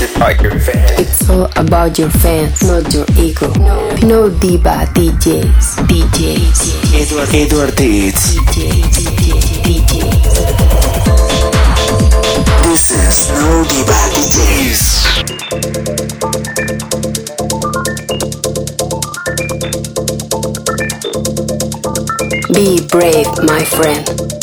It's about your fans. It's all about your fans, not your ego. No, no diva DJs, DJs, Edward, Edward Deeds. DJs, DJs. This is No Diva DJs. Be brave, my friend.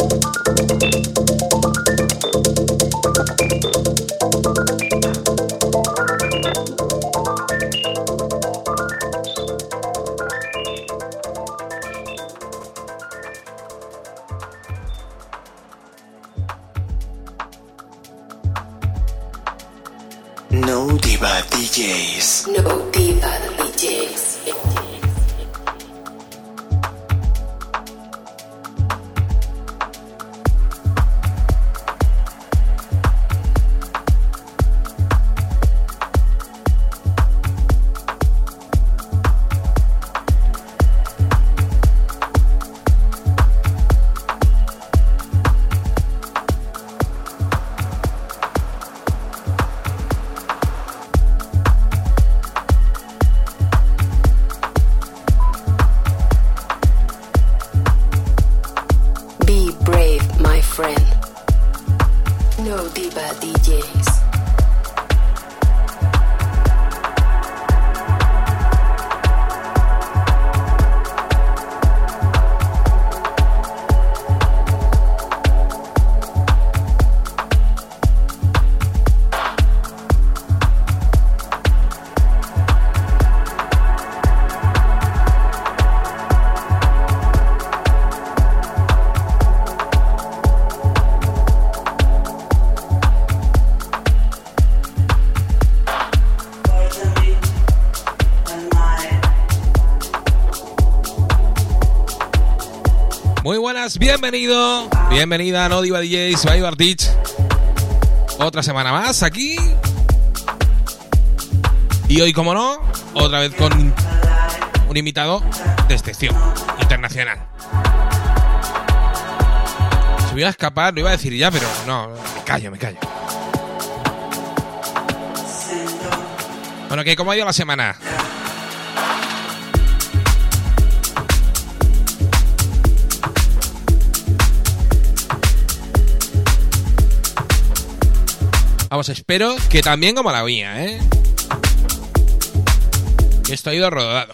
Buenas, bienvenido, bienvenida a No Diva DJs, by Bartich. Otra semana más aquí. Y hoy, como no, otra vez con un invitado de excepción internacional. Se me iba a escapar, lo iba a decir ya, pero no, me callo, me callo. Bueno, que ¿cómo ha ido la semana? Vamos, espero que también como la mía, ¿eh? Esto ha ido rodado.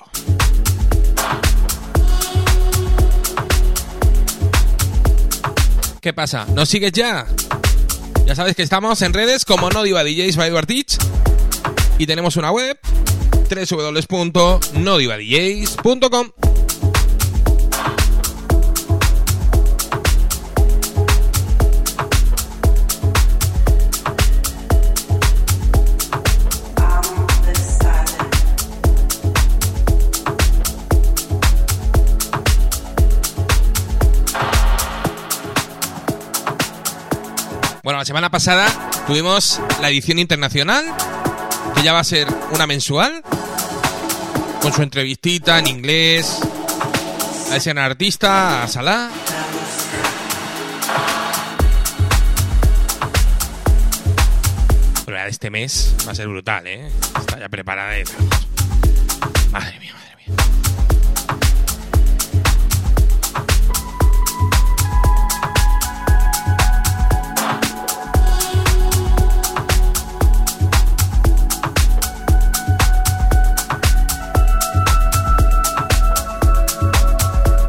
¿Qué pasa? ¿No sigues ya? Ya sabes que estamos en redes como No DJs by Edward Teach y tenemos una web www.nodivadjs.com semana pasada tuvimos la edición internacional, que ya va a ser una mensual, con su entrevistita en inglés, a ese artista, a Salah. Pero la de este mes va a ser brutal, ¿eh? Está ya preparada. Madre mía, madre mía.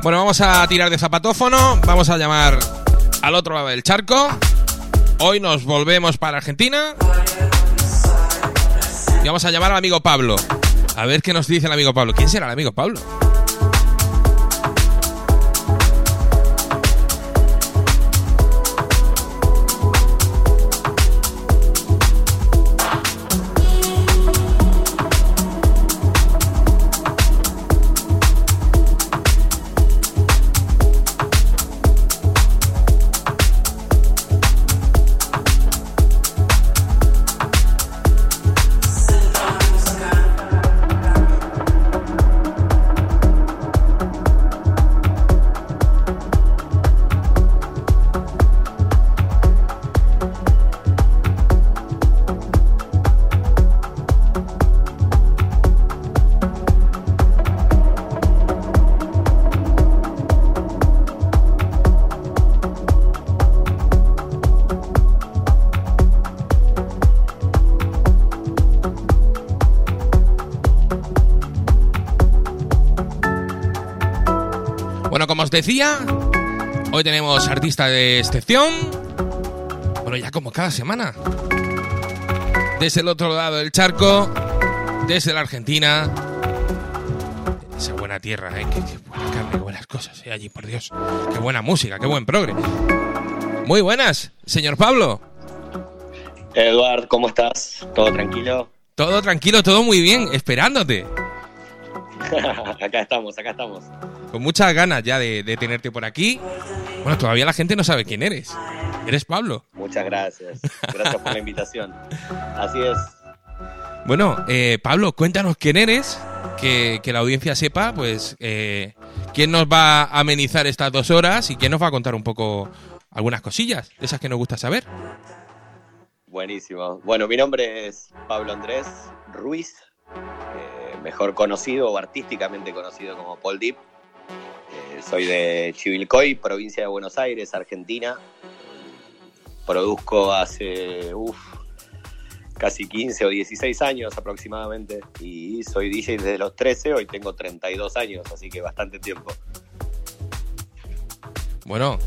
Bueno, vamos a tirar de zapatófono, vamos a llamar al otro lado del charco. Hoy nos volvemos para Argentina. Y vamos a llamar al amigo Pablo. A ver qué nos dice el amigo Pablo. ¿Quién será el amigo Pablo? Decía, hoy tenemos artista de excepción. Bueno, ya como cada semana. Desde el otro lado del charco, desde la Argentina. Esa buena tierra, ¿eh? Qué, qué buena carne, qué buenas cosas, ¿eh? Allí, por Dios. Qué buena música, qué buen progre. Muy buenas, señor Pablo. Eduard, ¿cómo estás? ¿Todo tranquilo? Todo tranquilo, todo muy bien, esperándote. acá estamos, acá estamos. Con muchas ganas ya de, de tenerte por aquí. Bueno, todavía la gente no sabe quién eres. Eres Pablo. Muchas gracias. Gracias por la invitación. Así es. Bueno, eh, Pablo, cuéntanos quién eres, que, que la audiencia sepa, pues, eh, quién nos va a amenizar estas dos horas y quién nos va a contar un poco algunas cosillas, de esas que nos gusta saber. Buenísimo. Bueno, mi nombre es Pablo Andrés Ruiz, eh, mejor conocido o artísticamente conocido como Paul Deep. Soy de Chivilcoy, provincia de Buenos Aires, Argentina. Produzco hace uf, casi 15 o 16 años aproximadamente y soy DJ desde los 13, hoy tengo 32 años, así que bastante tiempo. Bueno,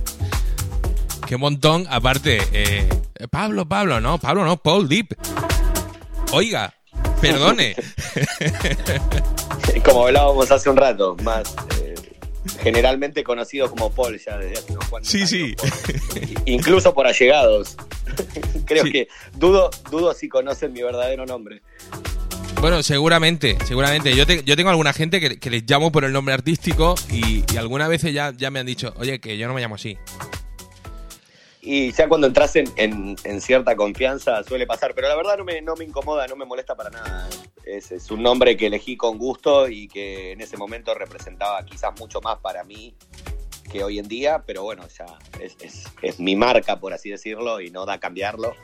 qué montón, aparte, eh, Pablo, Pablo, no, Pablo no, Paul Deep. Oiga, perdone. Como hablábamos hace un rato, más eh, generalmente conocido como Paul ya desde hace unos cuantos Sí, años, sí. por- incluso por allegados. Creo Sí. que dudo, dudo si conocen mi verdadero nombre. Bueno, seguramente, seguramente. Yo, te- yo tengo alguna gente que, que les llamo por el nombre artístico y, y algunas veces ya, ya me han dicho, oye, que yo no me llamo así. Y ya cuando entras en, en- en cierta confianza suele pasar, pero la verdad no me, no me incomoda, no me molesta para nada. Es, es un nombre que elegí con gusto y que en ese momento representaba quizás mucho más para mí que hoy en día, pero bueno, ya es, es- es mi marca, por así decirlo, y no da cambiarlo.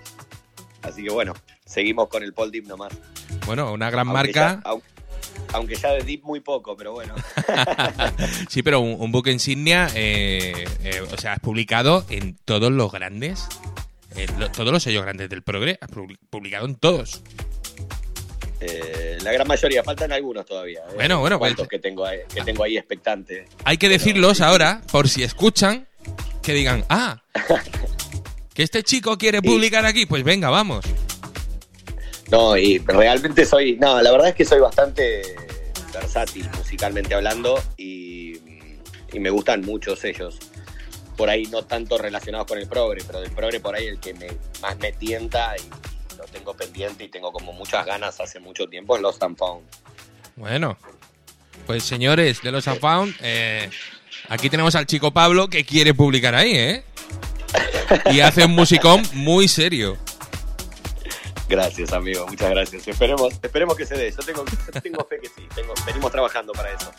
Así que bueno, seguimos con el Paul Deep nomás. Bueno, una gran Aunque marca. ya- aunque ya de Deep muy poco, pero bueno. sí, pero un, un buque insignia, eh, eh, o sea, has publicado en todos los grandes, en lo- todos los sellos grandes del Progre, has publi- publicado en todos. Eh, la gran mayoría, faltan algunos todavía. Bueno, bueno, pues- que tengo ahí, que tengo ahí expectante. Hay que decirlos ahora, por si escuchan, que digan, ah, que este chico quiere publicar aquí, pues venga, vamos. No, y realmente soy. No, la verdad es que soy bastante versátil musicalmente hablando y, me gustan muchos ellos. Por ahí no tanto relacionados con el progre, pero del progre por ahí el que me, más me tienta y lo tengo pendiente y tengo como muchas ganas hace mucho tiempo es Lost and Found. Bueno, pues señores de los Unfound, eh, aquí tenemos al chico Pablo que quiere publicar ahí, ¿eh? Y hace un musicón muy serio. Gracias, amigo, muchas gracias. Esperemos, esperemos que se dé. Yo tengo, yo tengo fe que sí, tengo, venimos trabajando para eso.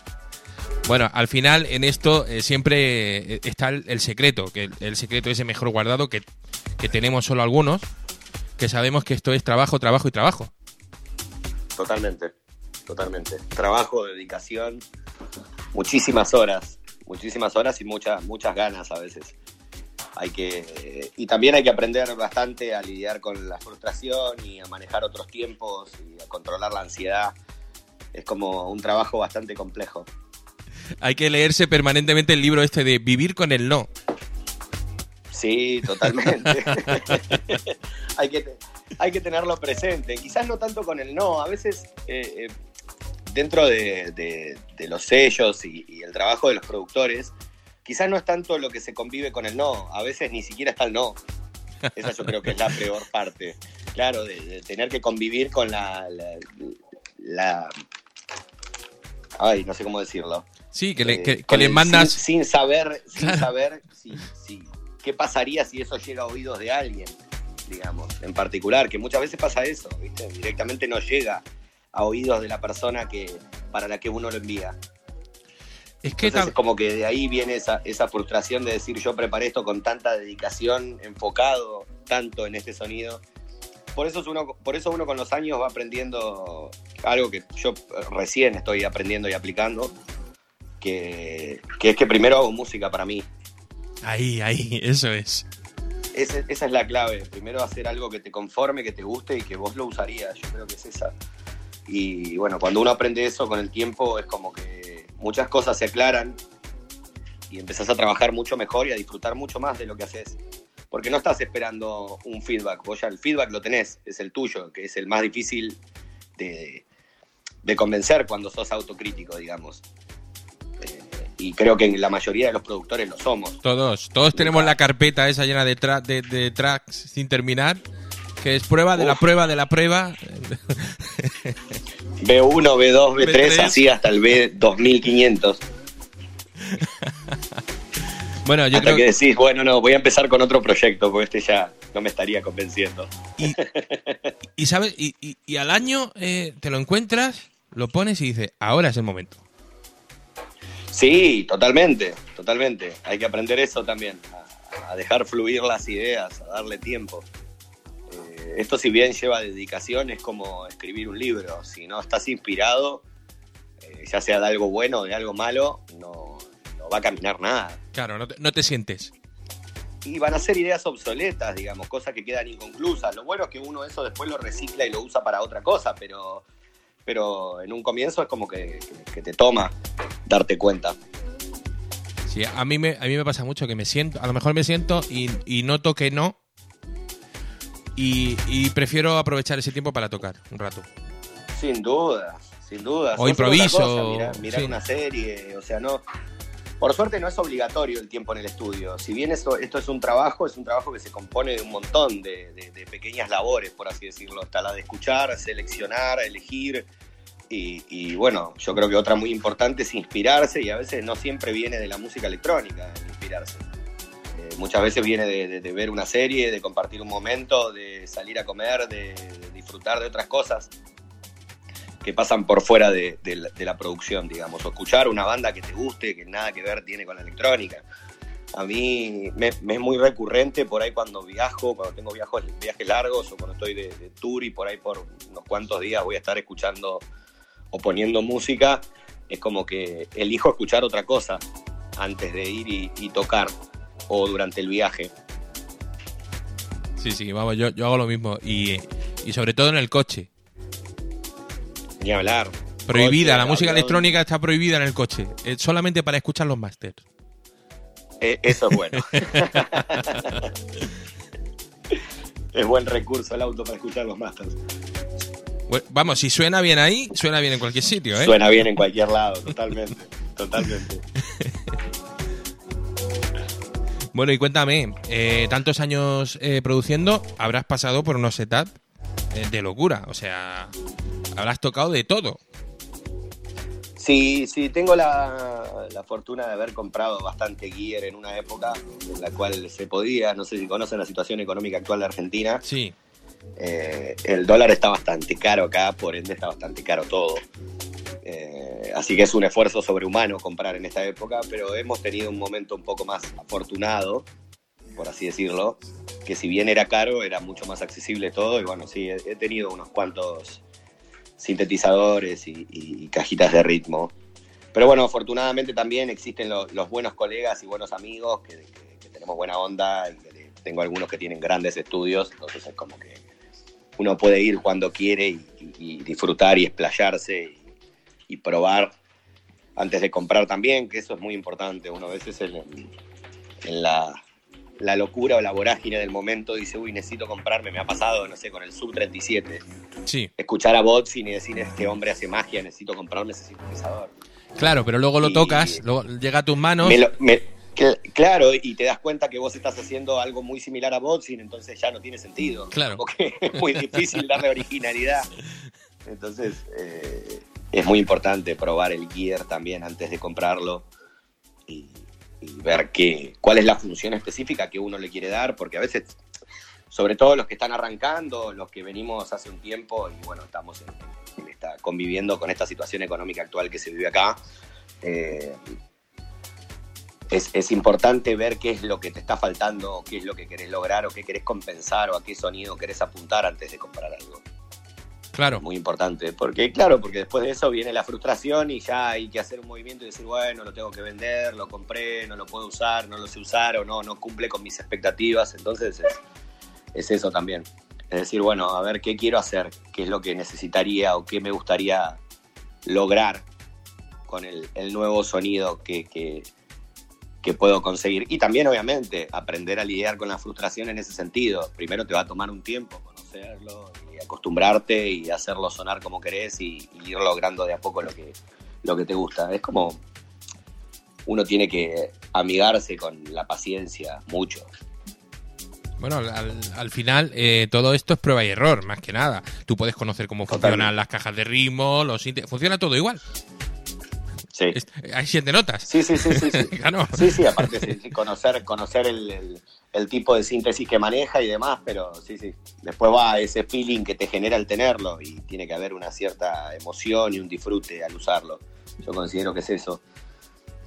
Bueno, al final en esto eh, siempre eh, está el, el secreto, que el, el secreto ese mejor guardado que, que tenemos solo algunos, que sabemos que esto es trabajo, trabajo y trabajo. Totalmente, totalmente. Trabajo, dedicación, muchísimas horas, muchísimas horas y muchas, muchas ganas a veces. Hay que, y también hay que aprender bastante a lidiar con la frustración y a manejar otros tiempos y a controlar la ansiedad. Es como un trabajo bastante complejo. Hay que leerse permanentemente el libro este de Vivir con el no. Sí, totalmente. hay, que, hay que tenerlo presente. Quizás no tanto con el no, a veces eh, eh, dentro de, de- de los sellos y, y el trabajo de los productores, quizás no es tanto lo que se convive con el no, a veces ni siquiera está el no. Esa yo creo que es la peor parte. Claro, de, de tener que convivir con la, la, la- Ay, no sé cómo decirlo. Sí, que le, Eh, que- le mandas... Sin, sin saber, sin saber si, si- qué pasaría si eso llega a oídos de alguien, digamos, en particular, que muchas veces pasa eso, ¿viste? Directamente no llega a oídos de la persona que para la que uno lo envía. Es que Entonces es como que de ahí viene esa, esa frustración de decir yo preparé esto con tanta dedicación, enfocado tanto en este sonido. Por eso, es uno, por eso uno con los años va aprendiendo algo que yo eh, recién estoy aprendiendo y aplicando, que, que es que primero hago música para mí. Ahí, ahí, eso es. Ese- esa es la clave. Primero hacer algo que te conforme, que te guste y que vos lo usarías. Yo creo que es esa. Y bueno, cuando uno aprende eso con el tiempo es como que muchas cosas se aclaran y empezás a trabajar mucho mejor y a disfrutar mucho más de lo que haces. Porque no estás esperando un feedback, vos ya el feedback lo tenés, es el tuyo, que es el más difícil de, de convencer cuando sos autocrítico, digamos. Eh, y creo que la mayoría de los productores lo somos. Todos, todos tenemos la carpeta esa llena de, tra- de, de tracks sin terminar, que es prueba de la prueba de la prueba. B1, B2, B3, B3. así hasta el B2500. Bueno, yo hasta creo que decís, bueno, no, voy a empezar con otro proyecto, porque este ya no me estaría convenciendo. Y, sabes, y, y- y al año eh, te lo encuentras, lo pones y dices, ahora es el momento. Sí, totalmente, totalmente. Hay que aprender eso también, a, a dejar fluir las ideas, a darle tiempo. Esto si bien lleva dedicación, es como escribir un libro. Si no estás inspirado, eh, ya sea de algo bueno o de algo malo, no, no va a caminar nada. Claro, no te, no te sientes. Y van a ser ideas obsoletas, digamos, cosas que quedan inconclusas. Lo bueno es que uno eso después lo recicla y lo usa para otra cosa, pero, pero en un comienzo es como que, que- que te toma darte cuenta. Sí, a mí me, a mí me pasa mucho que me siento, a lo mejor me siento y, y noto que no. Y, y prefiero aprovechar ese tiempo para tocar un rato. Sin duda, sin duda. O improviso, cosa, mirar, mirar sí. una serie, o sea, no. Por suerte no es obligatorio el tiempo en el estudio. Si bien esto, esto es un trabajo, es un trabajo que se compone de un montón de, de- de pequeñas labores, por así decirlo. Está la de escuchar, seleccionar, elegir. Y, y, bueno, yo creo que otra muy importante es inspirarse y a veces no siempre viene de la música electrónica el inspirarse. Muchas veces viene de, ver una serie, de compartir un momento, de salir a comer, de, disfrutar de otras cosas que pasan por fuera de, la, producción, digamos, o escuchar una banda que te guste, que nada que ver tiene con la electrónica. A mí me, es muy recurrente por ahí cuando viajo, cuando tengo viajes largos o cuando estoy de, tour y por ahí por unos cuantos días voy a estar escuchando o poniendo música, es como que elijo escuchar otra cosa antes de ir y tocar o durante el viaje. Sí, sí, vamos, yo, yo hago lo mismo. Y, y sobre todo en el coche. Ni hablar. Prohibida, Coche, la música avión. electrónica está prohibida en el coche. eh, solamente para escuchar los masters. Eh, eso es bueno. es buen recurso el auto para escuchar los masters. Bueno, vamos, si suena bien ahí, suena bien en cualquier sitio, ¿eh? Suena bien en cualquier lado, totalmente. Totalmente. Bueno, y cuéntame, eh, tantos años eh, produciendo, habrás pasado por unos setups eh, de locura. O sea, habrás tocado de todo. Sí, sí, tengo la, la fortuna de haber comprado bastante gear en una época en la cual se podía, no sé si conocen la situación económica actual de Argentina, Sí, eh, el dólar está bastante caro acá, por ende está bastante caro todo. Eh, así que es un esfuerzo sobrehumano comprar en esta época, pero hemos tenido un momento un poco más afortunado, por así decirlo, que si bien era caro, era mucho más accesible todo. Y bueno, sí, he, tenido unos cuantos sintetizadores y, cajitas de ritmo. Pero bueno, afortunadamente también existen lo- los buenos colegas y buenos amigos que, tenemos buena onda y tengo algunos que tienen grandes estudios, entonces es como que uno puede ir cuando quiere y, y- y disfrutar y explayarse y, probar antes de comprar también, que eso es muy importante. Uno a veces en, en la, la locura o la vorágine del momento dice, uy, necesito comprarme, me ha pasado, no sé, con el Sub 37, sí. escuchar a Botsin y decir, este hombre hace magia, necesito comprarme ese sintetizador. Claro, pero luego lo Y- tocas, luego llega a tus manos. Me lo- me- claro, y te das cuenta que vos estás haciendo algo muy similar a Botsin, entonces ya no tiene sentido. Claro. Porque es muy difícil darle originalidad. Entonces, eh, es muy importante probar el gear también antes de comprarlo y, ver qué, cuál es la función específica que uno le quiere dar, porque a veces, sobre todo los que están arrancando, los que venimos hace un tiempo y bueno, estamos en- conviviendo con esta situación económica actual que se vive acá, eh, es, es importante ver qué es lo que te está faltando, qué es lo que querés lograr o qué querés compensar o a qué sonido querés apuntar antes de comprar algo. Claro, Muy importante, porque claro, porque después de eso viene la frustración y ya hay que hacer un movimiento y decir, bueno, lo tengo que vender, lo compré, no lo puedo usar, no lo sé usar o no, no cumple con mis expectativas. Entonces es, es eso también. Es decir, bueno, a ver qué quiero hacer, qué es lo que necesitaría o qué me gustaría lograr con el, el nuevo sonido que, que, que puedo conseguir. Y también, obviamente, aprender a lidiar con la frustración en ese sentido. Primero te va a tomar un tiempo y acostumbrarte y hacerlo sonar como querés y, y ir logrando de a poco lo que, lo que te gusta. Es como uno tiene que amigarse con la paciencia mucho. Bueno, al, al final eh, todo esto es prueba y error, más que nada. Tú puedes conocer cómo funcionan Totalmente. las cajas de ritmo, los funciona todo igual. Sí. Hay siete notas. Sí, sí, sí, sí. Sí, Claro. sí, sí, aparte sí, conocer, conocer el, el- el tipo de síntesis que maneja y demás, pero sí, sí. Después va ese feeling que te genera el tenerlo y tiene que haber una cierta emoción y un disfrute al usarlo. Yo considero que es eso.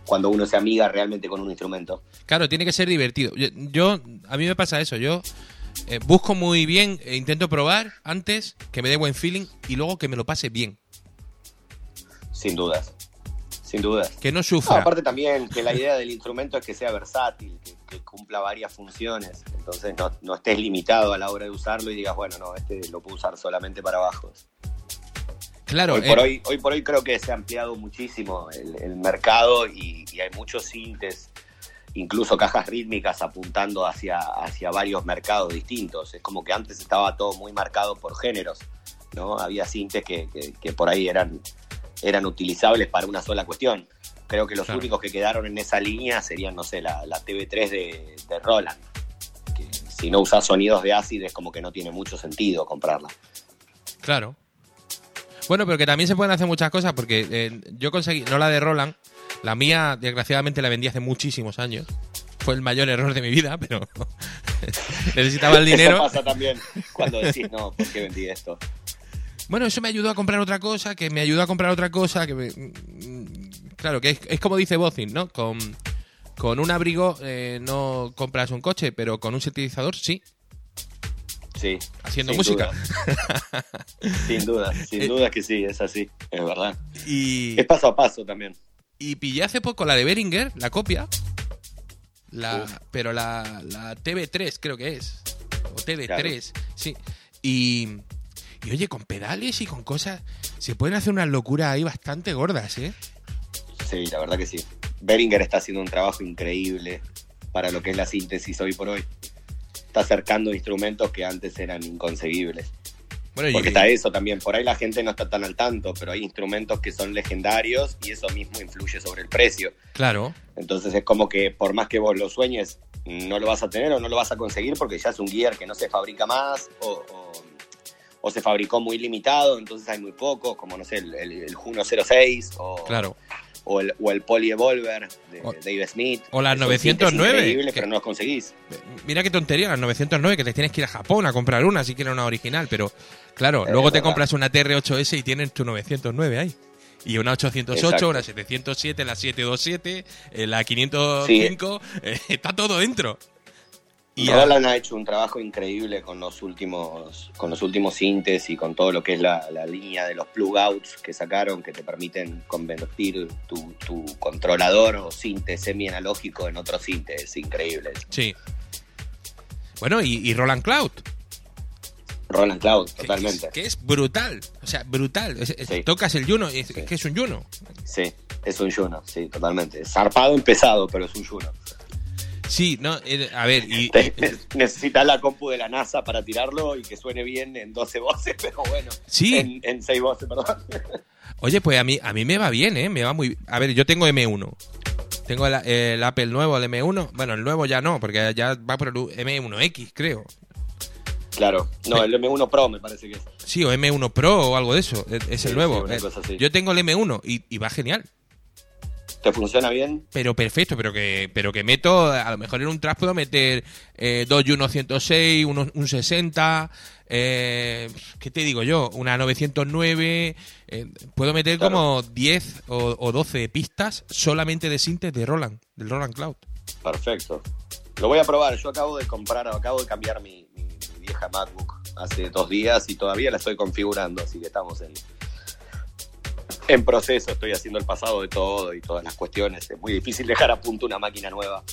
Cuando uno se amiga realmente con un instrumento. Claro, tiene que ser divertido. Yo, yo- a mí me pasa eso. Yo eh, busco muy bien, e intento probar antes que me dé buen feeling y luego que me lo pase bien, Sin dudas. Sin dudas. que no No, sufra. aparte también que la idea del instrumento es que sea versátil, que, que cumpla varias funciones. Entonces no, no estés limitado a la hora de usarlo y digas, bueno, no, este lo puedo usar solamente para bajos. claro, hoy, por eh, hoy, hoy por hoy creo que se ha ampliado muchísimo el, el mercado y, y hay muchos sintes, incluso cajas rítmicas apuntando hacia, hacia varios mercados distintos. Es como que antes estaba todo muy marcado por géneros, ¿no? Había sintes que, que- que por ahí eran, eran utilizables para una sola cuestión. Creo que los Claro. únicos que quedaron en esa línea serían, no sé, la, la TV3 de, de Roland. Que si no usas sonidos de ácido es como que no tiene mucho sentido comprarla. Claro. Bueno, pero que también se pueden hacer muchas cosas porque eh, yo conseguí, no la de Roland, la mía desgraciadamente la vendí hace muchísimos años. Fue el mayor error de mi vida, pero necesitaba el dinero. Eso pasa también cuando decís, no, ¿por qué vendí esto? Bueno, eso me ayudó a comprar otra cosa, que me ayudó a comprar otra cosa, que me- mm, Claro, que es, es como dice Bozin, ¿no? Con, con un abrigo eh, no compras un coche, pero con un sintetizador sí, Sí. haciendo sin música. duda. Sin duda, sin Eh, duda que sí, es así, es verdad. Y, Es paso a paso también. y pillé hace poco la de Behringer, la copia. La, Uf. pero la, la TV3 creo que es. O TV3, Claro. sí. Y, y oye, con pedales y con cosas, se pueden hacer unas locuras ahí bastante gordas, ¿eh? Sí, la verdad que sí. Beringer está haciendo un trabajo increíble para lo que es la síntesis hoy por hoy. Está acercando instrumentos que antes eran inconcebibles. Bueno, y- Porque está eso también. Por ahí la gente no está tan al tanto, pero hay instrumentos que son legendarios y eso mismo influye sobre el precio. Claro, Entonces es como que por más que vos lo sueñes, no lo vas a tener o no lo vas a conseguir porque ya es un gear que no se fabrica más o, o- o se fabricó muy limitado, entonces hay muy poco, como no sé, el, el, el Juno 06 o, claro. o el, o el Poly Evolver de O- Dave Smith. o las Son 909, sintes increíbles, que- pero no los conseguís. Mira qué tontería, las 909, que te tienes que ir a Japón a comprar una si quieres una original, pero claro, Es luego te compras una TR8S y tienes tu 909 ahí. Y una 808, Exacto. una 707, la 727, eh, la 505, eh, está todo dentro. Y Roland ha hecho un trabajo increíble con los últimos con los últimos sintes y con todo lo que es la, la línea de los plug outs que sacaron que te permiten convertir tu, tu controlador o sinte semi analógico en otro sinte. Es increíble. sí. Bueno, y, y Roland Cloud, Roland Cloud, que- totalmente. Que, es brutal, o sea, brutal. Es- es- Sí. Tocas el Juno, es, Sí. es que es un Juno. Sí, es un Juno, sí, totalmente. Zarpado empezado, pero es un Juno. Sí, no, eh, a ver, y, Te- Necesitas la compu de la NASA para tirarlo y que suene bien en 12 voces, pero bueno. Sí. En, en 6 voces, perdón. Oye, pues a mí, a mí me va bien, ¿eh? Me va muy... A ver, yo tengo M1. Tengo el, el Apple nuevo, el M1. Bueno, el nuevo ya no, porque ya va por el M1X, creo. Claro, no, el M1 Pro me parece que es. Sí, o M1 Pro o algo de eso. Es, es Sí, el nuevo. sí, una Eh, cosa así. Yo tengo el M1 y, y va genial. ¿Te funciona bien? Pero perfecto, pero que, pero que meto, a lo mejor en un track puedo meter eh, dos Juno 106, uno- un 60, eh, ¿qué te digo yo? Una 909, eh, puedo meter Claro. como 10 o, o 12 pistas solamente de sintes de Roland, del Roland Cloud. Perfecto. Lo voy a probar. Yo acabo de comprar, acabo de cambiar mi, mi- mi vieja MacBook hace dos días y todavía la estoy configurando, así que estamos en, en proceso. Estoy haciendo el pasado de todo y todas las cuestiones. Es muy difícil dejar a punto una máquina nueva.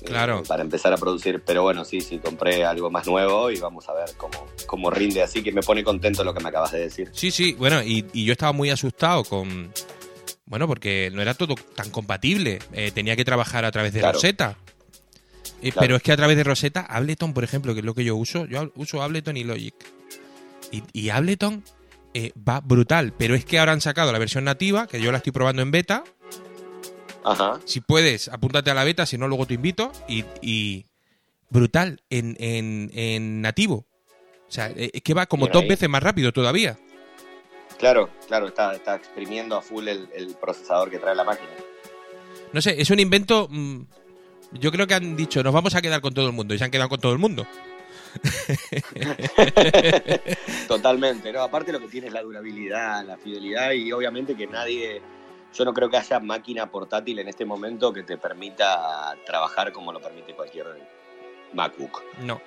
eh, Claro. para empezar a producir. Pero bueno, sí, sí, compré algo más nuevo y vamos a ver cómo, cómo rinde. Así que me pone contento lo que me acabas de decir. Sí, sí, bueno, y, y yo estaba muy asustado con, Bueno, porque no era todo tan compatible. Eh, tenía que trabajar a través de Claro. Rosetta. Eh, Claro. Pero es que a través de Rosetta, Ableton, por ejemplo, que es lo que yo uso, yo uso Ableton y Logic. Y, y Ableton eh, va brutal, pero es que ahora han sacado la versión nativa, que yo la estoy probando en beta. Ajá. Si puedes, apúntate a la beta, si no, luego te invito. Y, y brutal en, en, en nativo. O sea, eh, es que va como dos ahí. veces más rápido todavía. Claro, claro, está, está exprimiendo a full el, el procesador que trae la máquina. No sé, es un invento. mm, yo creo que han dicho, nos vamos a quedar con todo el mundo. Y se han quedado con todo el mundo. Totalmente, ¿no? Aparte lo que tiene es la durabilidad, la fidelidad y obviamente que nadie, yo no creo que haya máquina portátil en este momento que te permita trabajar como lo permite cualquier MacBook. No.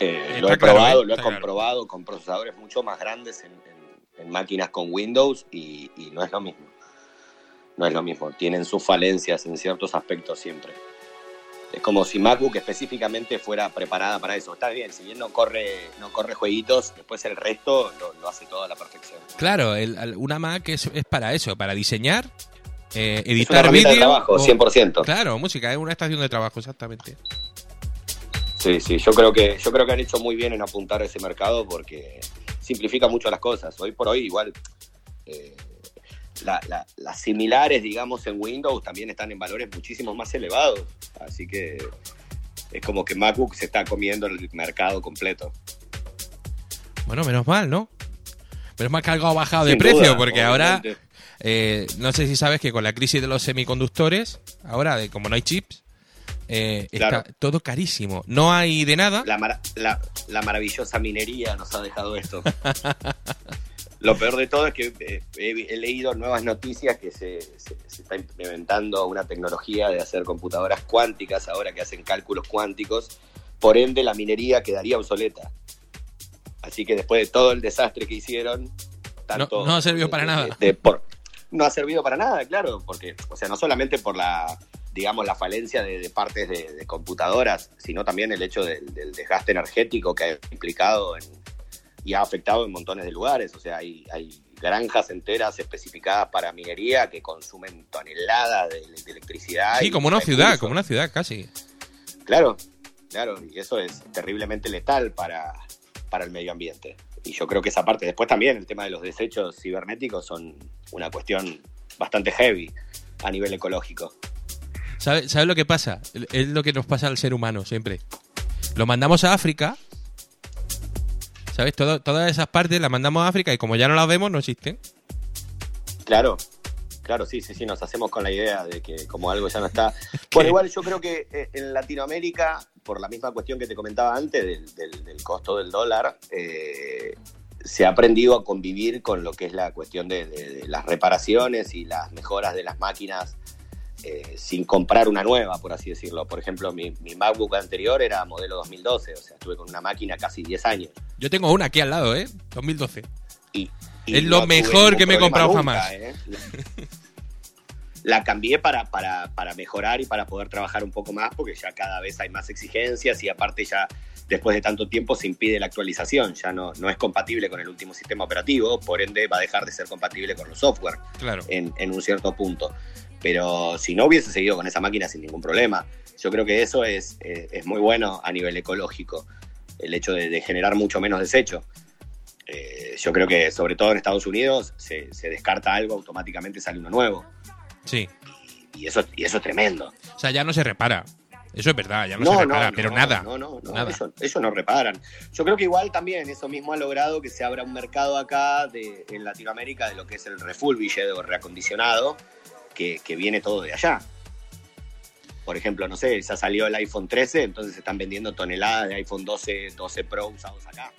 Eh, lo he claro, probado, ¿eh? lo he claro. comprobado con procesadores mucho más grandes en, en- en máquinas con Windows y, y no es lo mismo. No es lo mismo, tienen sus falencias en ciertos aspectos siempre. Es como si MacBook específicamente fuera preparada para eso. Está bien, si bien no corre, no corre jueguitos, después el resto lo, lo hace todo a la perfección. Claro, el- una Mac es, es para eso, para diseñar, eh, editar vídeo. trabajo, o- 100%. Claro, música, es una estación de trabajo, exactamente. Sí, sí, yo creo que yo creo que han hecho muy bien en apuntar a ese mercado porque simplifica mucho las cosas. Hoy por hoy igual eh, la- la- las similares, digamos, en Windows también están en valores muchísimo más elevados. Así que es como que MacBook se está comiendo el mercado completo. Bueno, menos mal, ¿no? Menos mal que algo ha bajado de precio, porque ahora, eh, no sé si sabes que con la crisis de los semiconductores, ahora, de como no hay chips, eh, Claro. está todo carísimo. No hay de nada. La, la- la maravillosa minería nos ha dejado esto. Lo peor de todo es que eh, he, he leído nuevas noticias que se, se- se está implementando una tecnología de hacer computadoras cuánticas ahora que hacen cálculos cuánticos. Por ende, la minería quedaría obsoleta. Así que después de todo el desastre que hicieron, tanto No- no ha servido para de- nada. de- de por- no ha servido para nada, claro, porque, o sea, no solamente por la, digamos, la falencia de, de partes de, de computadoras, sino también el hecho del, del desgaste energético que ha implicado en- y ha afectado en montones de lugares. O sea, hay, hay granjas enteras especificadas para minería que consumen toneladas de, de electricidad. Sí, y como una ciudad, como una ciudad casi. Claro, claro, y eso es terriblemente letal para, para el medio ambiente. Y yo creo que esa parte, después también el tema de los desechos cibernéticos son una cuestión bastante heavy a nivel ecológico. ¿Sabes sabe lo que pasa? Es lo que nos pasa al ser humano siempre. Lo mandamos a África. ¿Sabes? Todo- todas esas partes las mandamos a África y como ya no las vemos, no existen. Claro, claro, sí, sí, sí, nos hacemos con la idea de que como algo ya no está. Bueno, igual yo creo que eh, en Latinoamérica, por la misma cuestión que te comentaba antes del, del- del costo del dólar, eh, se ha aprendido a convivir con lo que es la cuestión de, de- de las reparaciones y las mejoras de las máquinas eh, sin comprar una nueva, por así decirlo. Por ejemplo, mi, mi MacBook anterior era modelo 2012, o sea, estuve con una máquina casi 10 años. Yo tengo una aquí al lado, ¿eh? 2012. Y, y Es lo no mejor que me he comprado nunca, jamás. ¿eh? La cambié para, para, para mejorar y para poder trabajar un poco más, porque ya cada vez hay más exigencias y aparte ya después de tanto tiempo se impide la actualización, ya no, no es compatible con el último sistema operativo, por ende va a dejar de ser compatible con los software Claro. en, en un cierto punto. Pero si no hubiese seguido con esa máquina sin ningún problema, yo creo que eso es, eh, es muy bueno a nivel ecológico, el hecho de, de generar mucho menos desecho. Eh, yo creo que sobre todo en Estados Unidos se, se descarta algo, automáticamente sale uno nuevo. Sí. Y eso, y eso es tremendo. O sea, ya no se repara. Eso es verdad, ya no, se repara, pero nada. No, no, no, Nada. Ellos, ellos no reparan. Yo creo que igual también eso mismo ha logrado que se abra un mercado acá de, en Latinoamérica de lo que es el refurbished o reacondicionado, que, que viene todo de allá. Por ejemplo, no sé, ya salió el iPhone 13, entonces se están vendiendo toneladas de iPhone 12, 12 Pro usados acá,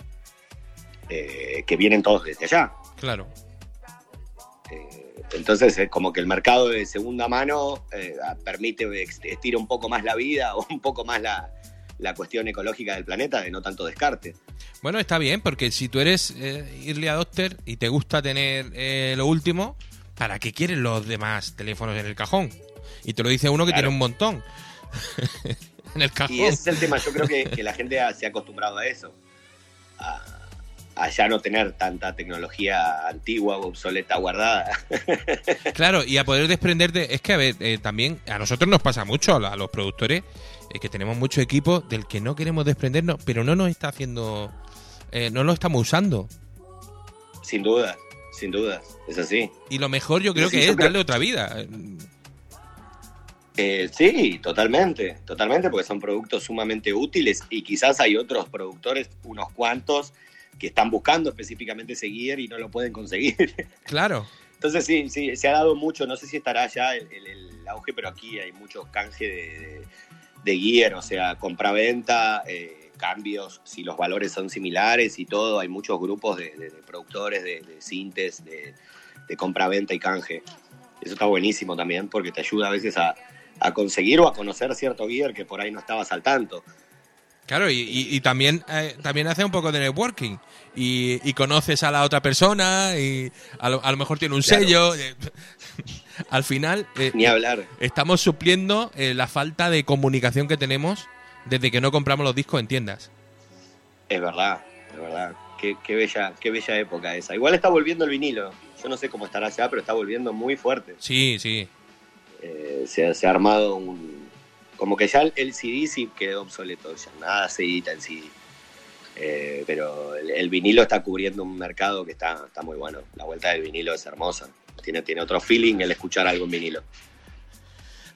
eh, que vienen todos desde allá. Claro. Eh, entonces es como que el mercado de segunda mano eh, permite estira un poco más la vida o un poco más la, la cuestión ecológica del planeta de no tanto descarte. Bueno, está bien, porque si tú eres eh, early adopter y te gusta tener eh, lo último, ¿para qué quieres los demás teléfonos en el cajón? Y te lo dice uno que Claro. tiene un montón. en el cajón. Y ese es el tema, yo creo que, que la gente se ha acostumbrado a eso. A, a ya no tener tanta tecnología antigua o obsoleta guardada. Claro, y a poder desprenderte, es que a ver, eh, también a nosotros nos pasa mucho, a los productores, eh, que tenemos mucho equipo del que no queremos desprendernos, pero no nos está haciendo, eh, no lo estamos usando. sin duda, sin duda, es así. Y lo mejor yo creo Sí, que es creo- darle otra vida. Eh, sí, totalmente, totalmente, porque son productos sumamente útiles y quizás hay otros productores, unos cuantos, que están buscando específicamente ese gear y no lo pueden conseguir. Claro. Entonces sí, sí, se ha dado mucho, no sé si estará ya el, el- el auge, pero aquí hay mucho canje de, de- de gear, o sea, compra-venta, eh, cambios, si los valores son similares y todo, hay muchos grupos de, de- de productores, de, de sintes, de, compra-venta y canje. Eso está buenísimo también porque te ayuda a veces a, a conseguir o a conocer cierto gear que por ahí no estabas al tanto. Claro, y, y- y también, eh, también hace un poco de networking. Y, y conoces a la otra persona y a lo, a lo mejor tiene un Claro. sello. Al final, eh, Ni hablar. estamos supliendo eh, la falta de comunicación que tenemos desde que no compramos los discos en tiendas. Es verdad, es verdad. Qué, qué bella, qué bella época esa. Igual está volviendo el vinilo. Yo no sé cómo estará ya, pero está volviendo muy fuerte. Sí, sí. Eh, se, se ha armado un. Como que ya el, CD sí quedó obsoleto, ya nada se edita en CD. Eh, pero el, el vinilo está cubriendo un mercado que está, está muy bueno. La vuelta del vinilo es hermosa. Tiene, tiene otro feeling el escuchar algo en vinilo.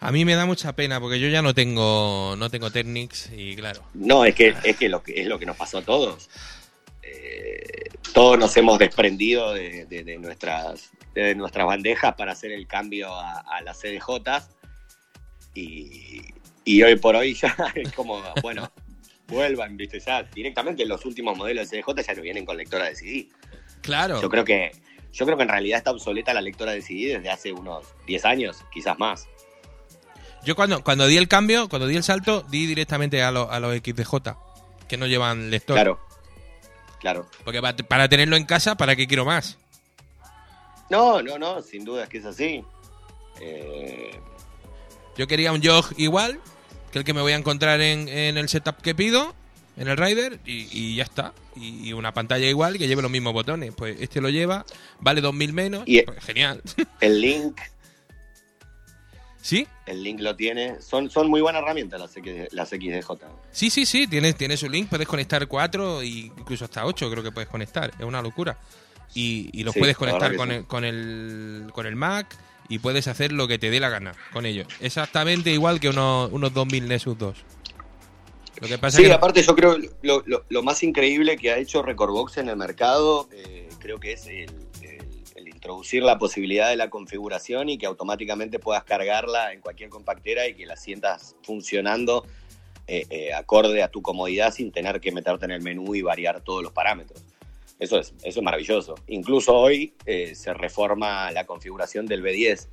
A mí me da mucha pena porque yo ya no tengo no tengo Technics y claro. No, es que, es que, lo, que es lo que nos pasó a todos. Eh, todos nos hemos desprendido de, de- de nuestras, de nuestras bandejas para hacer el cambio a, a las CDJs. Y, y hoy por hoy ya es como, bueno, vuelvan, viste, ya directamente los últimos modelos de CDJ ya no vienen con lectora de CD. Claro. Yo creo que, yo creo que en realidad está obsoleta la lectora de CD desde hace unos 10 años, quizás más. Yo cuando, cuando di el cambio, cuando di el salto, di directamente a, lo- a los XDJ, que no llevan lector. Claro, claro. Porque pa- para tenerlo en casa, ¿para qué quiero más? No, no, no, sin duda es que es así. Eh, Yo quería un jog igual que el que me voy a encontrar en, en el setup que pido, en el Rider, y, y ya está. Y, y una pantalla igual que lleve los mismos botones. Pues este lo lleva, vale 2000 menos. Y- pues genial. el link ¿Sí? El link lo tiene. Son, son muy buenas herramientas las, X, las XDJ. Sí, sí, sí, tiene, tiene su link, puedes conectar 4 e incluso hasta 8 creo que puedes conectar, es una locura. Y, y los Sí, puedes conectar con, sí. el, con, el, con el Mac y puedes hacer lo que te dé la gana con ellos. Exactamente igual que unos, unos 2000 Nexus 2. Lo que pasa Sí, es que... aparte yo creo lo, lo, lo más increíble que ha hecho Recordbox en el mercado, eh, creo que es el introducir la posibilidad de la configuración y que automáticamente puedas cargarla en cualquier compactera y que la sientas funcionando eh, eh, acorde a tu comodidad sin tener que meterte en el menú y variar todos los parámetros. Eso es, eso es maravilloso. Incluso hoy eh, se reforma la configuración del B10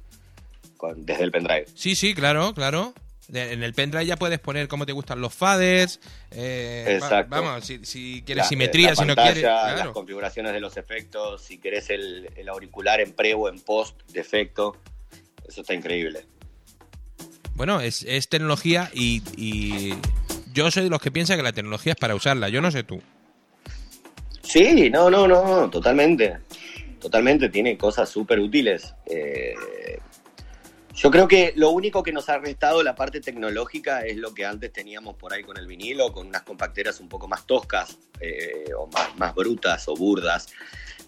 con- desde el pendrive. Sí, sí, claro, claro. En el pendrive ya puedes poner cómo te gustan los faders. eh, va- Exacto. vamos, si, si quieres La- simetría, la si no quieres. Las configuraciones de los efectos, si querés el, el auricular en pre o en post de efecto. Eso está increíble. Bueno, es, es tecnología y, y yo soy de los que piensa que la tecnología es para usarla. Yo no sé tú. Sí, no, no, no, totalmente. Totalmente, tiene cosas súper útiles. Eh, yo creo que lo único que nos ha restado la parte tecnológica es lo que antes teníamos por ahí con el vinilo, con unas compacteras un poco más toscas eh, o más, más brutas o burdas.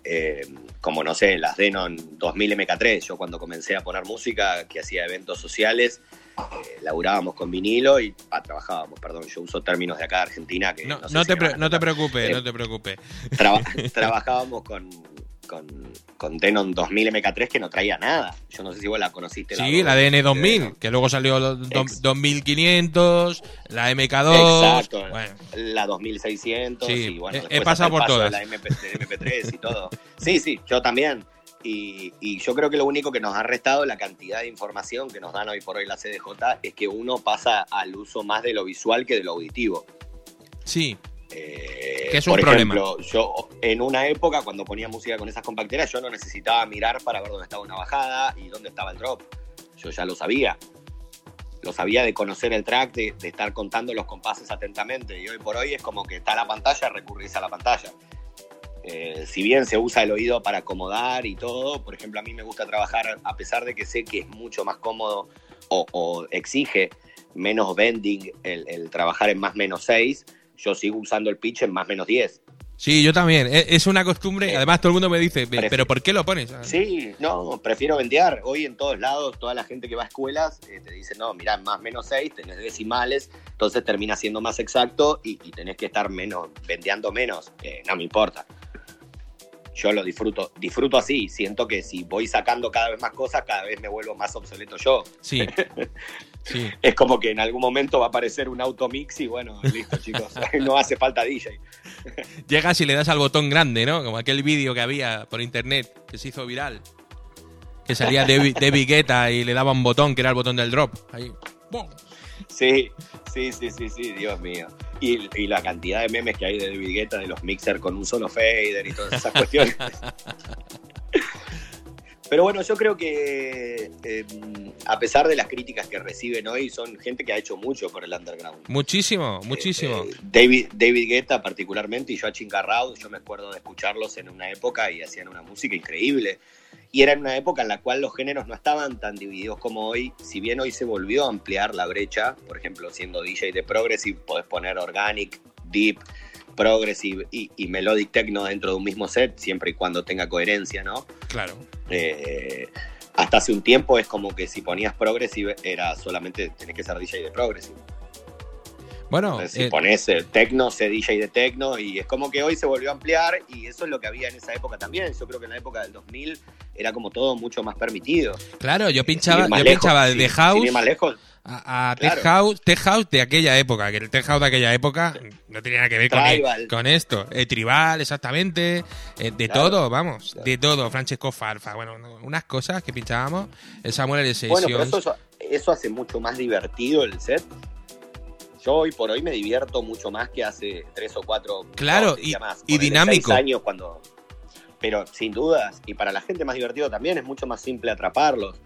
eh, como no sé, las Denon 2000 MK3. Yo cuando comencé a poner música, que hacía eventos sociales, eh, laburábamos con vinilo y ah, trabajábamos, perdón, yo uso términos de acá de Argentina que No, no, sé no si te, pre- no te preocupes, Eh, no te preocupes. Traba- trabajábamos con, con, con Denon 2000 MK3 que no traía nada. Yo no sé si vos la conociste. Sí, la DN 2000, que luego salió do- Ex- 2500, la MK2. Exacto. Bueno, La 2600 Sí, y bueno, he- pasado por paso todas. La MP, del MP3 y todo. Sí, sí, yo también. Y, y yo creo que lo único que nos ha restado la cantidad de información que nos dan hoy por hoy la CDJ es que uno pasa al uso más de lo visual que de lo auditivo. sí, Eh, Que es un por problema. ejemplo, yo en una época cuando ponía música con esas compacteras, yo no necesitaba mirar para ver dónde estaba una bajada y dónde estaba el drop. Yo ya lo sabía. Lo sabía de conocer el track, de, de estar contando los compases atentamente. Y hoy por hoy es como que está la pantalla, recurrís a la pantalla. eh, si bien se usa el oído para acomodar y todo, por ejemplo, a mí me gusta trabajar, a pesar de que sé que es mucho más cómodo o, o exige menos bending el, el trabajar en más menos 6, yo sigo usando el pitch en más menos 10. Sí, yo también. Es, es una costumbre. Además, todo el mundo me dice, ¿pero por qué lo pones? Ah, Sí, no, prefiero vendear. Hoy en todos lados, toda la gente que va a escuelas eh, te dice, no, mirá, más menos 6, tenés decimales, entonces termina siendo más exacto y, y tenés que estar menos, vendeando menos. Eh, no me importa. Yo lo disfruto, disfruto así. Siento que si voy sacando cada vez más cosas, cada vez me vuelvo más obsoleto yo. Sí. Sí. Es como que en algún momento va a aparecer un automix y bueno, listo, chicos, no hace falta DJ. Llegas y le das al botón grande, ¿no? Como aquel vídeo que había por internet que se hizo viral. Que salía David, David Guetta y le daba un botón que era el botón del drop. Ahí. ¡Bum! Sí, sí, sí, sí, sí, Dios mío. Y, y la cantidad de memes que hay de David Guetta, de los mixers con un solo fader y todas esas cuestiones. Pero bueno, yo creo que eh, a pesar de las críticas que reciben hoy, son gente que ha hecho mucho por el underground. Muchísimo, muchísimo. Eh, David, David Guetta particularmente y Joachim Garraud, yo me acuerdo de escucharlos en una época y hacían una música increíble. Y era en una época en la cual los géneros no estaban tan divididos como hoy, si bien hoy se volvió a ampliar la brecha, por ejemplo, siendo DJ de Progressive, podés poner Organic, Deep, Progressive y, y Melodic Techno dentro de un mismo set, siempre y cuando tenga coherencia, ¿no? Claro. Eh, hasta hace un tiempo es como que si ponías Progressive era solamente, tenés que ser DJ de Progressive. Bueno, si eh, pones eh, techno, sé DJ de techno, y es como que hoy se volvió a ampliar, y eso es lo que había en esa época también. Yo creo que en la época del 2000 era como todo mucho más permitido. claro, yo Sin pinchaba, yo lejos, pinchaba sin- de sin house ir más lejos, a, a Claro. tech house, tech house de aquella época, que el tech house de aquella época no tenía nada que ver con, con esto. Eh, tribal, exactamente, eh, de Claro. todo, vamos, Claro. de todo. Francesco Farfa, bueno, no, unas cosas que pinchábamos. El Samuel L. bueno, pero eso hace mucho más divertido el set. Yo hoy por hoy me divierto mucho más que hace tres o cuatro Claro, no, y- más, y dinámico. años cuando pero sin dudas y para la gente más divertido también es mucho más simple atraparlos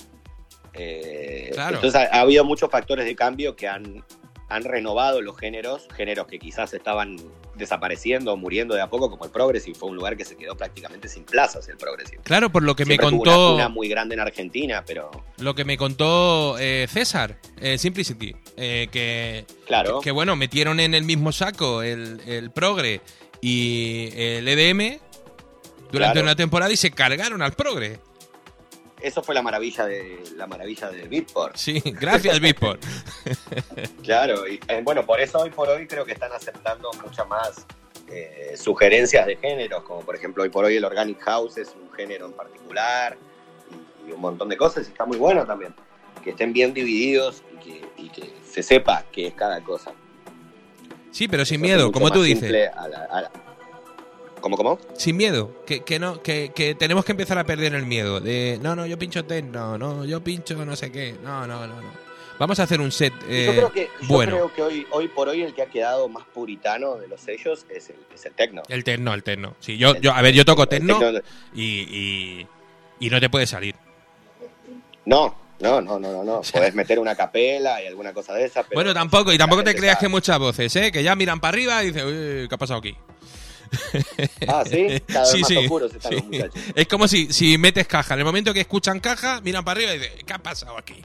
Eh, Claro. entonces ha, ha habido muchos factores de cambio que han, han renovado los géneros géneros que quizás estaban desapareciendo o muriendo de a poco como el progressive fue un lugar que se quedó prácticamente sin plazas el progressive Claro, por lo que me Siempre contó, una, una muy grande en Argentina pero lo que me contó eh, César, eh, Simplicity, eh, que, claro que bueno, metieron en el mismo saco el, el progre y el EDM durante Claro. una temporada y se cargaron al progre. Eso fue la maravilla de la maravilla del Beatport Sí, gracias Beatport. Claro, y eh, bueno, por eso hoy por hoy creo que están aceptando muchas más eh, sugerencias de géneros, como por ejemplo hoy por hoy el Organic House es un género en particular y, y un montón de cosas y está muy bueno también. Que estén bien divididos y que, y que se sepa qué es cada cosa. Sí, pero sin Eso miedo, como tú dices. simple a la- a la- ¿Cómo, cómo? Sin miedo, que, que no, que, que tenemos que empezar a perder el miedo. De no, no, yo pincho techno, no, yo pincho no sé qué. No, no, no, no. Vamos a hacer un set eh, yo creo que, yo bueno. creo que hoy, hoy por hoy el que ha quedado más puritano de los sellos es el, es el techno. El techno, el techno. Sí, yo, yo, a ver, yo toco techno techno- y, y, y no te puede salir. No, no, no, no, no, no. Podés meter una capela y alguna cosa de esas. pero bueno, tampoco, y tampoco te creas que muchas voces, ¿eh? Que ya miran para arriba y dicen, uy, ¿qué ha pasado aquí? Ah, sí, cada vez Sí, más sí, oscuros están los sí. muchachos. Es como si, si metes caja. En el momento que escuchan caja, miran para arriba y dicen, ¿qué ha pasado aquí?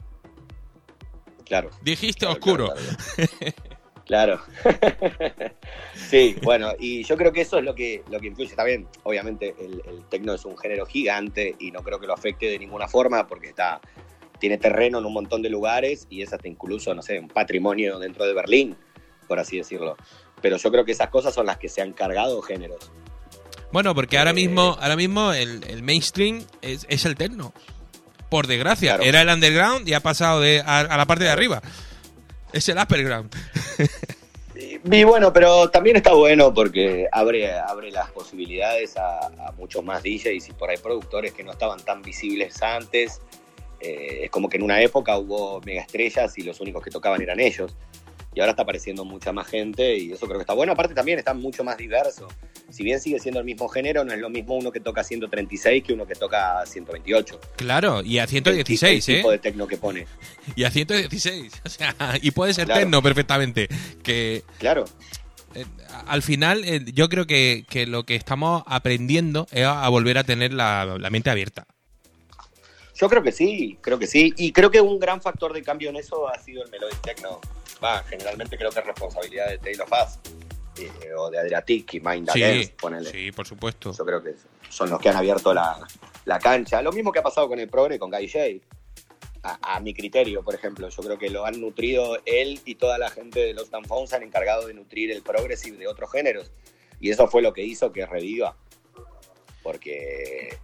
Claro. Dijiste claro, oscuro. Claro. claro. sí, bueno, y yo creo que eso es lo que, lo que influye. Está bien, obviamente el, el tecno es un género gigante y no creo que lo afecte de ninguna forma porque está tiene terreno en un montón de lugares y es hasta incluso, no sé, un patrimonio dentro de Berlín, por así decirlo. Pero yo creo que esas cosas son las que se han cargado géneros. Bueno, porque ahora Eh, mismo, ahora mismo el, el mainstream es, es el techno. Por desgracia, Claro. era el underground y ha pasado de, a, a la parte de arriba. Es el upperground. Y, y bueno, pero también está bueno porque abre, abre las posibilidades a, a muchos más DJs y por ahí productores que no estaban tan visibles antes. Eh, es como que en una época hubo mega estrellas y los únicos que tocaban eran ellos. Y ahora está apareciendo mucha más gente y eso creo que está bueno. Aparte también está mucho más diverso. Si bien sigue siendo el mismo género, no es lo mismo uno que toca 136 que uno que toca 128. Claro, y a El 116, tipo ¿eh? de tecno que pone. Y a 116. O sea, y puede ser Claro. techno perfectamente. Que Claro. eh, al final eh, yo creo que, que lo que estamos aprendiendo es a, a volver a tener la, la mente abierta. Yo creo que sí, creo que sí. Y creo que un gran factor de cambio en eso ha sido el Melodic Techno. Generalmente creo que es responsabilidad de Taylor Fass eh, o de Adriatic y Mind Sí, ponele. sí, por supuesto. Yo creo que son los que han abierto la, la cancha. Lo mismo que ha pasado con el Progre, con Guy J. A, a mi criterio, por ejemplo, yo creo que lo han nutrido él y toda la gente de los and Found se han encargado de nutrir el progressive de otros géneros. Y eso fue lo que hizo que reviva. Porque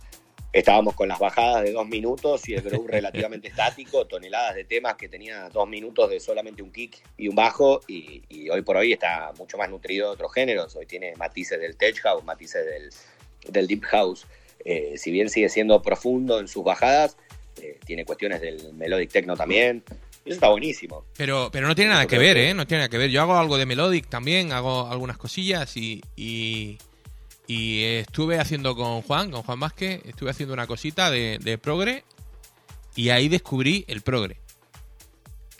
estábamos con las bajadas de dos minutos y el groove relativamente estático, toneladas de temas que tenía dos minutos de solamente un kick y un bajo, y, y hoy por hoy está mucho más nutrido de otros géneros. Hoy tiene matices del tech house, matices del, del deep house. Eh, si bien sigue siendo profundo en sus bajadas, eh, tiene cuestiones del melodic techno también. Eso está buenísimo. Pero, pero no tiene nada que ver, ¿eh? No tiene nada que ver. Yo hago algo de Melodic también, hago algunas cosillas y, y, y estuve haciendo con Juan, con Juan Vázquez, estuve haciendo una cosita de, de progre y ahí descubrí el progre.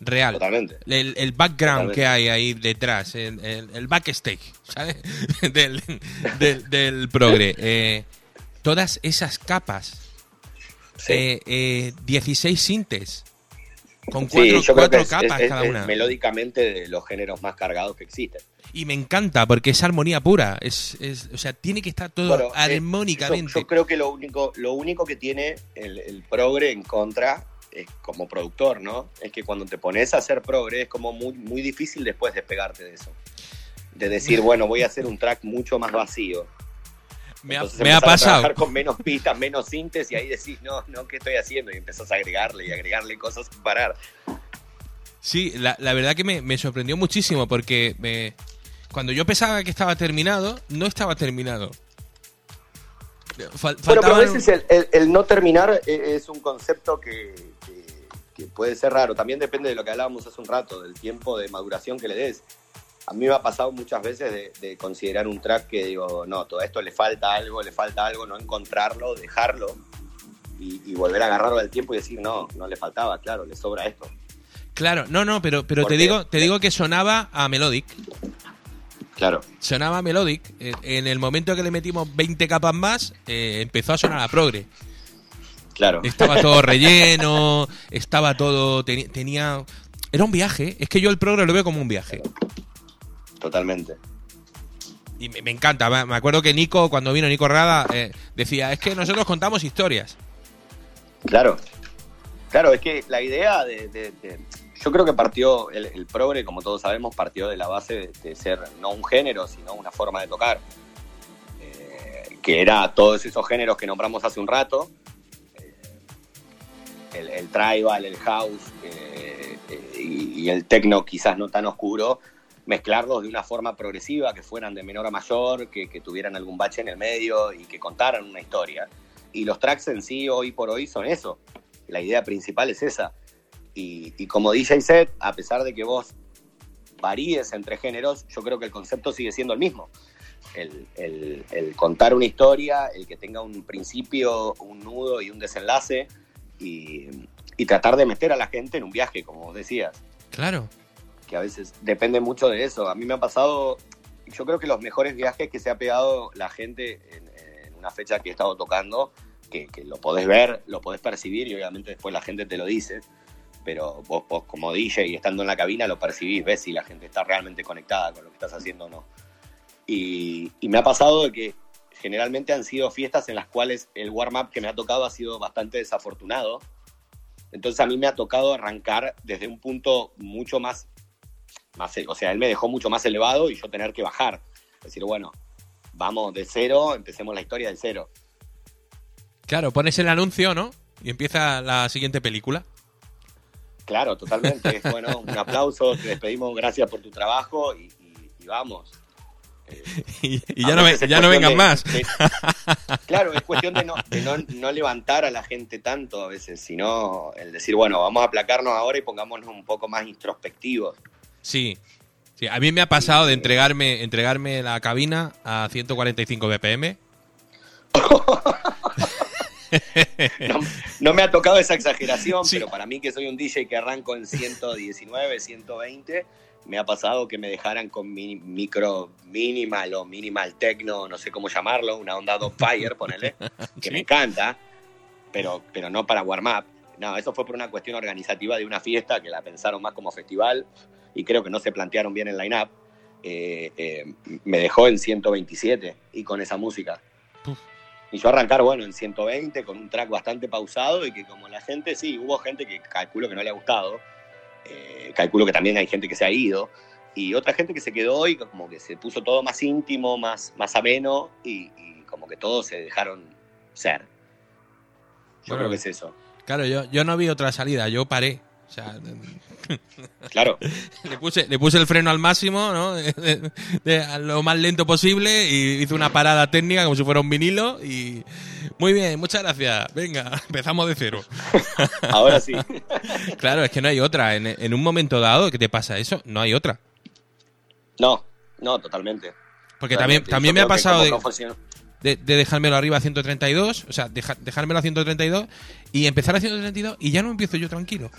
Real. Totalmente. El, el background Totalmente. que hay ahí detrás, el, el- el backstage, ¿sabes? del, del, del progre. Eh, todas esas capas, Sí. eh, eh, 16 sintes, con Sí, cuatro, creo que capas es- es- cada es una. melódicamente de los géneros más cargados que existen. Y me encanta porque es armonía pura. Es, es, o sea, tiene que estar todo Bueno, armónicamente. Yo, yo creo que lo único, lo único que tiene el, el progre en contra es como productor, ¿no? Es que cuando te pones a hacer progre es como muy, muy difícil después despegarte de eso. De decir, bueno, voy a hacer un track mucho más vacío. Me ha, Entonces me ha empezás a pasado. trabajar con menos pistas, menos sintes y ahí decís, no, no, ¿qué estoy haciendo? Y empezás a agregarle y agregarle cosas sin parar. Sí, la, la verdad que me, me sorprendió muchísimo porque me, cuando yo pensaba que estaba terminado, no estaba terminado. Fal- Bueno, pero a veces el, el- el no terminar e- es un concepto que, que- que puede ser raro. También depende de lo que hablábamos hace un rato, del tiempo de maduración que le des. A mí me ha pasado muchas veces de, de considerar un track que digo, no, todo esto le falta algo, le falta algo, no encontrarlo, dejarlo y, y volver a agarrarlo al tiempo y decir, no, no le faltaba, claro, le sobra esto. Claro, no, no, pero, pero te digo, te digo que sonaba a Melodic. Claro. Sonaba a Melodic. Eh, En el momento que le metimos 20 capas más, eh, empezó a sonar a progre. Claro. Estaba todo relleno, estaba todo. teni- tenía. Era un viaje. Es que yo el progre lo veo como un viaje. Totalmente. Y me, me encanta. Me acuerdo que Nico, cuando vino Nico Rada, eh, decía: Es que nosotros contamos historias. Claro. Claro, es que la idea de, de- de- yo creo que partió, el, el progre, como todos sabemos, partió de la base de, de ser no un género, sino una forma de tocar. Eh, que era todos esos géneros que nombramos hace un rato. eh, el, el tribal, el house eh, eh, y, y el techno quizás no tan oscuro, mezclarlos de una forma progresiva, que fueran de menor a mayor, que, que tuvieran algún bache en el medio y que contaran una historia. Y los tracks en sí, hoy por hoy, son eso. La idea principal es esa. Y, y como DJ set, a pesar de que vos varíes entre géneros, yo creo que el concepto sigue siendo el mismo. El, el- contar una historia, el que tenga un principio, un nudo y un desenlace, y, y tratar de meter a la gente en un viaje, como decías Claro. Que a veces depende mucho de eso. A mí me ha pasado, yo creo que los mejores viajes que se ha pegado la gente en, una fecha que he estado tocando, que, que lo podés ver, lo podés percibir y obviamente después la gente te lo dice, pero vos, vos como DJ y estando en la cabina lo percibís, ves si la gente está realmente conectada con lo que estás haciendo o no. Y, y me ha pasado de que generalmente han sido fiestas en las cuales el warm-up que me ha tocado ha sido bastante desafortunado. Entonces a mí me ha tocado arrancar desde un punto mucho más más, o sea, él me dejó mucho más elevado y yo tener que bajar. Decir, bueno, vamos de cero, empecemos la historia del cero. Claro, pones el anuncio, ¿no? Y empieza la siguiente película. Claro, totalmente. Es, bueno, un aplauso, te despedimos, gracias por tu trabajo y, y- y vamos. Eh, Y, ya, no, es ya no vengan de- más. de- claro, es cuestión de, no, de no, no levantar a la gente tanto a veces, sino el decir, bueno, vamos a aplacarnos ahora y pongámonos un poco más introspectivos. Sí. Sí, a mí me ha pasado de entregarme, entregarme la cabina a 145 BPM. No, no me ha tocado esa exageración, Sí. pero para mí que soy un DJ que arranco en 119, 120, me ha pasado que me dejaran con mi micro minimal o minimal techno, no sé cómo llamarlo, una onda fire, ponele, que Sí. me encanta, pero, pero no para warm up. No, eso fue por una cuestión organizativa de una fiesta que la pensaron más como festival y creo que no se plantearon bien el line-up. Eh, eh, me dejó en 127 y con esa música. Uf. Y yo arrancar, bueno, en 120 con un track bastante pausado y que como la gente, sí, hubo gente que calculo que no le ha gustado, eh, calculo que también hay gente que se ha ido y otra gente que se quedó y como que se puso todo más íntimo, más, más ameno y, y como que todos se dejaron ser. Yo Bueno, creo que es eso. Claro, yo, yo no vi otra salida, yo paré. O sea, Claro, le puse, le puse el freno al máximo, ¿no? De- de- a lo más lento posible y hice una parada técnica como si fuera un vinilo y... Muy bien, muchas gracias. Venga, empezamos de cero. ahora sí. Claro, es que no hay otra. En, en un momento dado que te pasa eso, no hay otra. No, no, totalmente. Porque también, Totalmente. también me ha pasado de, de dejármelo arriba a 132, o sea, deja- dejármelo a 132 y empezar a 132 y ya no empiezo yo tranquilo.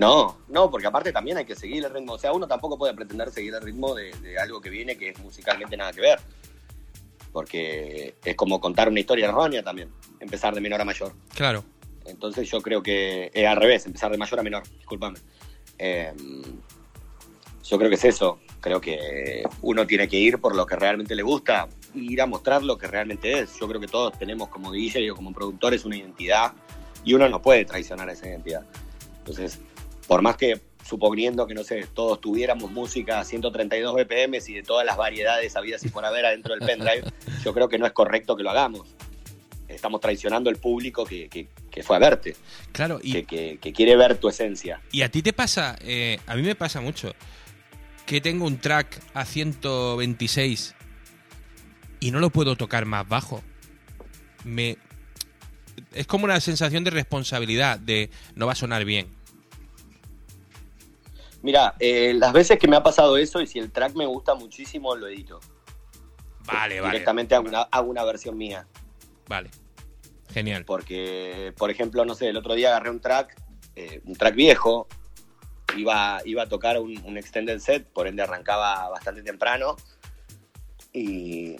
No, no, porque aparte también hay que seguir el ritmo. O sea, uno tampoco puede pretender seguir el ritmo de, de algo que viene que es musicalmente nada que ver. Porque es como contar una historia errónea también, empezar de menor a mayor. Claro. Entonces yo creo que es al revés, empezar de mayor a menor, discúlpame. Eh, yo creo que es eso. Creo que uno tiene que ir por lo que realmente le gusta, ir a mostrar lo que realmente es. Yo creo que todos tenemos como DJ o como productores una identidad y uno no puede traicionar esa identidad. Entonces, por más que suponiendo que, no sé, todos tuviéramos música a 132 BPM y de todas las variedades habidas y por haber adentro del pendrive, yo creo que no es correcto que lo hagamos. Estamos traicionando al público que, que- que fue a verte, Claro, y, que, quiere ver tu esencia. y a ti te pasa, eh, a mí me pasa mucho, que tengo un track a 126 y no lo puedo tocar más bajo. Me... Es como una sensación de responsabilidad, de no va a sonar bien. Mira, eh, las veces que me ha pasado eso y si el track me gusta muchísimo, lo edito. Vale, vale. Directamente hago una, hago una versión mía. Vale. Genial. Porque, por ejemplo, no sé, el otro día agarré un track, eh, un track viejo, iba, iba a tocar un, un extended set, por ende arrancaba bastante temprano, y,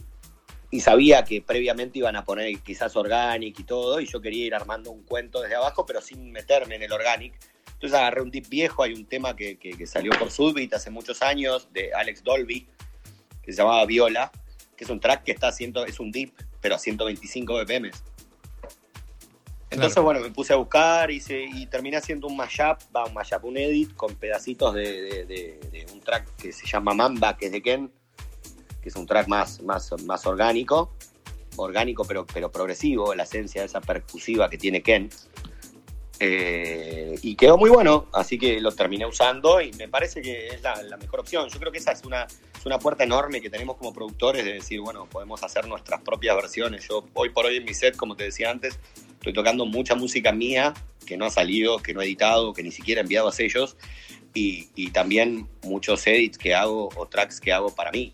y sabía que previamente iban a poner quizás organic y todo, y yo quería ir armando un cuento desde abajo, pero sin meterme en el organic. Entonces agarré un deep viejo, hay un tema que, que- que salió por Subit hace muchos años, de Alex Dolby, que se llamaba Viola, que es un track que está haciendo, es un deep, pero a 125 BPM. Entonces, Claro. bueno, me puse a buscar y, se- y terminé haciendo un mashup, va, un mashup, un edit con pedacitos de, de- de- de un track que se llama Mamba, que es de Ken, que es un track más, más, más orgánico, orgánico pero, pero progresivo, la esencia esa percusiva que tiene Ken. Eh, y quedó muy bueno, así que lo terminé usando y me parece que es la, la mejor opción. Yo creo que esa es una, es una puerta enorme que tenemos como productores de decir, bueno, podemos hacer nuestras propias versiones. Yo hoy por hoy en mi set, como te decía antes, estoy tocando mucha música mía que no ha salido, que no he editado, que ni siquiera he enviado a sellos y, y también muchos edits que hago o tracks que hago para mí.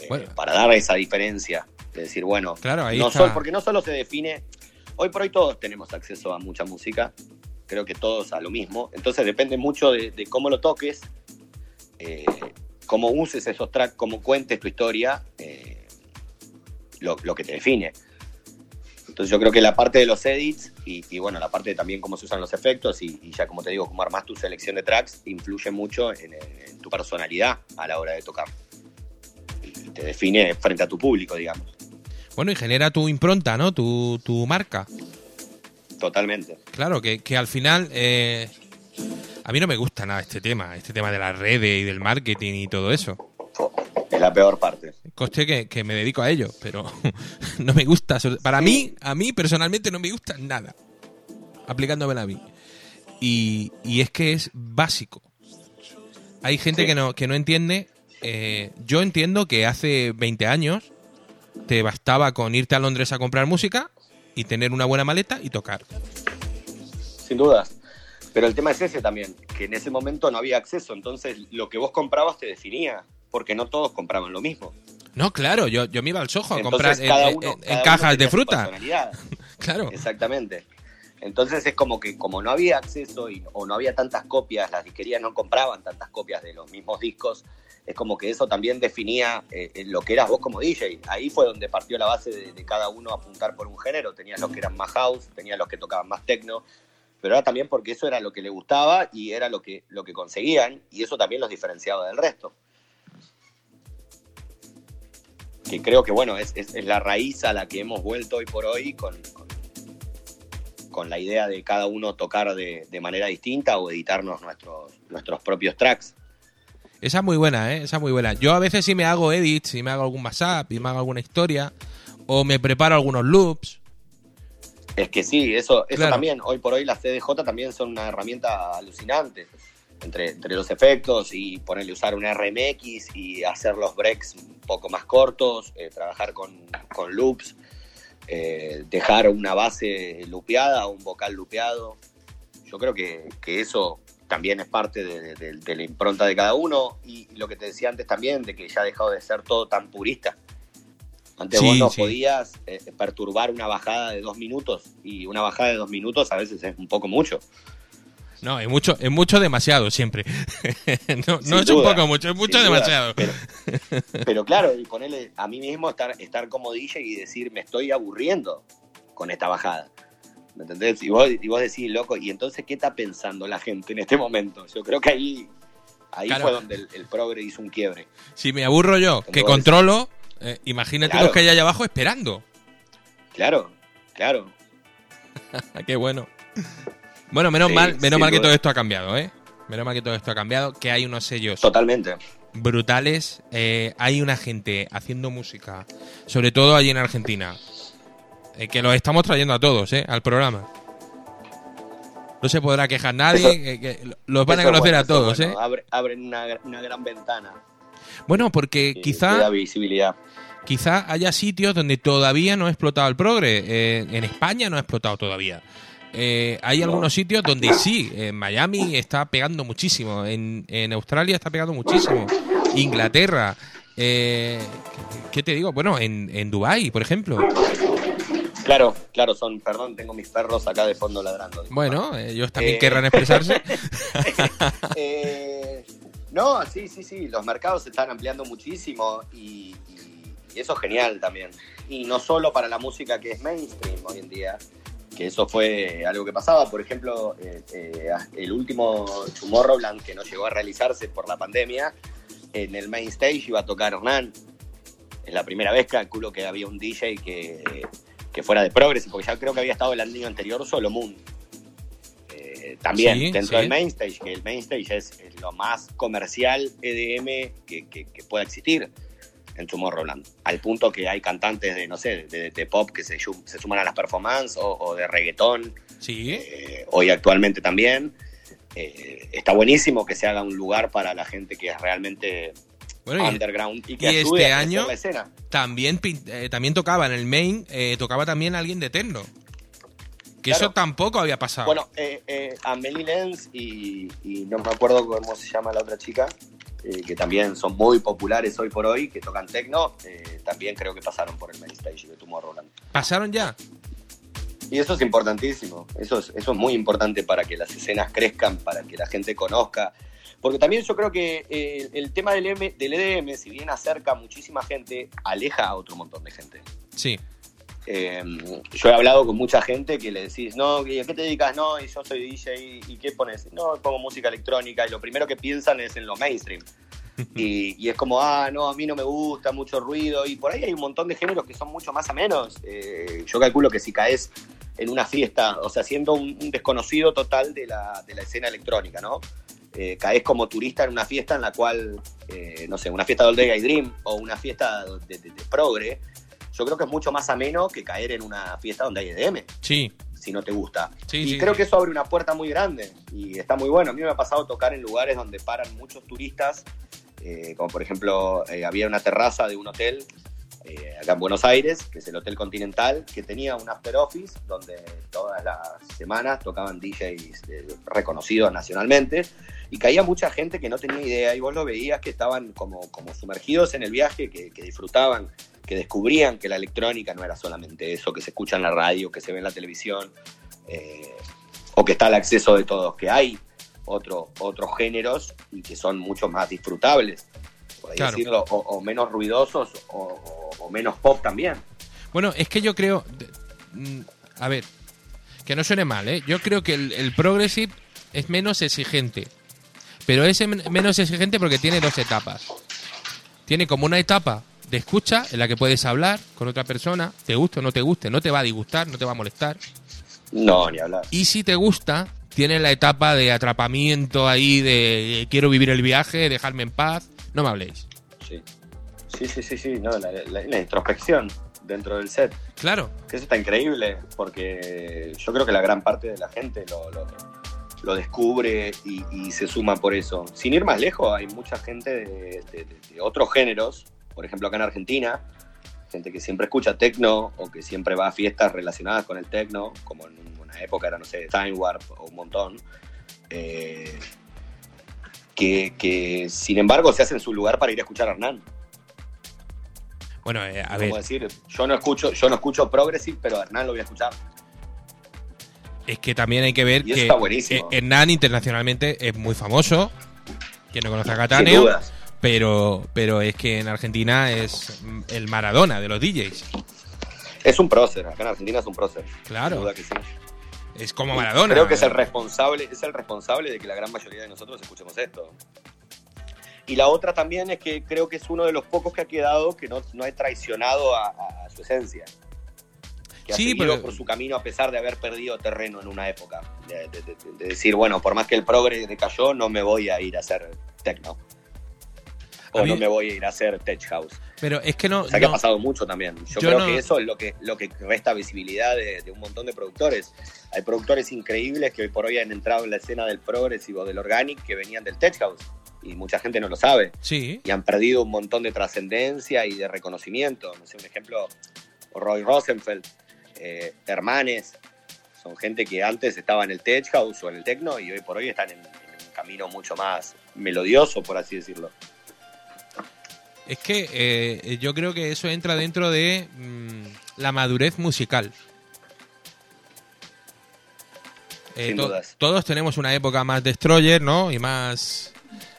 Eh, Bueno. para dar esa diferencia. De decir, bueno, Claro, ahí no está. solo- porque no solo se define, hoy por hoy todos tenemos acceso a mucha música, creo que todos a lo mismo, entonces depende mucho de, cómo lo toques, eh, cómo uses esos tracks, cómo cuentes tu historia, eh, lo, que te define. Entonces yo creo que la parte de los edits y, bueno, la parte de también cómo se usan los efectos y, y ya como te digo, cómo armas tu selección de tracks, influye mucho en, en tu personalidad a la hora de tocar. Y te define frente a tu público, digamos. Bueno, y genera tu impronta, ¿no? Tu, tu marca. Totalmente. Claro, que, que al final eh, a mí no me gusta nada este tema, este tema de las redes y del marketing y todo eso. Es la peor parte. Coste que, que me dedico a ello, pero no me gusta. Para mí, a mí personalmente no me gusta nada. Aplicándomela a mí. Y, y es que es básico. Hay gente Sí. que no, que no entiende. eh, yo entiendo que hace 20 años te bastaba con irte a Londres a comprar música y tener una buena maleta y tocar. Sin dudas. Pero el tema es ese también, que en ese momento no había acceso, entonces lo que vos comprabas te definía, porque no todos compraban lo mismo. No, claro, yo, yo me iba al Soho a Entonces, comprar uno- en- cajas de fruta. Claro. Exactamente. Entonces es como que como no había acceso y, o no había tantas copias, las disquerías no compraban tantas copias de los mismos discos, es como que eso también definía eh, lo que eras vos como DJ. Ahí fue donde partió la base de, cada uno apuntar por un género. Tenías los que eran más house, tenías los que tocaban más techno, pero era también porque eso era lo que le gustaba y era lo que, lo que conseguían y eso también los diferenciaba del resto. Que creo que, bueno, es, es, es la raíz a la que hemos vuelto hoy por hoy con, con, con la idea de cada uno tocar de, de, manera distinta o editarnos nuestros, nuestros propios tracks. Esa es muy buena, ¿eh? Esa es muy buena. Yo a veces sí me hago edits, si me hago algún WhatsApp, y me hago alguna historia, o me preparo algunos loops. Es que sí, eso, eso claro. también, hoy por hoy las CDJ también son una herramienta alucinante. Entre, entre los efectos y ponerle usar un RMX y hacer los breaks un poco más cortos, eh, trabajar con, con loops, eh, dejar una base lupeada, un vocal lupeado. Yo creo que, que eso también es parte de, de, de, la impronta de cada uno y lo que te decía antes también, de que ya ha dejado de ser todo tan purista. Antes sí, vos no sí. podías eh, perturbar una bajada de dos minutos y una bajada de dos minutos a veces es un poco mucho. No, es mucho, es mucho demasiado siempre. no, no es duda, un poco mucho, es mucho demasiado. Pero, pero, claro, y ponerle a mí mismo estar, estar como DJ y decir me estoy aburriendo con esta bajada. ¿Me entendés? Y vos, y vos decís, loco, ¿y entonces qué está pensando la gente en este momento? Yo creo que ahí, ahí claro. fue donde el, el, progre hizo un quiebre. Si me aburro yo, que controlo, eh, imagínate claro. los que hay allá abajo esperando. Claro, claro. qué bueno. Bueno, menos sí, mal, menos mal que todo esto ha cambiado, ¿eh? Menos mal que todo esto ha cambiado, que hay unos sellos. Totalmente. Brutales. Eh, hay una gente haciendo música, sobre todo allí en Argentina, eh, que los estamos trayendo a todos, ¿eh? Al programa. No se podrá quejar nadie, eso, que los van a conocer bueno, a todos, bueno. ¿eh? Abre, abren una, una, gran ventana. Bueno, porque quizá. Da visibilidad. Quizá haya sitios donde todavía no ha explotado el progre. Eh, en España no ha explotado todavía. Eh, hay algunos sitios donde sí, en Miami está pegando muchísimo, en, en Australia está pegando muchísimo, Inglaterra, eh, ¿qué te digo? Bueno, en, en Dubai, por ejemplo. Claro, claro, son, perdón, tengo mis perros acá de fondo ladrando. Bueno, ellos también eh, querrán expresarse. Eh, no, sí, sí, sí, los mercados se están ampliando muchísimo y, y, y eso es genial también. Y no solo para la música que es mainstream hoy en día, que eso fue algo que pasaba. Por ejemplo, eh, eh, el último Tomorrowland que no llegó a realizarse por la pandemia, en el main stage iba a tocar Hernán. Es la primera vez, calculo que había un DJ que, que fuera de Progress, porque ya creo que había estado el año anterior solo Moon. Eh, también sí, dentro sí. del main stage, que el main stage es, es lo más comercial EDM que, que, que pueda existir en Tomorrowland. Al punto que hay cantantes de, no sé, de, de pop que se, se, suman a las performances o, o de reggaetón. Sí. Eh, hoy actualmente también. Eh, está buenísimo que se haga un lugar para la gente que es realmente bueno, underground y, y que y este año la escena. También, eh, también tocaba en el main, eh, tocaba también alguien de techno. Que claro. eso tampoco había pasado. Bueno, eh, Amelie Lenz y, y no me acuerdo cómo se llama la otra chica eh, que también son muy populares hoy por hoy, que tocan techno, eh, también creo que pasaron por el main stage de Tomorrowland. ¿Pasaron ya? Y eso es importantísimo, eso es, eso es muy importante para que las escenas crezcan, para que la gente conozca. Porque también yo creo que eh, el tema del, M, del EDM, si bien acerca a muchísima gente, aleja a otro montón de gente. Sí. Eh, yo he hablado con mucha gente que le decís, no, ¿y a qué te dedicas? No, y yo soy DJ, ¿y qué pones? No, pongo música electrónica, y lo primero que piensan es en lo mainstream. y, y, es como, ah, no, a mí no me gusta, mucho ruido, y por ahí hay un montón de géneros que son mucho más a menos. Eh, yo calculo que si caes en una fiesta, o sea, siendo un, un desconocido total de la, de la escena electrónica, ¿no? Eh, caes como turista en una fiesta en la cual, eh, no sé, una fiesta de Old Day Dream o una fiesta de, de, de progre, yo creo que es mucho más ameno que caer en una fiesta donde hay EDM. Sí. Si no te gusta. Sí, y sí, creo sí. que eso abre una puerta muy grande y está muy bueno. A mí me ha pasado tocar en lugares donde paran muchos turistas, eh, como por ejemplo eh, había una terraza de un hotel acá en Buenos Aires, que es el Hotel Continental, que tenía un after office donde todas las semanas tocaban DJs reconocidos nacionalmente y caía mucha gente que no tenía idea y vos lo veías que estaban como, como sumergidos en el viaje, que, que disfrutaban que descubrían que la electrónica no era solamente eso que se escucha en la radio, que se ve en la televisión, eh, o que está al acceso de todos, que hay otro, otros géneros y que son mucho más disfrutables, por ahí Claro. decirlo, o, o menos ruidosos o, o- o menos pop también. Bueno, es que yo creo. mm, A ver, que no suene mal, ¿eh? Yo creo que el, el Progressive es menos exigente. Pero es men- menos exigente porque tiene dos etapas. Tiene como una etapa de escucha en la que puedes hablar con otra persona, te guste o no te guste, no te va a disgustar, no te va a molestar. No, ni hablar. Y si te gusta, tiene la etapa de atrapamiento ahí, de eh, quiero vivir el viaje, dejarme en paz, no me habléis. Sí, sí, sí, sí, sí, no, la, la- la introspección dentro del set. Claro, Que eso está increíble, porque yo creo que la gran parte de la gente lo, lo, lo descubre y, y se suma por eso. Sin ir más lejos, hay mucha gente de, de- de- de otros géneros, por ejemplo acá en Argentina, gente que siempre escucha techno o que siempre va a fiestas relacionadas con el techno, como en una época era, no sé, Time Warp o un montón. eh, que, que, sin embargo se hacen su lugar para ir a escuchar a Hernán. bueno, eh, a ver, Como decir, yo no escucho, yo no escucho Progressive, pero a Hernán lo voy a escuchar. Es que también hay que ver Y que eh, Hernán internacionalmente es muy famoso. Quien no conoce a dudas. pero, pero es que en Argentina es el Maradona de los DJs. Es un prócer, acá en Argentina es un prócer. Claro, duda que sí. es como Maradona. Creo que es el responsable, es el responsable de que la gran mayoría de nosotros escuchemos esto. Y la otra también es que creo que es uno de los pocos que ha quedado que no, no ha traicionado a, a- a su esencia. Que ha Sí, seguido pero- por su camino a pesar de haber perdido terreno en una época. De, de- de- de decir, bueno, por más que el progre decayó, no me voy a ir a hacer techno. O mí- no me voy a ir a hacer tech house. Pero es que no. O sea que no- ha pasado mucho también. Yo, Yo creo no- que eso es lo que, lo que resta visibilidad de, de un montón de productores. Hay productores increíbles que hoy por hoy han entrado en la escena del progresivo, del organic, que venían del tech house. Y mucha gente no lo sabe. Sí, Y han perdido un montón de trascendencia y de reconocimiento. No sé, un ejemplo, Roy Rosenfeld, eh, Hermanes. Son gente que antes estaba en el tech house o en el techno y hoy por hoy están en, en un camino mucho más melodioso, por así decirlo. es que eh, yo creo que eso entra dentro de mm, la madurez musical. Eh, Sin to- dudas. Todos tenemos una época más destroyer, ¿no? Y más.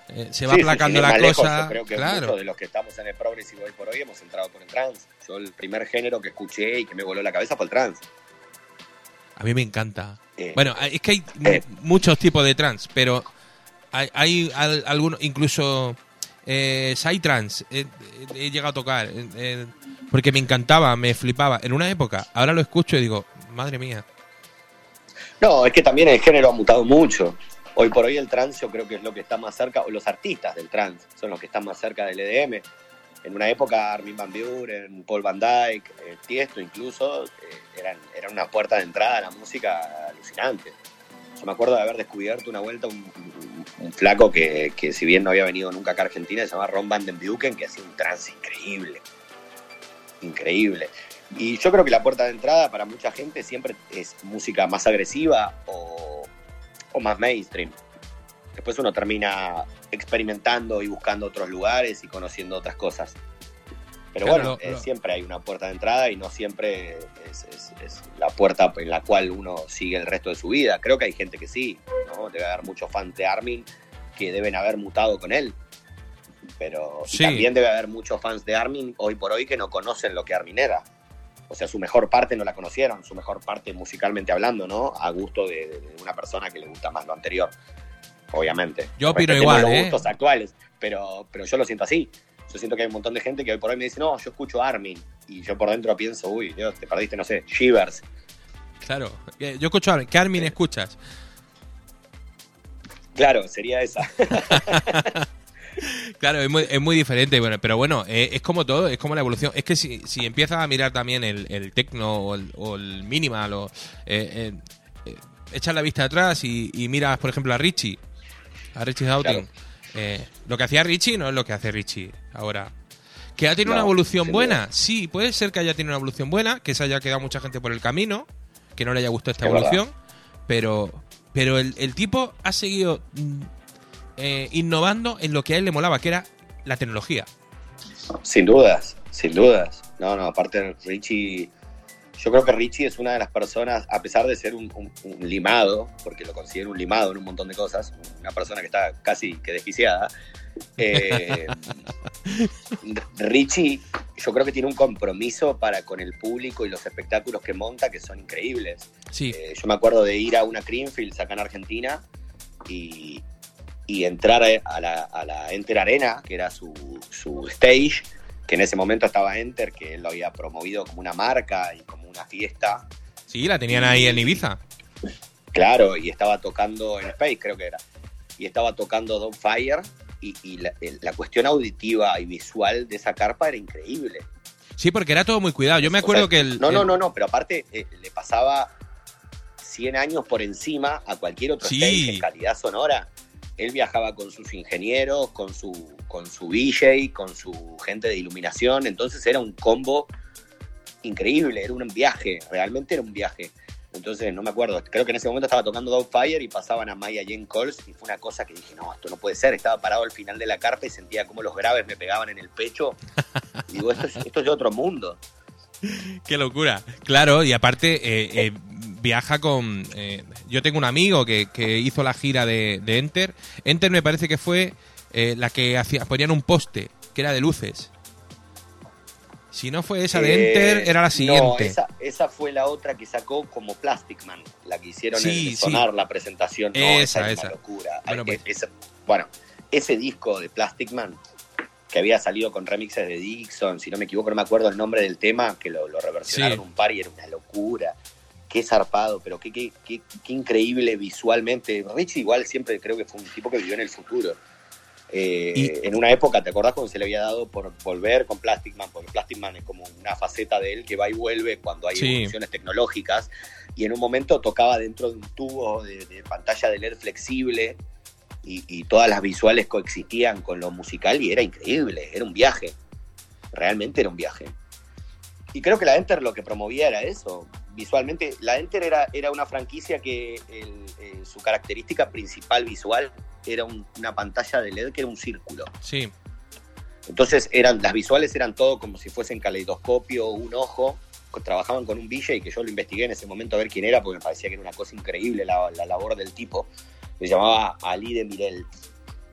Eh, se va Sí, sí, aplacando ir la lejos, cosa. yo creo que claro. muchos de los que estamos en el progresivo hoy por hoy hemos entrado por el trance. Yo el primer género que escuché y que me voló la cabeza fue el trance. A mí me encanta. Eh, Bueno, es que hay eh. muchos tipos de trance, pero hay, hay al- algunos, incluso eh, Psytrance, eh, eh, he llegado a tocar, porque me encantaba, me flipaba en una época. Ahora lo escucho y digo, madre mía. No, es que también el género ha mutado mucho. Hoy por hoy el trance yo creo que es lo que está más cerca, o los artistas del trance son los que están más cerca del EDM. En una época Armin Van Buren, Paul Van Dyke, eh, Tiesto incluso, eh, eran, eran una puerta de entrada a la música alucinante. Yo me acuerdo de haber descubierto una vuelta un flaco que, que si bien no había venido nunca acá a Argentina, se llama Ron Van Den Buken, que hacía un trance increíble. Increíble. Y yo creo que la puerta de entrada para mucha gente siempre es música más agresiva o, o más mainstream. Después uno termina experimentando y buscando otros lugares y conociendo otras cosas. Pero Claro, bueno, eh, siempre hay una puerta de entrada y no siempre es, es- es la puerta en la cual uno sigue el resto de su vida. Creo que hay gente que sí, ¿no? Debe haber muchos fans de Armin que deben haber mutado con él. Pero Sí. también debe haber muchos fans de Armin hoy por hoy que no conocen lo que Armin era. O sea, su mejor parte no la conocieron, su mejor parte musicalmente hablando, ¿no? A gusto de, de- de una persona que le gusta más lo anterior, obviamente. Yo opino igual, los ¿eh? gustos actuales, pero, pero yo lo siento así. Yo siento que hay un montón de gente que hoy por hoy me dice, no, yo escucho Armin. Y yo por dentro pienso, uy, Dios, te perdiste, no sé, Shivers. Claro. Eh, Yo escucho Armin. ¿Qué Armin escuchas? Claro, sería esa. Claro, es muy, es muy diferente, bueno, pero bueno, eh, es como todo, es como la evolución. Es que si, si empiezas a mirar también el, el techno o el, o el minimal, o, eh, eh, echas la vista atrás y, y miras, por ejemplo, a Richie, a Richie Houghton. Claro. Lo que hacía Richie no es lo que hace Richie ahora. ¿Que ha tenido No, una evolución buena? duda. Sí, puede ser que haya tenido una evolución buena, que se haya quedado mucha gente por el camino, que no le haya gustado esta Es verdad. evolución, pero, pero el, el tipo ha seguido eh, innovando en lo que a él le molaba, que era la tecnología. Sin dudas, sin dudas. No, no, aparte Richie, Yo creo que Richie es una de las personas, a pesar de ser un, un- un limado, porque lo considero un limado en un montón de cosas, una persona que está casi que desquiciada, eh, Richie yo creo que tiene un compromiso para con el público y los espectáculos que monta que son increíbles. Sí, Eh, yo me acuerdo de ir a una Creamfields acá en Argentina y, y entrar a la, a la Enter Arena, que era su, su stage, que en ese momento estaba Enter, que él lo había promovido como una marca y como una fiesta. sí, la tenían ahí en Ibiza. Claro, y estaba tocando en Space, creo que era. Y estaba tocando Don Fire. Y, y la, la cuestión auditiva y visual de esa carpa era increíble. Sí, porque era todo muy cuidado. Yo me O acuerdo sea, que el... No, no, no, no, pero aparte eh, le pasaba 100 años por encima a cualquier otro Sí. stage en calidad sonora. Él viajaba con sus ingenieros, con su, con su DJ, con su gente de iluminación, entonces era un combo increíble, era un viaje, realmente era un viaje. Entonces, no me acuerdo, creo que en ese momento estaba tocando Dogfire y pasaban a Maya Jane Coles y fue una cosa que dije, no, esto no puede ser, estaba parado al final de la carpa y sentía como los graves me pegaban en el pecho. Digo, esto es, esto es de otro mundo. Qué locura. Claro, y aparte eh, eh, viaja con... eh, yo tengo un amigo que, que hizo la gira de, de Enter. Enter me parece que fue eh, la que hacía, ponían un poste, que era de luces. Si no fue esa de Eh, Enter, era la No, siguiente. esa, esa fue la otra que sacó como Plastic Man, la que hicieron Sí, en Sonar, sí. la presentación. No, Esa, esa, es esa. una locura. Bueno, Ay, pues. esa- bueno, ese disco de Plastic Man, que había salido con remixes de Dixon, si no me equivoco, no me acuerdo el nombre del tema, que lo, lo reversionaron Sí. un par y era una locura. Qué zarpado, pero qué, qué, qué, qué increíble visualmente. Rich igual siempre creo que fue un tipo que vivió en el futuro. Eh, en una época, ¿te acordás cuando se le había dado por volver con Plastic Man? Porque Plastic Man es como una faceta de él que va y vuelve cuando hay Sí. evoluciones tecnológicas. Y en un momento tocaba dentro de un tubo de, de pantalla de LED flexible y, y todas las visuales coexistían con lo musical y era increíble, era un viaje. Realmente era un viaje. Y creo que la Enter lo que promovía era eso. Visualmente, la Enter era, era una franquicia que el- eh, su característica principal visual era un- una pantalla de LED que era un círculo. Sí, Entonces eran, las visuales eran todo como si fuesen caleidoscopio un ojo. Trabajaban con un DJ que yo lo investigué en ese momento a ver quién era, porque me parecía que era una cosa increíble la, la labor del tipo. Se llamaba Ali de Mirel.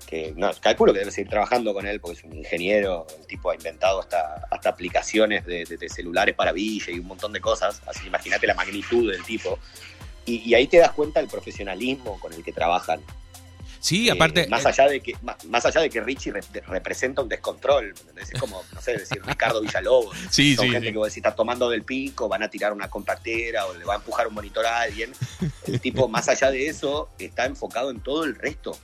Que no, calculo que debe seguir trabajando con él porque es un ingeniero. El tipo ha inventado hasta, hasta aplicaciones de, de- de celulares para DJ y un montón de cosas. Así que imagínate la magnitud del tipo. Y, y ahí te das cuenta del profesionalismo con el que trabajan. sí, Eh, aparte... más eh, allá de que más, más allá de que Richie re- representa un descontrol ¿me entendés? es como no sé decir Ricardo Villalobos sí, son sí, gente sí. que vos decís está tomando del pico van a tirar una compactera o le va a empujar un monitor a alguien el tipo más allá de eso está enfocado en todo el resto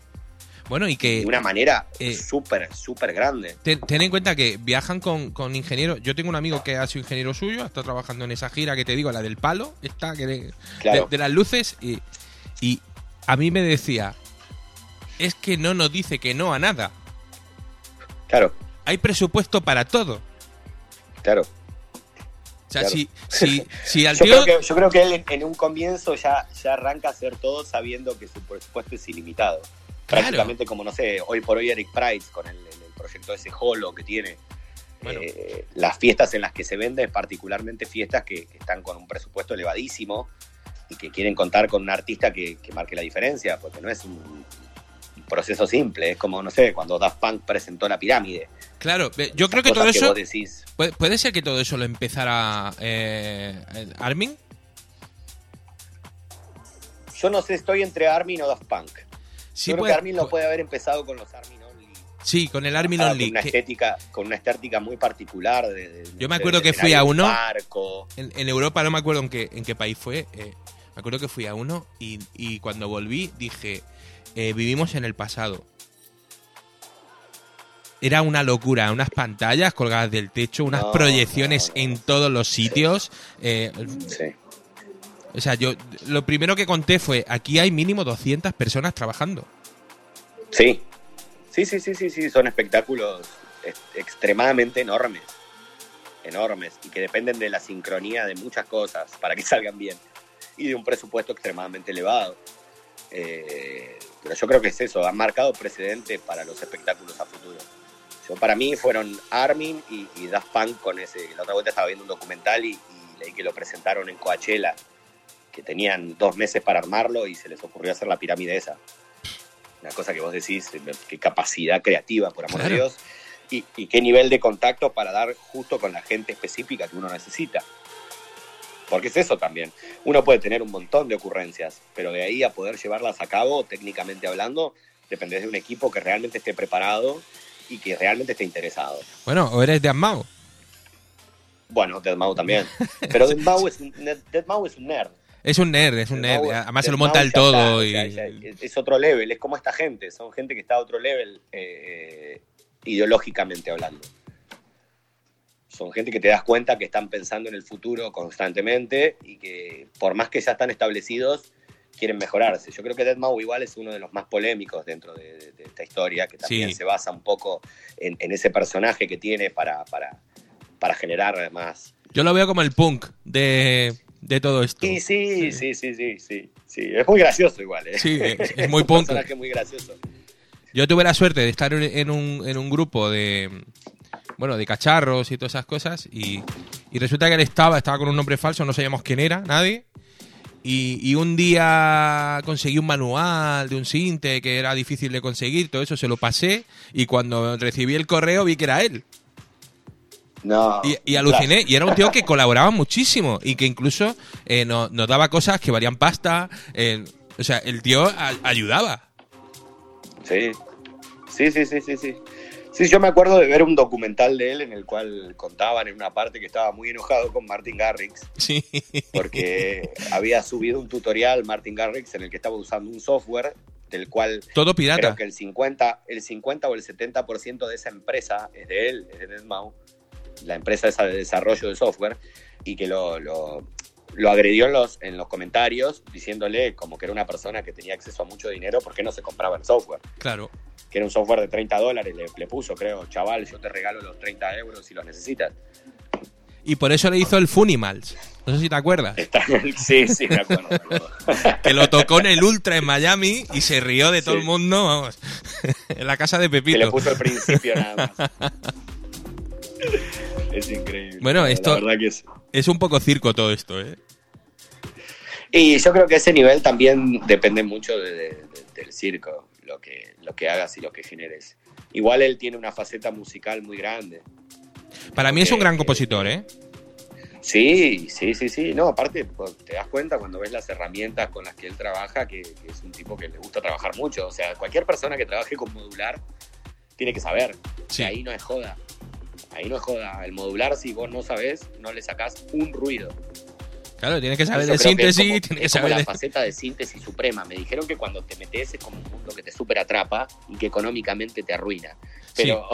Bueno, y que... de una manera eh, súper súper grande Ten, ten en cuenta que viajan con, con ingenieros. Yo tengo un amigo que ha sido ingeniero suyo, está trabajando en esa gira que te digo, la del palo, esta que de, claro de- de las luces, y, y a mí me decía, es que no nos dice que no a nada. claro Hay presupuesto para todo. claro O sea, Claro. si, si, si al yo tío... creo, que, yo creo que él en, en un comienzo ya, ya arranca a hacer todo sabiendo que su presupuesto es ilimitado. Claro. Prácticamente como, no sé, hoy por hoy Eric Price con el, el- el proyecto ese Holo que tiene. Bueno. Eh, las fiestas en las que se venden, particularmente fiestas que, que están con un presupuesto elevadísimo y que quieren contar con un artista que, que marque la diferencia, porque no es un, un proceso simple, es como, no sé, cuando Daft Punk presentó la pirámide. Claro, eh, yo creo que todo eso... decís, Puede, puede ser que todo eso lo empezara eh, Armin. yo no sé, estoy entre Armin o Daft Punk. Sí, yo creo puede- que Armin lo puede haber empezado con los Armin Only. sí, con el Armin Ah, Only. Con una estética, con una estética muy particular. De, de- Yo me acuerdo de que fui a uno. barco. En, en Europa no me acuerdo en qué, en qué país fue. eh, me acuerdo que fui a uno y, y cuando volví dije, eh, vivimos en el pasado. Era una locura, unas pantallas colgadas del techo, unas No, proyecciones no, no. en todos los sitios. eh, Sí. O sea, yo lo primero que conté fue, aquí hay mínimo 200 personas trabajando. sí, sí, sí, sí, sí, sí, son espectáculos ex- extremadamente enormes, enormes, y que dependen de la sincronía de muchas cosas para que salgan bien, y de un presupuesto extremadamente elevado. Eh, pero yo creo que es eso, han marcado precedente para los espectáculos a futuro. Yo, para mí fueron Armin y, y Daft Punk con ese. La otra vuelta estaba viendo un documental y, y leí que lo presentaron en Coachella, que tenían dos meses para armarlo y se les ocurrió hacer la pirámide esa. Una cosa que vos decís, eh, qué capacidad creativa, por amor Claro. de Dios, y, y qué nivel de contacto para dar justo con la gente específica que uno necesita. Porque es eso también. Uno puede tener un montón de ocurrencias, pero de ahí a poder llevarlas a cabo, técnicamente hablando, depende de un equipo que realmente esté preparado y que realmente esté interesado. Bueno, o eres de Asmao. Bueno, Deadmau también. Pero Deadmau es, un- Deadmau es un nerd. Es un nerd, es un nerd. Además se lo monta el está, todo o sea, es- es otro level, es como esta gente, son gente que está a otro level eh, ideológicamente hablando. Son gente que te das cuenta que están pensando en el futuro constantemente y que por más que ya están establecidos, quieren mejorarse. Yo creo que Deadmau igual es uno de los más polémicos dentro de, de- de esta historia, que también Sí. se basa un poco en, en ese personaje que tiene para, para, para generar más, Yo lo veo como el punk de, de todo esto. Sí, sí, sí, sí, sí, sí, sí. Es muy gracioso igual, ¿eh? Sí, es- es muy personaje muy gracioso. Yo tuve la suerte de estar en- en un, en un grupo de bueno, de cacharros y todas esas cosas y, y resulta que él estaba, estaba con un nombre falso, no sabíamos quién era, nadie. Y, y un día conseguí un manual de un sinte que era difícil de conseguir, todo eso se lo pasé y cuando recibí el correo vi que era él. No. Y, y aluciné, y era un tío que colaboraba muchísimo y que incluso eh, no- nos daba cosas que valían pasta. eh, o sea, el tío a- ayudaba. Sí. Sí, sí, sí, sí, sí. Sí, yo me acuerdo de ver un documental de él en el cual contaban en una parte que estaba muy enojado con Martin Garrix Sí. porque había subido un tutorial Martin Garrix en el que estaba usando un software del cual Todo pirata. creo que el 50, el 50 o el 70% de esa empresa es de él, es de Deadmau, la empresa esa de desarrollo de software, y que lo, lo, lo agredió en los, en los comentarios diciéndole como que era una persona que tenía acceso a mucho dinero porque no se compraba el software, Claro. que era un software de 30 dólares, le, le puso, creo, chaval, yo te regalo los 30 euros si los necesitas. Y por eso le hizo el Funimals. No sé si te acuerdas. Está- sí, sí, me acuerdo. me acuerdo. Que lo tocó en el Ultra en Miami y se rió de todo Sí. el mundo, vamos. En la casa de que le Pepito. puso al principio nada más. Es increíble. Bueno, La esto- verdad que es, Es un poco circo todo esto, ¿eh? Y yo creo que ese nivel también depende mucho de- de- de- del circo, lo que, lo que hagas y lo que generes. Igual él tiene una faceta musical muy grande. Para mí es un gran compositor, ¿eh? Sí, sí, sí, sí. No, aparte pues, te das cuenta cuando ves las herramientas con las que él trabaja que, que es un tipo que le gusta trabajar mucho. O sea, cualquier persona que trabaje con modular tiene que saber. Sí. Que ahí no es joda. Ahí no es joda. El modular, si vos no sabés, no le sacás un ruido. Claro, tienes que saber Yo de creo que es síntesis, como- tienes que es como saber la de... faceta de síntesis suprema. Me dijeron que cuando te metes es como un mundo que te súper atrapa y que económicamente te arruina. Pero,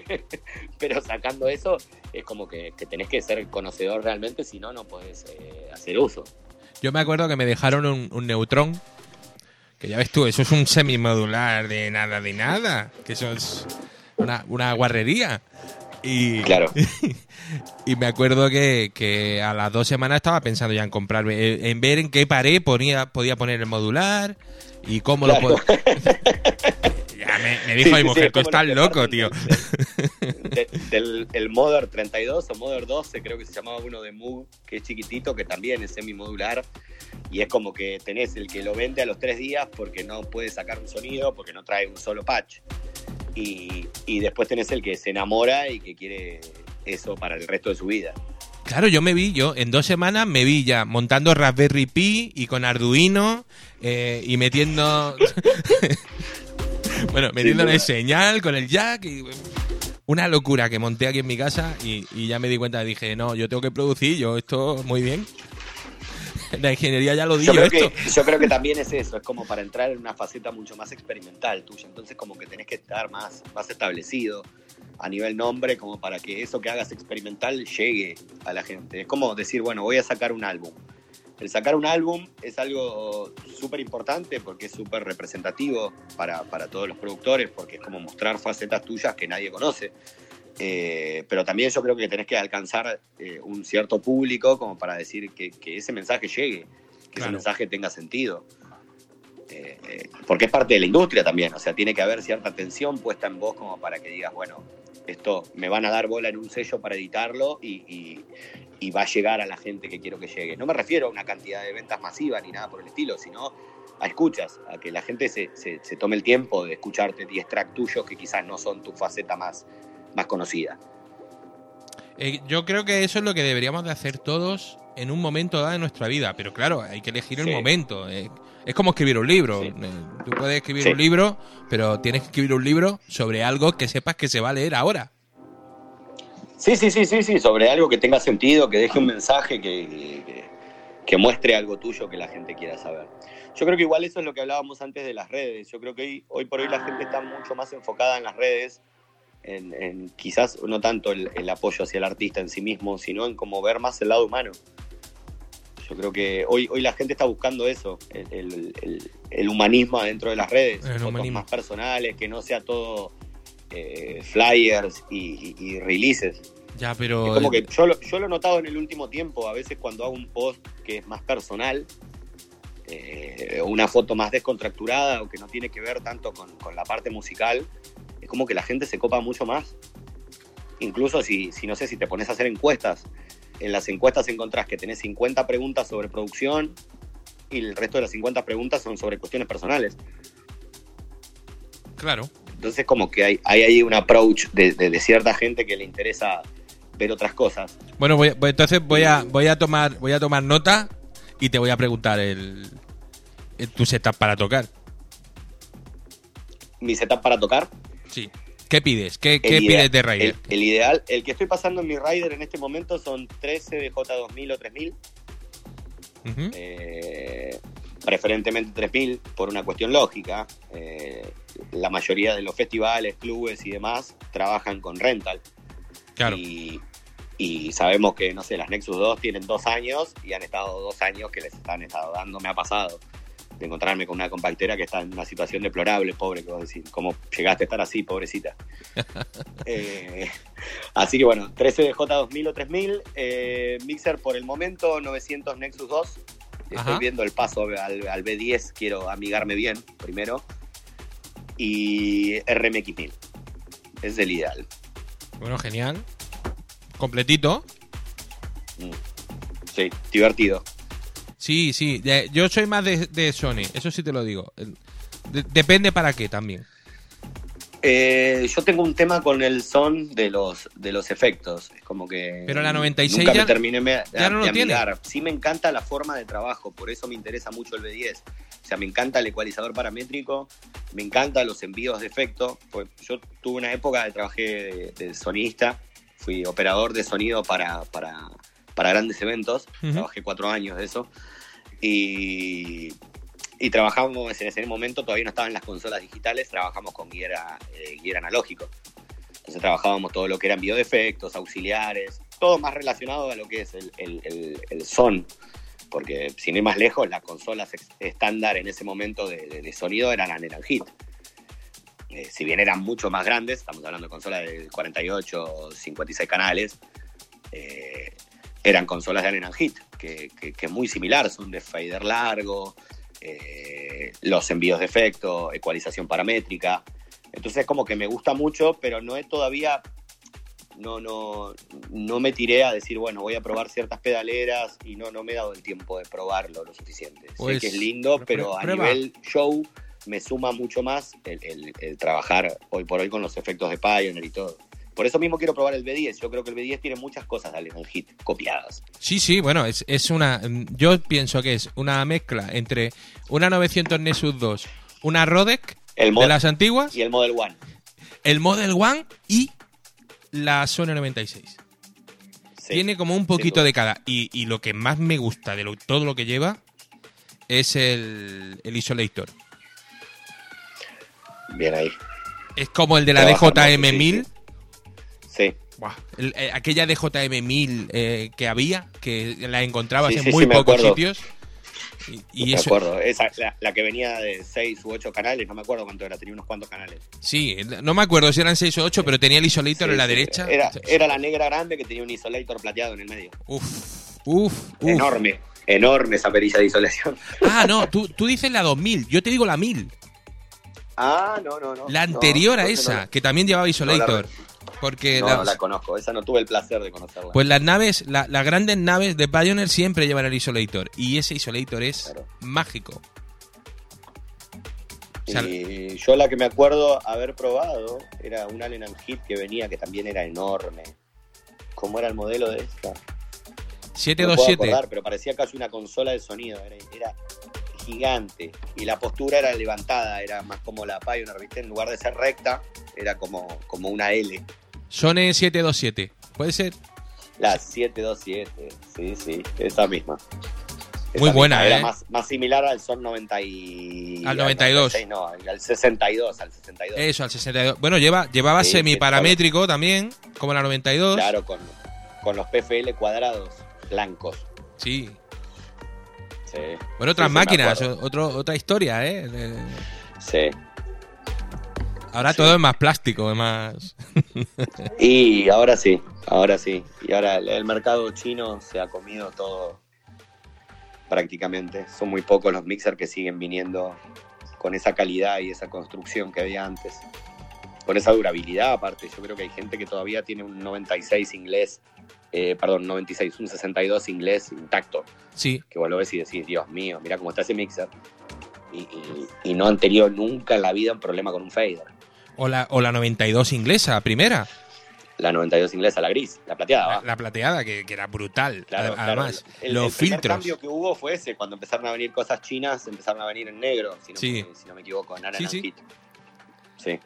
pero sacando eso, es como que, que tenés que ser conocedor realmente, si no, no podés eh, hacer uso. Yo me acuerdo que me dejaron un, un neutrón. Que ya ves tú, eso es un semimodular de nada de nada. Que eso es una, una guarrería. Y, Claro. y me acuerdo que, que a las dos semanas estaba pensando ya en comprarme, en ver en qué pared ponía, podía poner el modular y cómo Claro. lo puedo. ya me, me dijo Sí, mi mujer, sí, tú estás loco, tío. De- del el Modern 32 o Modern 12, creo que se llamaba uno de Moog, que es chiquitito, que también es semimodular. Y es como que tenés el que lo vende a los tres días porque no puede sacar un sonido, porque no trae un solo patch. Y, y después tenés el que se enamora y que quiere eso para el resto de su vida. Claro, yo me vi, yo en dos semanas me vi ya montando Raspberry Pi y con Arduino eh, y metiendo. bueno, metiéndole señal con el jack y. Una locura que monté aquí en mi casa y, y ya me di cuenta, dije, no, yo tengo que producir, yo esto muy bien. La ingeniería ya lo Yo digo que, yo creo que también es eso, es como para entrar en una faceta mucho más experimental tuya. Entonces como que tenés que estar más, más establecido a nivel nombre, como para que eso que hagas experimental llegue a la gente. Es como decir, bueno, voy a sacar un álbum. El sacar un álbum es algo súper importante porque es súper representativo para, para todos los productores, porque es como mostrar facetas tuyas que nadie conoce. Eh, pero también yo creo que tenés que alcanzar eh, un cierto público como para decir que, que ese mensaje llegue, que Claro. ese mensaje tenga sentido. Eh, eh, porque es parte de la industria también, o sea, tiene que haber cierta atención puesta en vos como para que digas, bueno, esto me van a dar bola en un sello para editarlo y, y- y va a llegar a la gente que quiero que llegue. No me refiero a una cantidad de ventas masivas ni nada por el estilo, sino a escuchas, a que la gente se, se- se tome el tiempo de escucharte 10 tracks tuyos que quizás no son tu faceta más, más conocida. Eh, yo creo que eso es lo que deberíamos de hacer todos en un momento dado de nuestra vida, pero claro, hay que elegir el momento. eh. es como escribir un libro. Sí. eh, Tú puedes escribir Sí. un libro, pero tienes que escribir un libro sobre algo que sepas que se va a leer ahora. Sí, sí, sí, sí, sí, sobre algo que tenga sentido, que deje un mensaje, que, que, que muestre algo tuyo que la gente quiera saber. Yo creo que igual eso es lo que hablábamos antes de las redes. Yo creo que hoy, hoy por hoy la gente está mucho más enfocada en las redes, en, en quizás no tanto el, el apoyo hacia el artista en sí mismo, sino en como ver más el lado humano. Yo creo que hoy, hoy la gente está buscando eso, el, el- el- humanismo adentro de las redes, fotos humanismo. más personales, que no sea todo eh, flyers y, y- y releases. Ya, pero. Es como que yo lo, yo lo he notado en el último tiempo, a veces cuando hago un post que es más personal, eh, una foto más descontracturada o que no tiene que ver tanto con, con la parte musical, es como que la gente se copa mucho más. Incluso si, si no sé, si te pones a hacer encuestas, en las encuestas encontrás que tenés 50 preguntas sobre producción y el resto de las 50 preguntas son sobre cuestiones personales. Claro. Entonces como que hay, hay ahí un approach de, de- de cierta gente que le interesa ver otras cosas. Bueno, voy- voy- entonces voy a, voy a tomar voy a tomar nota y te voy a preguntar el, el- tu setup para tocar. Mi setup para tocar, Sí. ¿Qué pides? ¿Qué, pides ide- de Rider? El, el ideal, el que estoy pasando en mi rider en este momento son 13 de J2000 o 3000, Ujú. eh, preferentemente 3000 por una cuestión lógica. Eh, la mayoría de los festivales, clubes y demás trabajan con rental. Claro. Y, y sabemos que, no sé, las Nexus 2 tienen dos años y han estado dos años que les están estado dando, me ha pasado, de encontrarme con una compactera que está en una situación deplorable, pobre, que vos decís, ¿cómo llegaste a estar así, pobrecita? Eh, así que bueno, 13 de J2000 o 3000, eh, mixer por el momento 900 Nexus 2. Estoy Ajá. viendo el paso al, al B10, quiero amigarme bien primero. Y RMX 1000. Es el ideal. Bueno, genial. Completito. Mm. Sí, divertido. Sí, sí. de- Yo soy más de, de Sony, eso sí te lo digo. De- depende para qué también. Eh, yo tengo un tema con el son de los, de los efectos. Es como que. Pero la 96 nunca ya- me terminé me- ya no de lo tiene. amigar. Sí, me encanta la forma de trabajo, por eso me interesa mucho el B10. O sea, me encanta el ecualizador paramétrico, me encantan los envíos de efecto. Pues yo tuve una época que trabajé de, de sonista, fui operador de sonido para, para, para grandes eventos. Trabajé cuatro años de eso. Y, y trabajamos en ese momento, todavía no estaban las consolas digitales, trabajamos con guía, eh, analógico. Entonces trabajábamos todo lo que era envío de efectos, auxiliares, todo más relacionado a lo que es el, son. Porque sin ir más lejos, las consolas estándar en ese momento de, sonido eran Aneran Hit. Eh, si bien eran mucho más grandes, estamos hablando de consolas de 48, 56 canales, eh, eran consolas de Allen Hit, que, que, que es muy similar, son de fader largo, eh, los envíos de efecto, ecualización paramétrica. Entonces como que me gusta mucho, pero no he todavía, no, no, no me tiré a decir, bueno, voy a probar ciertas pedaleras y no, no me he dado el tiempo de probarlo lo suficiente. Pues, sé que es lindo, pero a nivel show me suma mucho más el, el- el trabajar hoy por hoy con los efectos de Pioneer y todo. Por eso mismo quiero probar el B10. Yo creo que el B10 tiene muchas cosas de Allen Hit copiadas. Sí, sí, bueno, es, es una. Yo pienso que es una mezcla entre una 900 Nexus 2, una Rodec El de las antiguas, y el Model One. el Model One y la Sony 96. Sí, Tiene como un poquito de cada. Y, y lo que más me gusta de lo- todo lo que lleva es el, el Isolator. Bien ahí. Es como el de la Trabaja DJM hermoso, sí, 1000. Sí. Buah, el- eh, aquella DJM 1000 eh, que había, que la encontrabas Sí, en sí, muy sí, me pocos sitios. Y, y me eso, acuerdo. Esa, la, la que venía de 6 u 8 canales, no me acuerdo cuánto era, tenía unos cuantos canales. Sí, no me acuerdo si eran 6 o 8, pero tenía el Isolator en la derecha. Era, era la negra grande que tenía un isolator plateado en el medio. Uf, uf, uf. Enorme, enorme esa perilla de isolación. Ah, no, tú, tú dices la 2000, yo te digo la 1000. Ah, no, no, no. La no, anterior a esa, no- que también llevaba la- Isolator. Porque No, las- no la conozco, esa no tuve el placer de conocerla. pues las naves, la- las grandes naves de Pioneer siempre llevan el Isolator. Y ese Isolator es Claro. mágico. o sea, y yo la que me acuerdo haber probado era un Allen and Hit que venía, que también era enorme. ¿Cómo era el modelo de esta? No me puedo 727. acordar, pero parecía casi una consola de sonido. Era, era gigante. Y la postura era levantada, era más como la Pioneer, ¿viste? En lugar de ser recta, era como, como una L. Sone 727. ¿Puede ser? La 727, sí, sí, esa misma. Esa Muy misma. buena, Era ¿eh? más, más similar al Son 90 y... Al 92. 96, no, al 62, al 62. Eso, al 62. Bueno, lleva, llevaba Sí, semiparamétrico también, como la 92. Claro, con, con los PFL cuadrados blancos. Sí. Sí, Bueno, otras Sí, máquinas, otro, otra historia, ¿eh? Sí. Ahora Sí. todo es más plástico, es más... Y ahora sí, ahora sí. Y ahora el mercado chino se ha comido todo prácticamente. Son muy pocos los mixers que siguen viniendo con esa calidad y esa construcción que había antes. Con esa durabilidad aparte. Yo creo que hay gente que todavía tiene un 96 inglés, eh, perdón, 96, un 62 inglés intacto. Sí, Que vos lo ves y decís, Dios mío, mira cómo está ese mixer. Y, y- y no han tenido nunca en la vida un problema con un fader. o la, o la 92 inglesa, primera. La 92 inglesa, la gris, la plateada. La, plateada, que, que era brutal. Claro, Además, claro. El, los el primer filtros. cambio que hubo fue ese, cuando empezaron a venir cosas chinas, empezaron a venir en negro, si no, Sí. me, si no me equivoco, en Aran Sí, sí. Sí,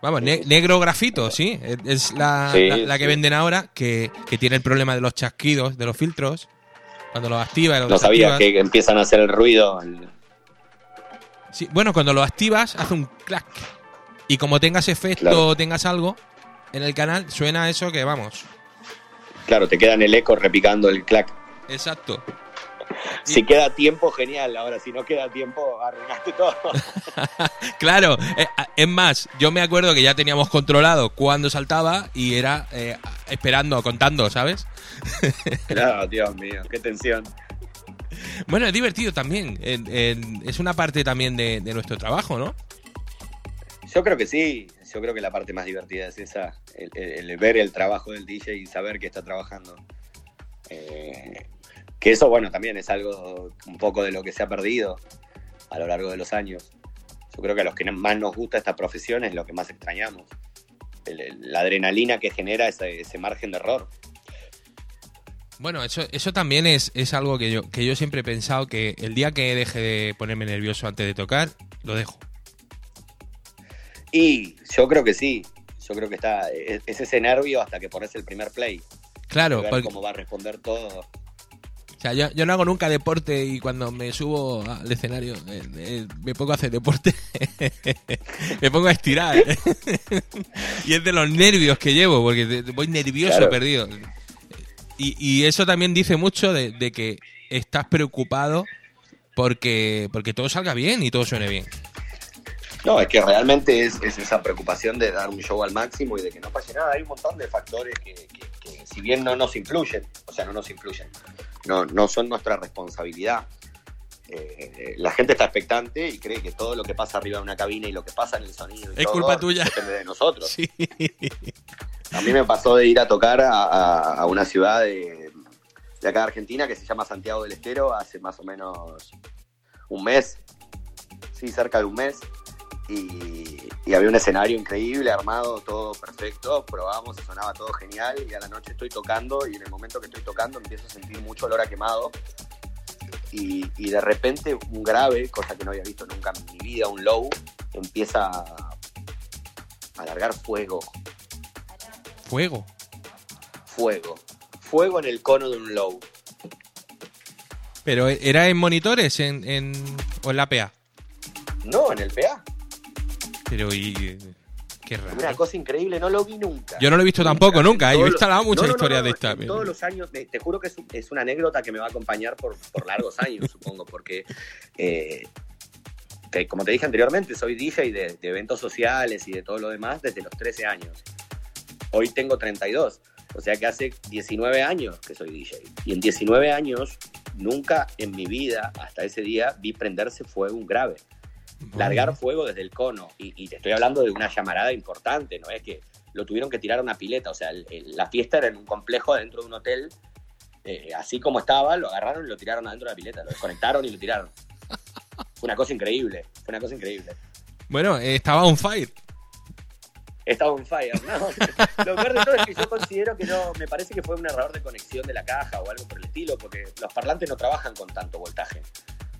Vamos, ne- negro grafito, sí. Es- la, Sí, la- la que sí. venden ahora, que, que tiene el problema de los chasquidos, de los filtros. Cuando los activas. los no sabía que empiezan a hacer el ruido. el- Sí, bueno, cuando lo activas, hace un clac. Y como tengas efecto Claro. o tengas algo en el canal, suena eso que vamos. Claro, te queda en el eco repicando el clac. Exacto. Si queda tiempo, genial. Ahora, si no queda tiempo, arruinaste todo. Claro, eh, es más, yo me acuerdo que ya teníamos controlado cuándo saltaba y era eh, esperando, contando, ¿sabes? claro, Dios mío, qué tensión. Bueno, es divertido también. es una parte también de, de nuestro trabajo, ¿no? Yo creo que sí. Yo creo que la parte más divertida es esa, el, el- el ver el trabajo del DJ y saber que está trabajando. Eh, que eso, bueno, también es algo un poco de lo que se ha perdido a lo largo de los años. Yo creo que a los que más nos gusta esta profesión es lo que más extrañamos. El- el- la adrenalina que genera ese, ese margen de error. Bueno, eso, eso también es, es algo que yo, que yo siempre he pensado que el día que deje de ponerme nervioso antes de tocar, lo dejo. Y yo creo que sí. Yo creo que está es, es ese nervio hasta que pones el primer play. Claro, ver porque- cómo va a responder todo. O sea, yo, yo no hago nunca deporte y cuando me subo al escenario eh, eh, me pongo a hacer deporte, me pongo a estirar. y es de los nervios que llevo, porque voy nervioso Claro. perdido. Y, y eso también dice mucho de, de que estás preocupado porque, porque todo salga bien y todo suene bien. No, es que realmente es, es esa preocupación de dar un show al máximo y de que no pase nada. Hay un montón de factores que, que- que si bien no nos influyen, o sea, no nos influyen, no, no son nuestra responsabilidad. Eh, la gente está expectante y cree que todo lo que pasa arriba de una cabina y lo que pasa en el sonido y Es todo culpa tuya. depende de nosotros. Sí. A mí me pasó de ir a tocar a, a- a una ciudad de, de acá de Argentina que se llama Santiago del Estero hace más o menos un mes, sí, cerca de un mes. Y, y había un escenario increíble, armado, todo perfecto, probamos, sonaba todo genial y a la noche estoy tocando y en el momento que estoy tocando empiezo a sentir mucho olor a quemado y, y de repente un grave, cosa que no había visto nunca en mi vida, un low, empieza a, a largar fuego, Fuego. fuego, fuego en el cono de un low. Pero era en monitores en, en, o en la PA. No, en el PA. Pero y qué Una raro. cosa increíble, no lo vi nunca. Yo no lo he visto tampoco nunca. ¿eh? Yo he instalado muchas no, historias no, de esta. en Todos los años, te, juro que es, un- es una anécdota que me va a acompañar por, por largos años, supongo, porque, eh, te- como te dije anteriormente, soy DJ de, de eventos sociales y de todo lo demás desde los 13 años. Hoy tengo 32, o sea que hace 19 años que soy DJ. Y en 19 años, nunca en mi vida, hasta ese día, vi prenderse fuego un grave. Largar fuego desde el cono. Y, y te estoy hablando de una llamarada importante, no es que lo tuvieron que tirar a una pileta. O sea, el- el- la fiesta era en un complejo dentro de un hotel. eh, así como estaba, lo agarraron y lo tiraron adentro de la pileta. Lo desconectaron y lo tiraron. Fue una cosa increíble. Fue una cosa increíble. Bueno, eh, estaba on fire. Estaba on fire. No, lo peor de todo es que yo considero que no, me parece que fue un error de conexión de la caja o algo por el estilo, porque los parlantes no trabajan con tanto voltaje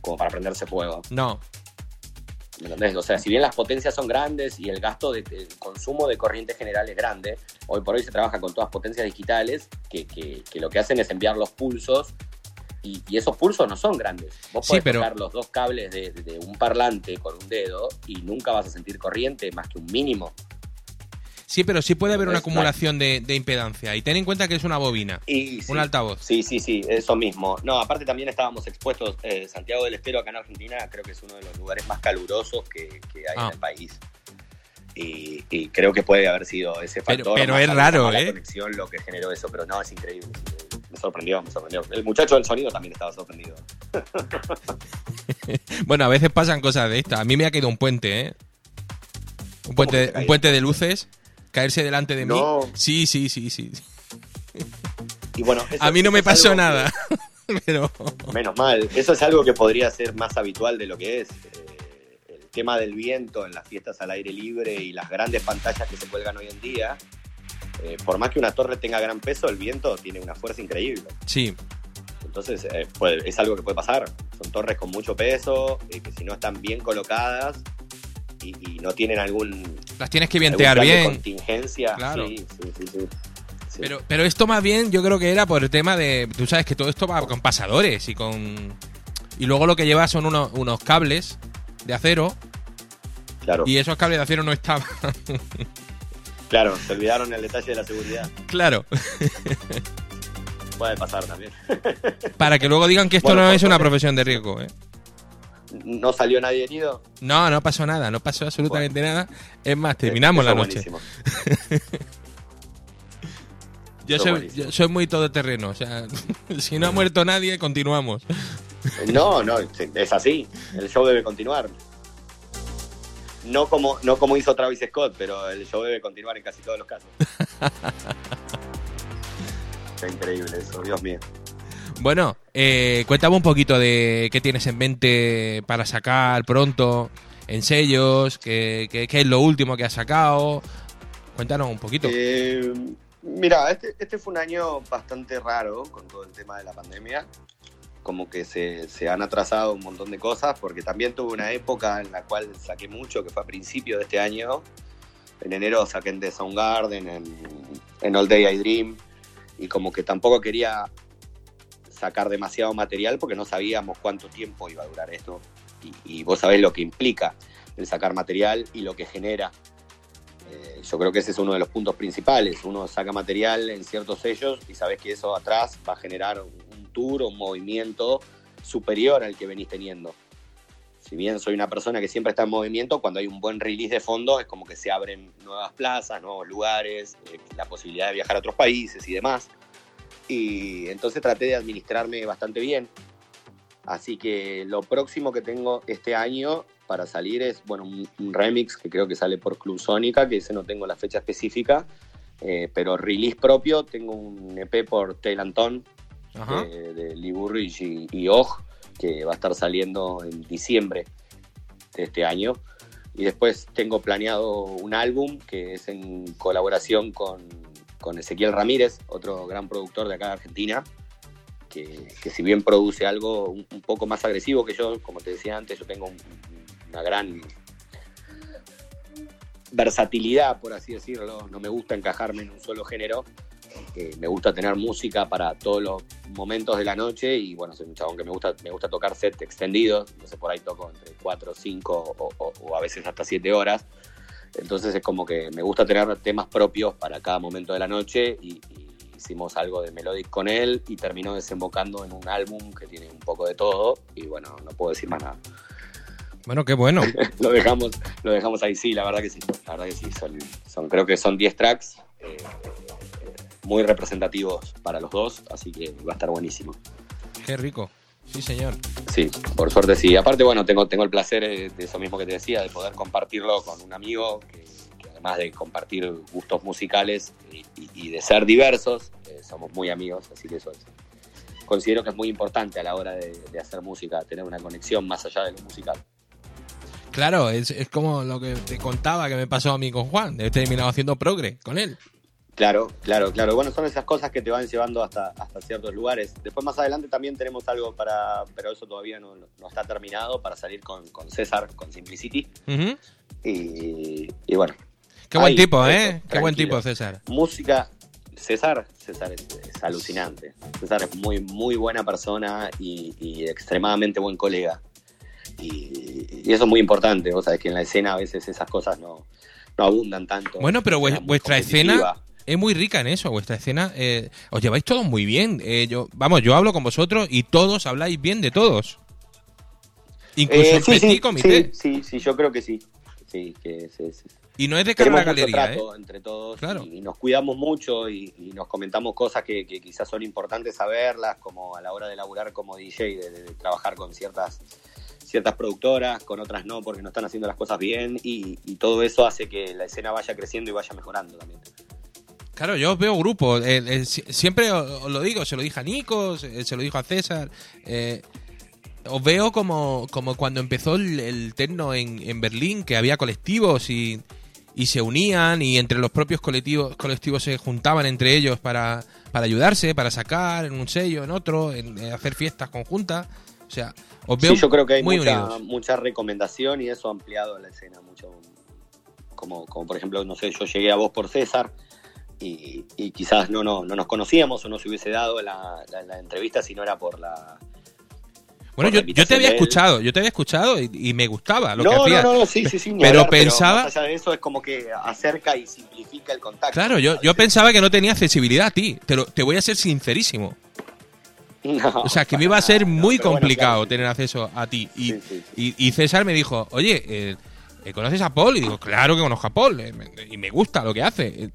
como para prenderse fuego. No. ¿Me entendés? O sea, si bien las potencias son grandes y el gasto de el consumo de corriente general es grande, hoy por hoy se trabaja con todas potencias digitales que, que- que lo que hacen es enviar los pulsos y, y esos pulsos no son grandes. Vos Sí, podés pero- tocar los dos cables de, de un parlante con un dedo y nunca vas a sentir corriente más que un mínimo. Sí, pero sí puede haber una la- acumulación de, de impedancia. Y ten en cuenta que es una bobina, Y sí, un altavoz. Sí, sí, sí, eso mismo. No, aparte también estábamos expuestos, eh, Santiago del Estero acá en Argentina, creo que es uno de los lugares más calurosos que, que hay Ah. en el país. Y, y creo que puede haber sido ese factor. pero más es la raro, ¿eh? conexión lo que generó eso, pero no, es increíble. es increíble. Me sorprendió, me sorprendió. El muchacho del sonido también estaba sorprendido. Bueno, a veces pasan cosas de estas. A mí me ha caído un puente, ¿eh? Un ¿Cómo que te puente, un puente de luces. Caerse delante de No. mí. Sí, sí, sí, sí. Y bueno, A mí no me pasó nada. Pero. menos mal. Eso es algo que podría ser más habitual de lo que es. Eh, el tema del viento en las fiestas al aire libre y las grandes pantallas que se cuelgan hoy en día. eh, por más que una torre tenga gran peso, el viento tiene una fuerza increíble. Sí. Entonces, eh, es algo que puede pasar. Son torres con mucho peso, que si no están bien colocadas y, y no tienen algún, Las tienes que vientear bien. contingencia. Claro. Sí, sí, sí, sí. Sí. Pero, pero esto más bien yo creo que era por el tema de... Tú sabes que todo esto va con pasadores y con... Y luego lo que lleva son unos, unos cables de acero claro, y esos cables de acero no estaban. claro, se olvidaron el detalle de la seguridad. claro. Puede pasar también. Para que luego digan que esto Bueno, no es una profesión de riesgo, ¿eh? No salió nadie herido. No, no pasó nada, no pasó absolutamente nada. Es más, terminamos Eso la noche. Yo soy, yo soy muy todoterreno, o sea, si no ha muerto nadie, continuamos. No, no, es así. El show debe continuar. No como, no como hizo Travis Scott, pero el show debe continuar en casi todos los casos. Qué increíble eso, Dios mío. Bueno, eh, cuéntame un poquito de qué tienes en mente para sacar pronto en sellos, qué, es lo último que has sacado. Cuéntanos un poquito. Eh, mira, este, este fue un año bastante raro con todo el tema de la pandemia. Como que se, se han atrasado un montón de cosas, porque también tuve una época en la cual saqué mucho, que fue a principio de este año. En enero saqué en The Soundgarden, en, en All Day I Dream, y como que tampoco quería sacar demasiado material porque no sabíamos cuánto tiempo iba a durar esto. Y, vos sabés lo que implica el sacar material y lo que genera. Eh, yo creo que ese es uno de los puntos principales. Uno saca material en ciertos sellos y sabes que eso atrás va a generar un, tour un movimiento superior al que venís teniendo. Si bien soy una persona que siempre está en movimiento, cuando hay un buen release de fondo es como que se abren nuevas plazas, nuevos lugares, eh, la posibilidad de viajar a otros países y demás. Y entonces traté de administrarme bastante bien. Así que lo próximo que tengo este año para salir es, bueno, un, un remix que creo que sale por Club Sónica, que ese no tengo la fecha específica, eh, pero release propio, tengo un EP por Tail Anton, Ajá. de, Burridge y, y Og, que va a estar saliendo en diciembre de este año. Y después tengo planeado un álbum que es en colaboración con, con Ezequiel Ramírez, otro gran productor de acá de Argentina, que, si bien produce algo un, poco más agresivo que yo, como te decía antes, yo tengo un- una gran versatilidad, por así decirlo, no me gusta encajarme en un solo género, eh, me gusta tener música para todos los momentos de la noche y bueno, soy un chabón que me gusta, me gusta tocar set extendidos, entonces por ahí toco entre 4, 5 o, o- o a veces hasta 7 horas. Entonces es como que me gusta tener temas propios para cada momento de la noche y, y hicimos algo de melodic con él y terminó desembocando en un álbum que tiene un poco de todo y bueno, no puedo decir más nada. Bueno, qué bueno. lo dejamos lo dejamos ahí, sí, la verdad que sí, la verdad que sí, son, son creo que son 10 tracks eh, muy representativos para los dos, así que va a estar buenísimo. Qué rico. Sí, señor. Sí, por suerte sí. Aparte, bueno, tengo, tengo el placer eh, de eso mismo que te decía, de poder compartirlo con un amigo que, que además de compartir gustos musicales y, y- y de ser diversos, eh, somos muy amigos, así que eso es. Considero que es muy importante a la hora de, de hacer música, tener una conexión más allá de lo musical. Claro, es, es como lo que te contaba que me pasó a mí con Juan. He terminado haciendo progre con él. Claro, claro, claro. Bueno, son esas cosas que te van llevando hasta, hasta ciertos lugares. Después más adelante también tenemos algo para, pero eso todavía no, no está terminado, para salir con, con César, con Simplicity. Y, y bueno, Qué buen Ahí, tipo, eso, ¿eh? Qué buen tipo, César. música. César, César es, es alucinante. César es muy, muy buena persona y, y extremadamente buen colega. Y, y eso es muy importante. Vos sabés que en la escena a veces esas cosas no, no abundan tanto. Bueno, pero vuestra escena es muy rica en eso, vuestra escena. eh, os lleváis todos muy bien. Eh, yo, vamos, yo hablo con vosotros y todos habláis bien de todos. Incluso Eh, el sí, petit sí, comité. sí, sí, sí, yo creo que sí. Sí, que sí, sí. Y no es de cara galería, ¿eh? trato entre todos Claro. y, nos cuidamos mucho y, y nos comentamos cosas que, que quizás son importantes saberlas, como a la hora de laburar como DJ, de, de- de trabajar con ciertas ciertas productoras, con otras no, porque no están haciendo las cosas bien y, y todo eso hace que la escena vaya creciendo y vaya mejorando también. Claro, yo veo grupos. eh, eh, si- siempre os, os lo digo, se lo dije a Nico, se, se lo dijo a César. eh, os veo como, como cuando empezó el, el techno en, en Berlín, que había colectivos y, y se unían y entre los propios colectivos, colectivos se juntaban entre ellos para, para ayudarse, para sacar en un sello, en otro, en, en hacer fiestas conjuntas. O sea, os veo Sí, yo creo que hay muy mucha, unidos. mucha recomendación y eso ha ampliado la escena mucho. Como, como por ejemplo, no sé, yo llegué a vos por César y, y quizás no, no, no nos conocíamos o no se hubiese dado la, la- la entrevista si no era por la... Bueno, por yo, la yo te había escuchado, yo te había escuchado y, y me gustaba lo no, que hacías. no, no, sí, sí, sí. Pero hablar, pensaba- más allá de eso es como que acerca y simplifica el contacto. Claro, yo, yo pensaba que no tenía accesibilidad a ti. Te, lo- te voy a ser sincerísimo. No, O sea, que me iba a ser muy pero bueno, complicado claro, tener acceso a ti. Y, Sí, sí, sí. y- y César me dijo, oye, eh, eh, ¿conoces a Paul? Y digo, claro que conozco a Paul. eh, y me gusta lo que hace.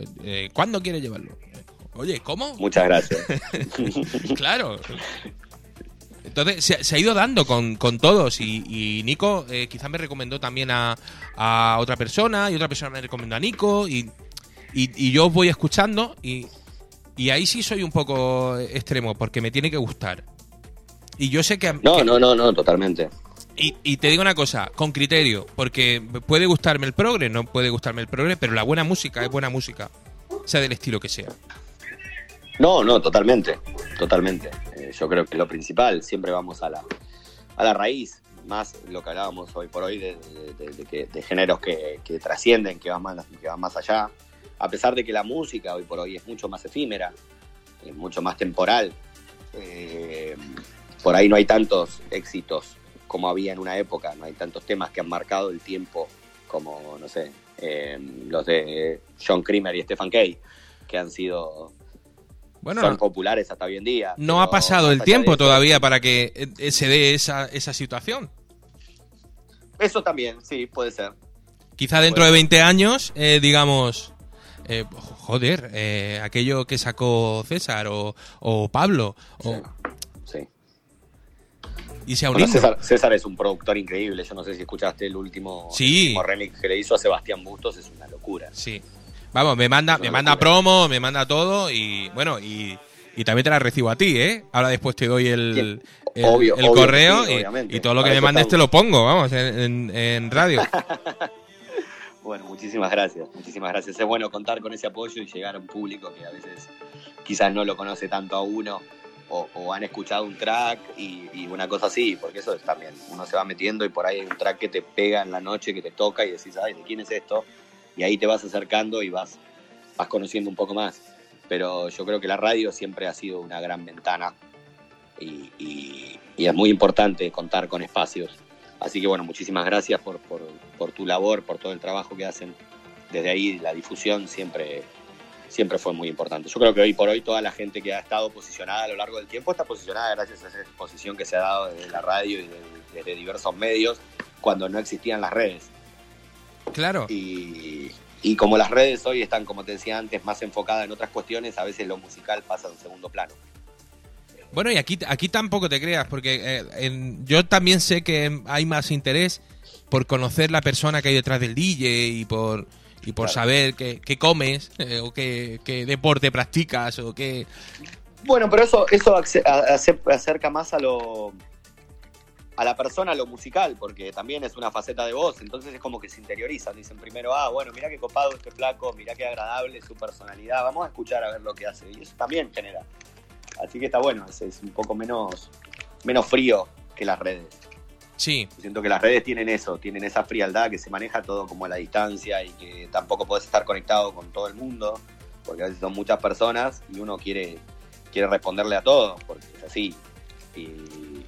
Eh, pues, eh, ¿Cuándo quieres llevarlo? Oye, ¿cómo? Muchas gracias. claro. Entonces se, se ha ido dando con, con todos y, y Nico eh, quizás me recomendó también a, a otra persona y otra persona me recomendó a Nico y, y, y yo os voy escuchando y, y ahí sí soy un poco extremo porque me tiene que gustar. Y yo sé que... No, que- no, no, no, totalmente. Y, te digo una cosa, con criterio, porque puede gustarme el progre, no puede gustarme el progre, pero la buena música es buena música, sea del estilo que sea. No, no, totalmente, totalmente. Eh, yo creo que lo principal, siempre vamos a la, a la raíz, más lo que hablábamos hoy por hoy de, de- de géneros que, que trascienden, que van, más, que van más allá. A pesar de que la música hoy por hoy es mucho más efímera, es mucho más temporal, eh, por ahí no hay tantos éxitos como había en una época, no hay tantos temas que han marcado el tiempo como, no sé, eh, los de John Creamer y Stephen Kay, que han sido Bueno, son no, populares hasta hoy en día. no ha pasado el tiempo todavía para que eh, se dé esa, esa situación. Eso también, sí, puede ser. Quizá dentro de 20 años, eh, digamos, eh, joder, eh, aquello que sacó César o, o Pablo, o-. y sea un Bueno. César, César es un productor increíble. Yo no sé si escuchaste el último, Sí. el último remix que le hizo a Sebastián Bustos, es una locura. Sí. Vamos, me manda, me manda promo, me manda todo y bueno, y, y también te la recibo a ti, ¿eh? Ahora después te doy el, el, Obvio, el obvio que correo sí, y- todo lo que me mandes te lo pongo, vamos, en, en- en radio. Bueno, muchísimas gracias, muchísimas gracias. Es bueno contar con ese apoyo y llegar a un público que a veces quizás no lo conoce tanto a uno o, o han escuchado un track y, y una cosa así, porque eso es también, uno se va metiendo y por ahí hay un track que te pega en la noche, que te toca y decís, ay, ¿de quién es esto? Y ahí te vas acercando y vas, vas conociendo un poco más. Pero yo creo que la radio siempre ha sido una gran ventana y, y- y es muy importante contar con espacios. Así que bueno, muchísimas gracias por, por, por tu labor, por todo el trabajo que hacen. Desde ahí la difusión siempre, siempre fue muy importante. Yo creo que hoy por hoy toda la gente que ha estado posicionada a lo largo del tiempo está posicionada gracias a esa exposición que se ha dado desde la radio y de- desde diversos medios cuando no existían las redes. Claro. Y, y como las redes hoy están, como te decía antes, más enfocadas en otras cuestiones, a veces lo musical pasa a un segundo plano. Bueno, y aquí, aquí tampoco te creas, porque eh, en- yo también sé que hay más interés por conocer la persona que hay detrás del DJ y por, y por Claro. saber qué, qué comes eh, o qué, qué deporte practicas o qué... Bueno, pero eso, eso acerca más a lo a la persona, a lo musical, porque también es una faceta de voz, entonces es como que se interiorizan, dicen primero, ah, bueno, mira qué copado este flaco, mira qué agradable su personalidad, vamos a escuchar a ver lo que hace, y eso también genera. Así que está bueno, es, es un poco menos, menos frío que las redes. Sí, siento que las redes tienen eso, tienen esa frialdad que se maneja todo como a la distancia y que tampoco puedes estar conectado con todo el mundo, porque a veces son muchas personas y uno quiere, quiere responderle a todos, porque es así. Y,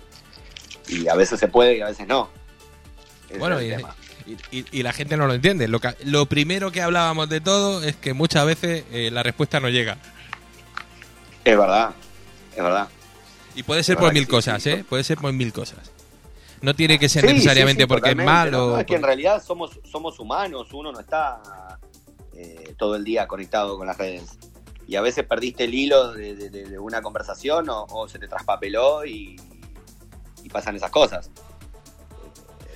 y a veces se puede y a veces no. Ese bueno, y, y- la gente no lo entiende. Lo, que- lo primero que hablábamos de todo es que muchas veces eh, la respuesta no llega. Es verdad, es verdad. Y puede ser por mil sí, cosas, sí. ¿eh? Puede ser por mil cosas. No tiene que ser Sí, necesariamente sí, sí, porque es malo. ¿no? Es que en realidad somos, somos humanos, uno no está eh, todo el día conectado con las redes. Y a veces perdiste el hilo de, de- de- de una conversación o, o se te traspapeló y, y pasan esas cosas.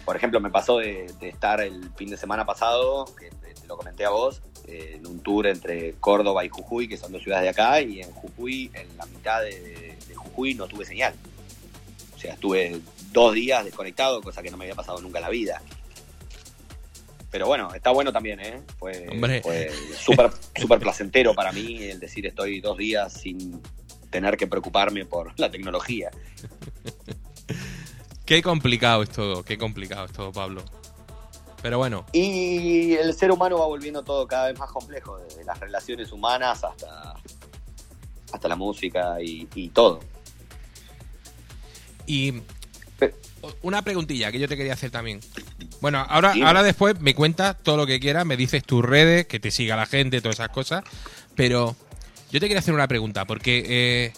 Por ejemplo, me pasó de, de estar el fin de semana pasado, que te, lo comenté a vos, eh, en un tour entre Córdoba y Jujuy, que son dos ciudades de acá, y en Jujuy, en la mitad de, de Jujuy, no tuve señal. O sea, estuve dos días desconectado, cosa que no me había pasado nunca en la vida. Pero bueno, está bueno también, ¿eh? Fue, súper placentero para mí el decir estoy dos días sin tener que preocuparme por la tecnología. Qué complicado es todo, qué complicado es todo, Pablo. Pero bueno, Y el ser humano va volviendo todo cada vez más complejo, desde las relaciones humanas hasta, hasta la música y, y todo. y una preguntilla que yo te quería hacer también. Bueno, ahora, ahora después me cuentas todo lo que quieras, me dices tus redes, que te siga la gente, todas esas cosas. Pero yo te quería hacer una pregunta, porque eh,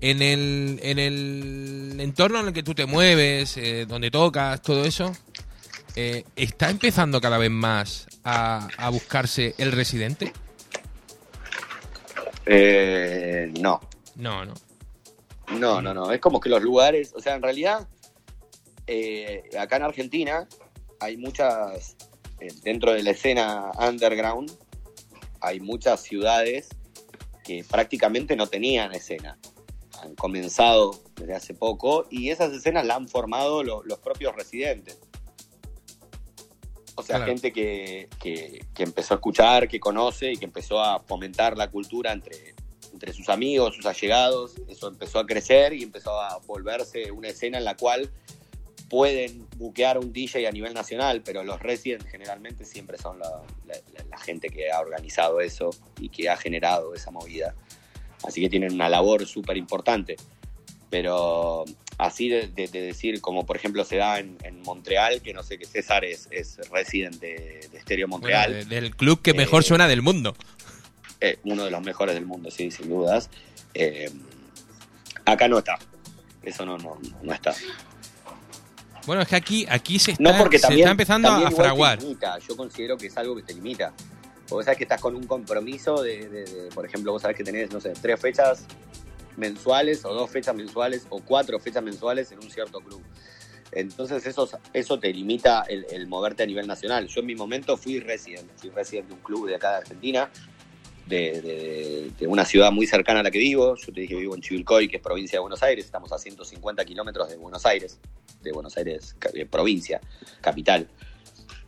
en, el, en el entorno en el que tú te mueves, eh, donde tocas, todo eso, eh, ¿está empezando cada vez más a, a buscarse el residente? Eh, no, No, no. No, no, no. Es como que los lugares, o sea, en realidad, eh, acá en Argentina hay muchas, eh, dentro de la escena underground, hay muchas ciudades que prácticamente no tenían escena. Han comenzado desde hace poco y esas escenas la han formado lo- los propios residentes. O sea, Claro. gente que, que- que empezó a escuchar, que conoce y que empezó a fomentar la cultura entre, entre sus amigos, sus allegados. Eso empezó a crecer y empezó a volverse una escena en la cual pueden buquear un DJ a nivel nacional, pero los residents generalmente siempre son la, la- la- la gente que ha organizado eso y que ha generado esa movida. Así que tienen una labor súper importante. Pero así de, de- de decir, como por ejemplo se da en, en Montreal, que no sé que César es, es resident de, de Stereo Montreal, de- del club que mejor Eh, suena del mundo. eh, uno de los mejores del mundo, sí, sin dudas. Eh, acá no está. Eso no, no, no está. Bueno, es que aquí, aquí se está, No, porque se está empezando también a te fraguar. limita. Yo considero que es algo que te limita. Vos sabés que estás con un compromiso de, de- de, por ejemplo, vos sabés que tenés, no sé, tres fechas mensuales o dos fechas mensuales o cuatro fechas mensuales en un cierto club. Entonces eso, eso te limita el, el moverte a nivel nacional. Yo en mi momento fui resident, fui resident de un club de acá de Argentina, de, una ciudad muy cercana a la que vivo. Yo te dije que vivo en Chivilcoy, que es provincia de Buenos Aires. Estamos a 150 kilómetros de Buenos Aires, de Buenos Aires, eh, provincia, capital.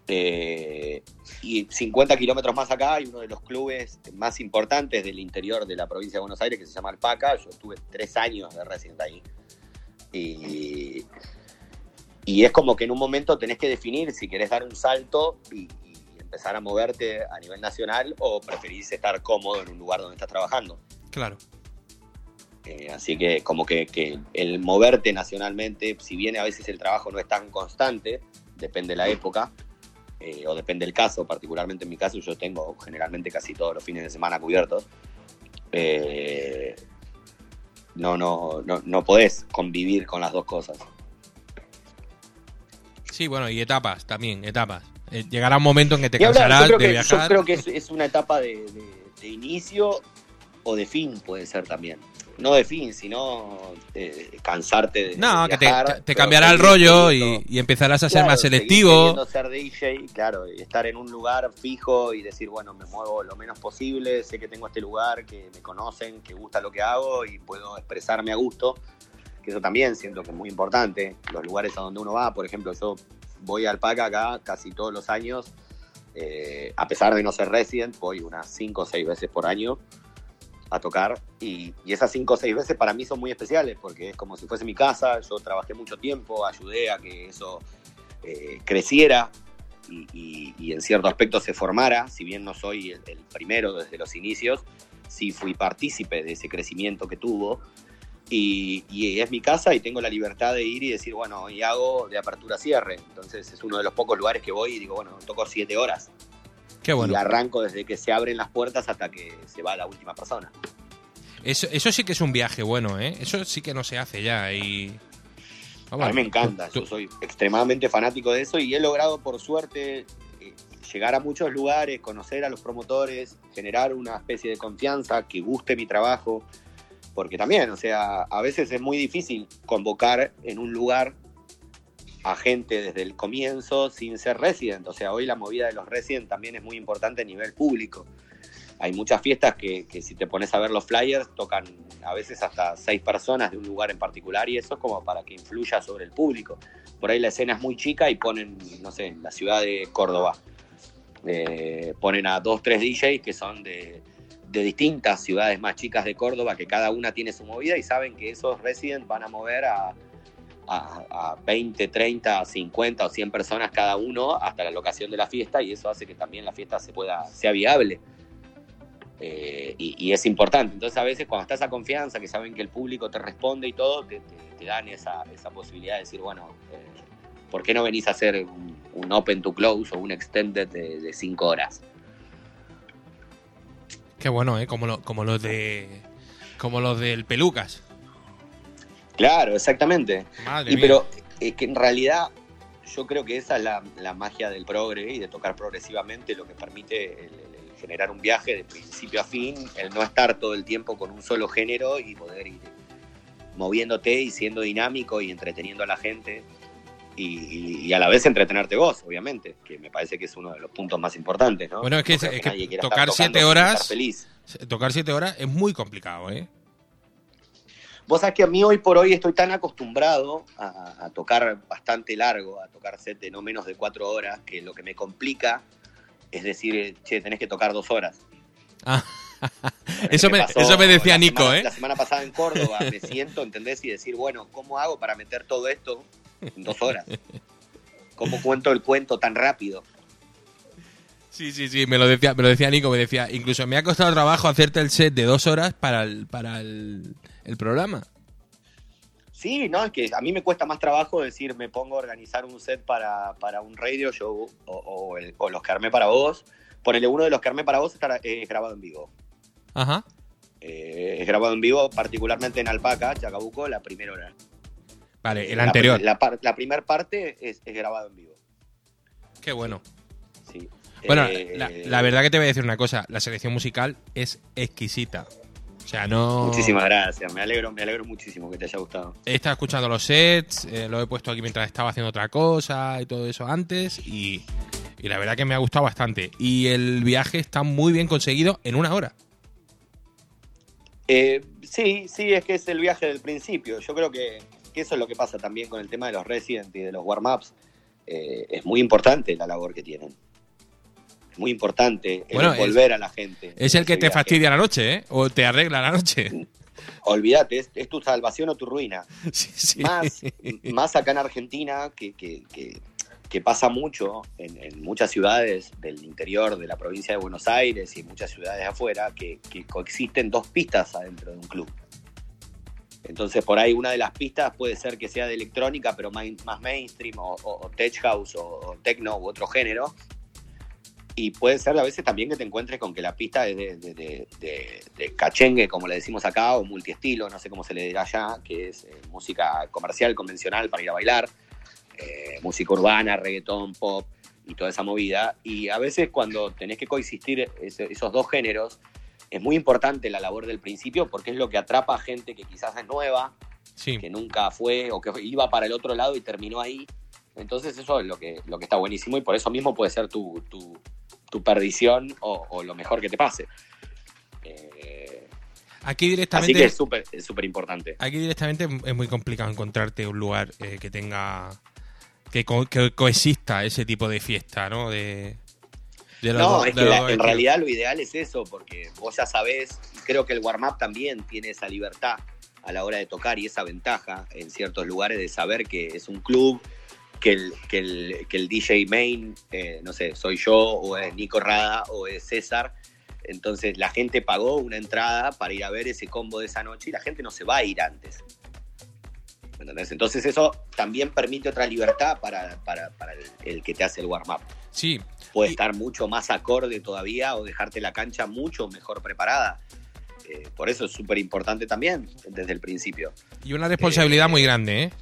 Eh, y 50 kilómetros más acá hay uno de los clubes más importantes del interior de la provincia de Buenos Aires que se llama Alpaca. Yo estuve tres años de resident ahí. Y, y es como que en un momento tenés que definir si querés dar un salto y empezar a moverte a nivel nacional o preferís estar cómodo en un lugar donde estás trabajando. Claro. Eh, así que como que, que el moverte nacionalmente, si bien a veces el trabajo no es tan constante, depende de la época, eh, o depende del caso, particularmente en mi caso yo tengo generalmente casi todos los fines de semana cubiertos, eh, no, no, no, no podés convivir con las dos cosas. Sí, bueno, y etapas también, etapas. Eh, llegará un momento en que te cansarás yo creo de que, viajar. Yo creo que es, es una etapa de, de- de inicio o de fin, puede ser también. no de fin, sino eh, cansarte de No, de que te, cambiará el rollo y, y empezarás a ser más selectivo. ser DJ, claro, y estar en un lugar fijo y decir, bueno, me muevo lo menos posible, sé que tengo este lugar, que me conocen, que gusta lo que hago y puedo expresarme a gusto, que eso también siento que es muy importante. Los lugares a donde uno va, por ejemplo, yo voy al PAC acá casi todos los años, eh, a pesar de no ser resident, voy unas 5 o 6 veces por año a tocar. Y, y esas cinco o seis veces para mí son muy especiales porque es como si fuese mi casa, yo trabajé mucho tiempo, ayudé a que eso eh, creciera y, y- y en cierto aspecto se formara, si bien no soy el, el primero desde los inicios, sí fui partícipe de ese crecimiento que tuvo y, y es mi casa y tengo la libertad de ir y decir, bueno, hoy hago de apertura a cierre, entonces es uno de los pocos lugares que voy y digo, bueno, toco siete horas Qué bueno. y arranco desde que se abren las puertas hasta que se va la última persona. Eso, eso sí que es un viaje bueno, ¿eh? Eso sí que no se hace ya y... A mí me encanta, yo soy extremadamente fanático de eso y he logrado por suerte eh, llegar a muchos lugares, conocer a los promotores, generar una especie de confianza, que guste mi trabajo, porque también, o sea, a veces es muy difícil convocar en un lugar a gente desde el comienzo sin ser resident, o sea, hoy la movida de los resident también es muy importante a nivel público. Hay muchas fiestas que, que si te pones a ver los flyers tocan a veces hasta seis personas de un lugar en particular y eso es como para que influya sobre el público. Por ahí la escena es muy chica y ponen, no sé, en la ciudad de Córdoba, eh, ponen a dos, tres DJs que son de, de distintas ciudades más chicas de Córdoba, que cada una tiene su movida y saben que esos residents van a mover a, a, a 20, 30, 50 o 100 personas cada uno hasta la locación de la fiesta y eso hace que también la fiesta se pueda, sea viable. Eh, y, es importante. Entonces a veces cuando está esa confianza, que saben que el público te responde y todo, te, dan esa, esa posibilidad de decir, bueno, eh, ¿por qué no venís a hacer un, un open to close o un extended de, de cinco horas? Qué bueno, ¿eh? Como, lo- como los de... Como los del Pelucas. Claro, exactamente. Madre Y mía. pero es que en realidad yo creo que esa es la, la magia del progre y de tocar progresivamente lo que permite el, el- el generar un viaje de principio a fin, el no estar todo el tiempo con un solo género y poder ir moviéndote y siendo dinámico y entreteniendo a la gente y, a la vez entretenerte vos, obviamente, que me parece que es uno de los puntos más importantes, ¿no? Bueno, es que- No es que tocar siete horas- feliz. Tocar siete horas es muy complicado, ¿eh? Vos sabés que a mí hoy por hoy estoy tan acostumbrado a, a tocar bastante largo, a tocar set de no menos de cuatro horas, que lo que me complica es decir, che, tenés que tocar dos horas. Ah, eso, me, pasó eso me decía Nico, semana- ¿eh? La semana pasada en Córdoba me siento, ¿entendés? Y decir, bueno, ¿cómo hago para meter todo esto en dos horas? ¿Cómo cuento el cuento tan rápido? Sí, sí, sí, me lo decía, me lo decía Nico, me decía, incluso me ha costado trabajo hacerte el set de dos horas para el, para el, el programa. Sí, no, es que a mí me cuesta más trabajo decir, me pongo a organizar un set para, para un radio show o, o el- o los que armé para vos. Ponele uno de los que armé para vos estará, es grabado en vivo. Ajá. Eh, es grabado en vivo, particularmente en Alpaca, Chacabuco, la primera hora. Vale, el La- anterior. La, la primera parte es, es grabado en vivo. Qué bueno. Sí. Bueno, Eh, la, la verdad que te voy a decir una cosa, la selección musical es exquisita. O sea, no... Muchísimas gracias, me alegro, me alegro muchísimo que te haya gustado. He estado escuchando los sets, eh, lo he puesto aquí mientras estaba haciendo otra cosa y todo eso antes y, y la verdad que me ha gustado bastante. Y el viaje está muy bien conseguido en una hora. Eh, sí, sí, es que es el viaje del principio. Yo creo que, que eso es lo que pasa también con el tema de los Resident y de los warm-ups. Eh, es muy importante la labor que tienen. Es muy importante Bueno, envolver a la gente. Es el que te fastidia la noche, ¿eh? O te arregla la noche. Olvídate, es, es tu salvación o tu ruina. Sí, sí. Más, más acá en Argentina, que, que- que- que pasa mucho en, en muchas ciudades del interior de la provincia de Buenos Aires y en muchas ciudades afuera, que, que coexisten dos pistas adentro de un club. Entonces, por ahí una de las pistas puede ser que sea de electrónica, pero main- más mainstream, o, o- o tech house, o, o techno, u otro género. Y puede ser a veces también que te encuentres con que la pista es de, de- de- de cachengue, como le decimos acá, o multiestilo, no sé cómo se le dirá allá, que es eh, música comercial, convencional para ir a bailar, eh, música urbana, reggaetón, pop y toda esa movida. Y a veces cuando tenés que coexistir ese- esos dos géneros, es muy importante la labor del principio porque es lo que atrapa a gente que quizás es nueva, Sí. que nunca fue o que iba para el otro lado y terminó ahí. Entonces eso es lo que, lo que está buenísimo y por eso mismo puede ser tu, tu, tu perdición o, o lo mejor que te pase. Eh, Aquí así directamente. que es súper es súper importante. Aquí directamente es muy complicado encontrarte un lugar eh, que tenga. Que, co- que coexista ese tipo de fiesta, ¿no? De. De No, dos- es que la- en realidad lo ideal es eso, porque vos ya sabés, creo que el warm-up también tiene esa libertad a la hora de tocar y esa ventaja en ciertos lugares de saber que es un club, que el, que el, que el DJ main, eh, no sé, soy yo, o es Nico Rada, o es César. Entonces la gente pagó una entrada para ir a ver ese combo de esa noche y la gente no se va a ir antes. ¿Me entendés? Entonces eso también permite otra libertad para, para, para el, el que te hace el warm-up Sí, puede estar mucho más acorde todavía o dejarte la cancha mucho mejor preparada. Eh, por eso es súper importante también desde el principio. y una responsabilidad Eh, muy grande, ¿eh?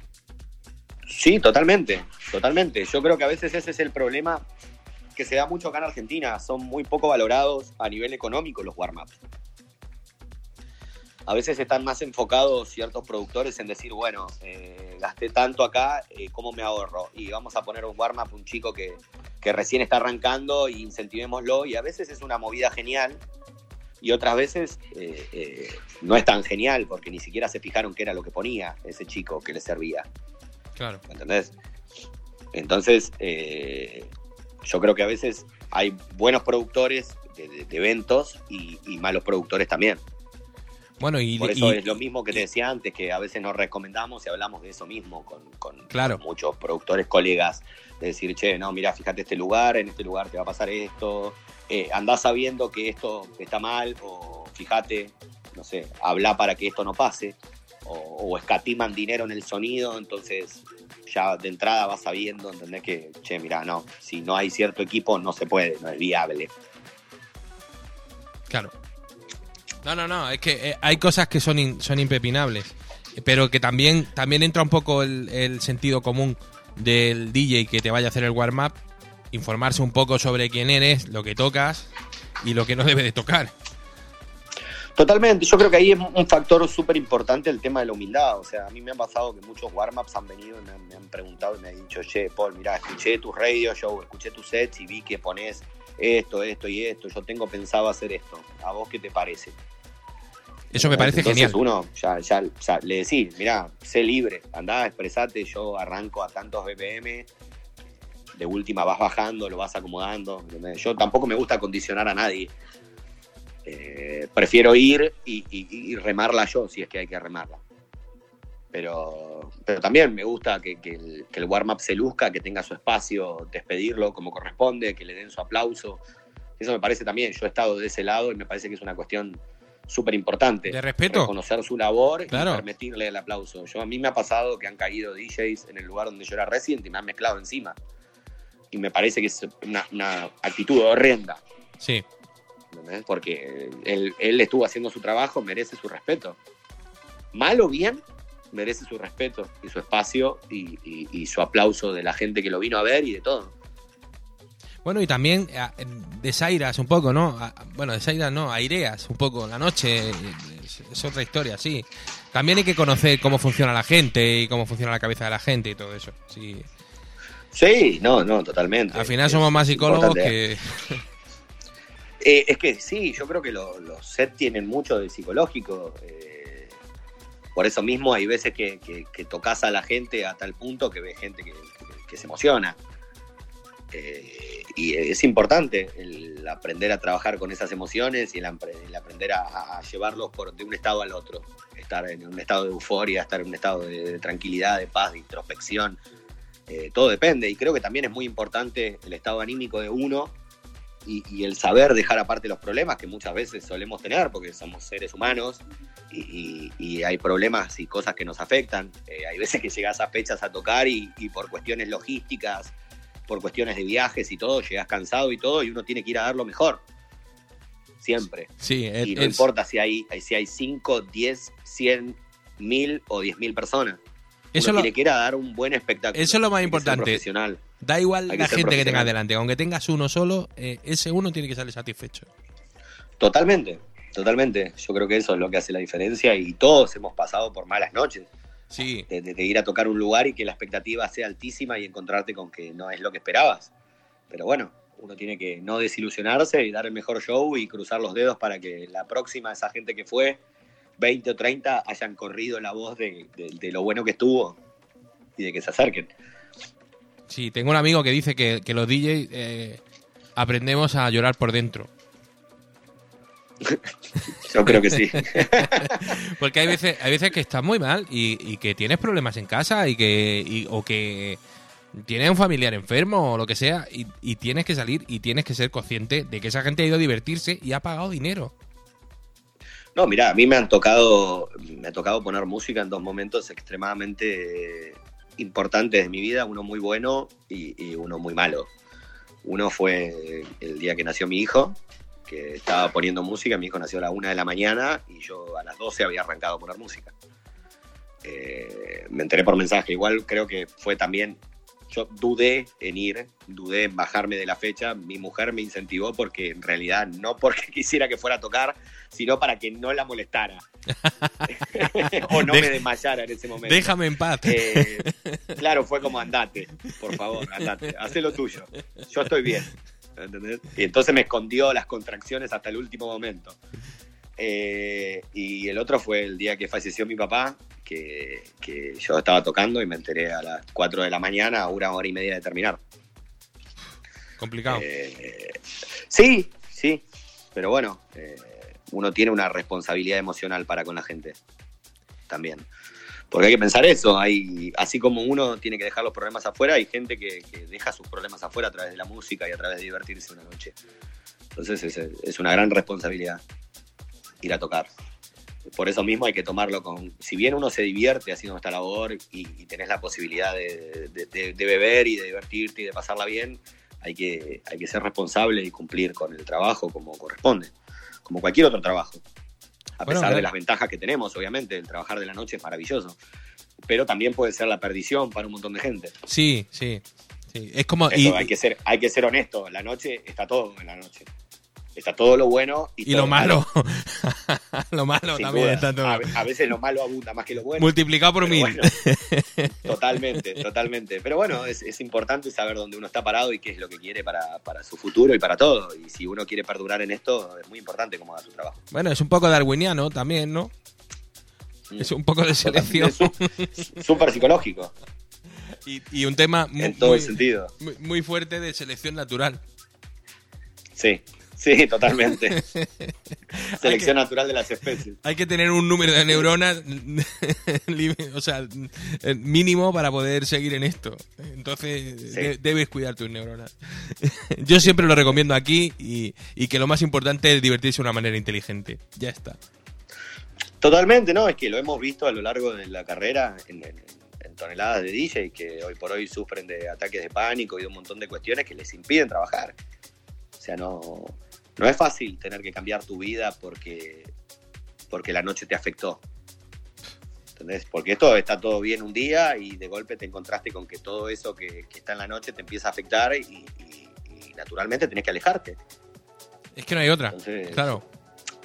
Sí, totalmente, totalmente. Yo creo que a veces ese es el problema que se da mucho acá en Argentina. Son muy poco valorados a nivel económico los warm-ups. A veces están más enfocados ciertos productores en decir, bueno, eh, gasté tanto acá, eh, ¿cómo me ahorro? Y vamos a poner un warm-up, un chico que, que recién está arrancando y incentivémoslo. Y a veces es una movida genial y otras veces eh, no es tan genial porque ni siquiera se fijaron qué era lo que ponía ese chico que le servía. Claro. ¿me entendés? Entonces, yo creo que a veces hay buenos productores de, de- de eventos y, y malos productores también. Bueno, y. Por eso y- es lo mismo que te decía antes, que a veces nos recomendamos y hablamos de eso mismo con, con- Claro. con muchos productores, colegas, de decir, che, no, mira, fíjate este lugar, en este lugar te va a pasar esto, eh, andás sabiendo que esto está mal, o fíjate, no sé, habla para que esto no pase, o, o escatiman dinero en el sonido, entonces ya de entrada vas sabiendo, entendés que, che, mira, no, si no hay cierto equipo no se puede, no es viable. Claro. No, no, no, es que eh, hay cosas que son, son impepinables, pero que también, también entra un poco el, sentido común del DJ que te vaya a hacer el warm-up, informarse un poco sobre quién eres, lo que tocas y lo que no debe de tocar. Totalmente, yo creo que ahí es un factor súper importante el tema de la humildad. O sea, a mí me ha pasado que muchos warm-ups han venido y me han, preguntado y me han dicho, che, Paul, mira, escuché tu radio show, escuché tus sets y vi que pones esto, esto y esto. Yo tengo pensado hacer esto. ¿A vos qué te parece? Eso me parece Entonces genial. uno ya, ya, ya le decís, mira, sé libre, andá, expresate, yo arranco a tantos BPM, de última vas bajando, lo vas acomodando. Yo tampoco me gusta condicionar a nadie. Eh, prefiero ir y, y- y remarla yo, si es que hay que remarla. Pero, pero también me gusta que, que el, que el warm-up se luzca, que tenga su espacio, despedirlo como corresponde, que le den su aplauso. Eso me parece también, yo he estado de ese lado y me parece que es una cuestión súper importante. De respeto. Reconocer su labor Claro. y permitirle el aplauso. Yo, a mí me ha pasado que han caído DJs en el lugar donde yo era resident y me han mezclado encima. Y me parece que es una, una actitud horrenda. Sí. ¿entendés? Porque él, él estuvo haciendo su trabajo, merece su respeto. Mal o bien, merece su respeto y su espacio y, y- y su aplauso de la gente que lo vino a ver y de todo. Bueno, y también eh, desairas un poco, ¿no? A- Bueno, desairas no, aireas un poco la noche. eh, Es, otra historia, sí. También hay que conocer cómo funciona la gente y cómo funciona la cabeza de la gente y todo eso. Sí. Sí, no, no, totalmente. Al final Es somos más psicólogos que... Eh, es que sí, yo creo que lo- los sets tienen mucho de psicológico. eh, por eso mismo hay veces que, que, que tocas a la gente a tal punto que ves gente que, que- se emociona. Eh, y es importante el aprender a trabajar con esas emociones y el, el aprender a, a llevarlos por, de un estado al otro. Estar en un estado de euforia, estar en un estado de, de tranquilidad, de paz, de introspección. Eh, todo depende. Y creo que también es muy importante el estado anímico de uno y, y el saber dejar aparte los problemas que muchas veces solemos tener porque somos seres humanos y, y- y hay problemas y cosas que nos afectan. Eh, hay veces que llegas a fechas a tocar y, por cuestiones logísticas, por cuestiones de viajes y todo, llegas cansado y todo y uno tiene que ir a dar lo mejor. Siempre. Sí, Y no es- importa si hay, si hay 5, 10, 100, 1000 o 10.000 personas. Eso, uno lo- tiene que ir a dar un buen espectáculo. eso es lo más importante. profesional. da igual hay la gente que tengas delante. Aunque tengas uno solo, eh, ese uno tiene que salir satisfecho. Totalmente, totalmente. Yo creo que eso es lo que hace la diferencia y todos hemos pasado por malas noches. Sí, De, de- de ir a tocar un lugar y que la expectativa sea altísima y encontrarte con que no es lo que esperabas. Pero bueno, uno tiene que no desilusionarse y dar el mejor show y cruzar los dedos para que la próxima, esa gente que fue, 20 o 30, hayan corrido la voz de, de- de lo bueno que estuvo y de que se acerquen. sí, tengo un amigo que dice que, que los DJs eh, aprendemos a llorar por dentro. Yo creo que sí. Porque hay veces, hay veces que estás muy mal y, y que tienes problemas en casa y que y- o que tienes un familiar enfermo o lo que sea y, y tienes que salir y tienes que ser consciente de que esa gente ha ido a divertirse y ha pagado dinero. No, mira, a mí me han tocado, me ha tocado poner música en dos momentos extremadamente importantes de mi vida, uno muy bueno y, y uno muy malo. Uno fue el día que nació mi hijo, que estaba poniendo música, mi hijo nació a la una de la mañana y yo a las 12 había arrancado a poner música. Eh, me enteré por mensaje, igual creo que fue también, yo dudé en ir, dudé en bajarme de la fecha, mi mujer me incentivó porque en realidad no porque quisiera que fuera a tocar, sino para que no la molestara. o no Dej- me desmayara en ese momento. Déjame en paz. Eh, claro, fue como andate, por favor, andate, haz lo tuyo. Yo estoy bien. ¿entendés? Y entonces me escondió las contracciones hasta el último momento. Eh, y el otro fue el día que falleció mi papá, que, que yo estaba tocando y me enteré a las 4 de la mañana, a una hora y media de terminar. Complicado. Eh, sí, sí, pero bueno, eh, uno tiene una responsabilidad emocional para con la gente también. Porque hay que pensar eso, hay, así como uno tiene que dejar los problemas afuera, hay gente que, que deja sus problemas afuera a través de la música y a través de divertirse una noche. Entonces es, es una gran responsabilidad ir a tocar. Por eso mismo hay que tomarlo con... Si bien uno se divierte haciendo esta labor y, y tenés la posibilidad de, de- de- de beber y de divertirte y de pasarla bien, hay que, hay que ser responsable y cumplir con el trabajo como corresponde, como cualquier otro trabajo. A Bueno, pesar claro. de las ventajas que tenemos, obviamente, el trabajar de la noche es maravilloso, pero también puede ser la perdición para un montón de gente. Sí, sí. sí. Es como. Eso, y, hay, que ser, hay que ser honesto, la noche está todo en la noche. Está todo lo bueno y, y todo lo malo. lo malo Sin también duda. está todo. A, a veces lo malo abunda más que lo bueno. Multiplicado por Pero mil. bueno, totalmente, totalmente. Pero bueno, es, es importante saber dónde uno está parado y qué es lo que quiere para, para su futuro y para todo. Y si uno quiere perdurar en esto, es muy importante cómo haga su trabajo. Bueno, es un poco darwiniano también, ¿no? Es un poco de selección. Súper psicológico, y, y un tema muy, en todo muy- el sentido. muy- muy fuerte de selección natural. Sí, sí, totalmente. Selección natural de las especies. Hay que tener un número de neuronas o sea, eh, mínimo para poder seguir en esto. Entonces Sí. de- debes cuidar tus neuronas. Yo siempre lo recomiendo aquí y, y que lo más importante es divertirse de una manera inteligente. Ya está. Totalmente, ¿no? Es que lo hemos visto a lo largo de la carrera en, en- en toneladas de DJ que hoy por hoy sufren de ataques de pánico y de un montón de cuestiones que les impiden trabajar. O sea, no, no es fácil tener que cambiar tu vida porque, porque la noche te afectó. ¿Entendés? Porque esto está todo bien un día y de golpe te encontraste con que todo eso que, que está en la noche te empieza a afectar y, y- y naturalmente tenés que alejarte. Es que no hay otra. Entonces, Claro.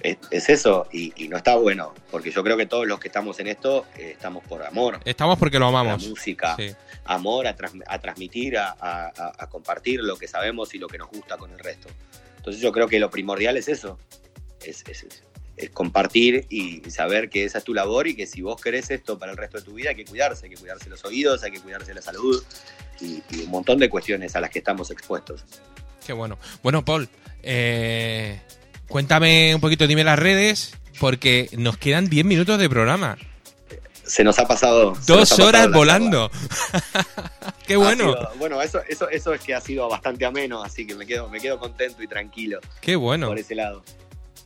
es, es eso y, y no está bueno, porque yo creo que todos los que estamos en esto eh, estamos por amor Estamos porque lo a la amamos. música, Sí. amor a, trans- a transmitir, a, a- a- a compartir lo que sabemos y lo que nos gusta con el resto. Entonces yo creo que lo primordial es eso, es, es- es- compartir y saber que esa es tu labor y que si vos querés esto para el resto de tu vida hay que cuidarse, hay que cuidarse los oídos, hay que cuidarse la salud y, y un montón de cuestiones a las que estamos expuestos. Qué bueno. Bueno, Paul, eh, cuéntame un poquito, dime las redes, porque nos quedan 10 minutos de programa. Se nos ha pasado... Dos ha horas la volando. Qué bueno, sido- bueno, eso, eso, eso es que ha sido bastante ameno, así que me quedo, me quedo contento y tranquilo qué bueno. por ese lado.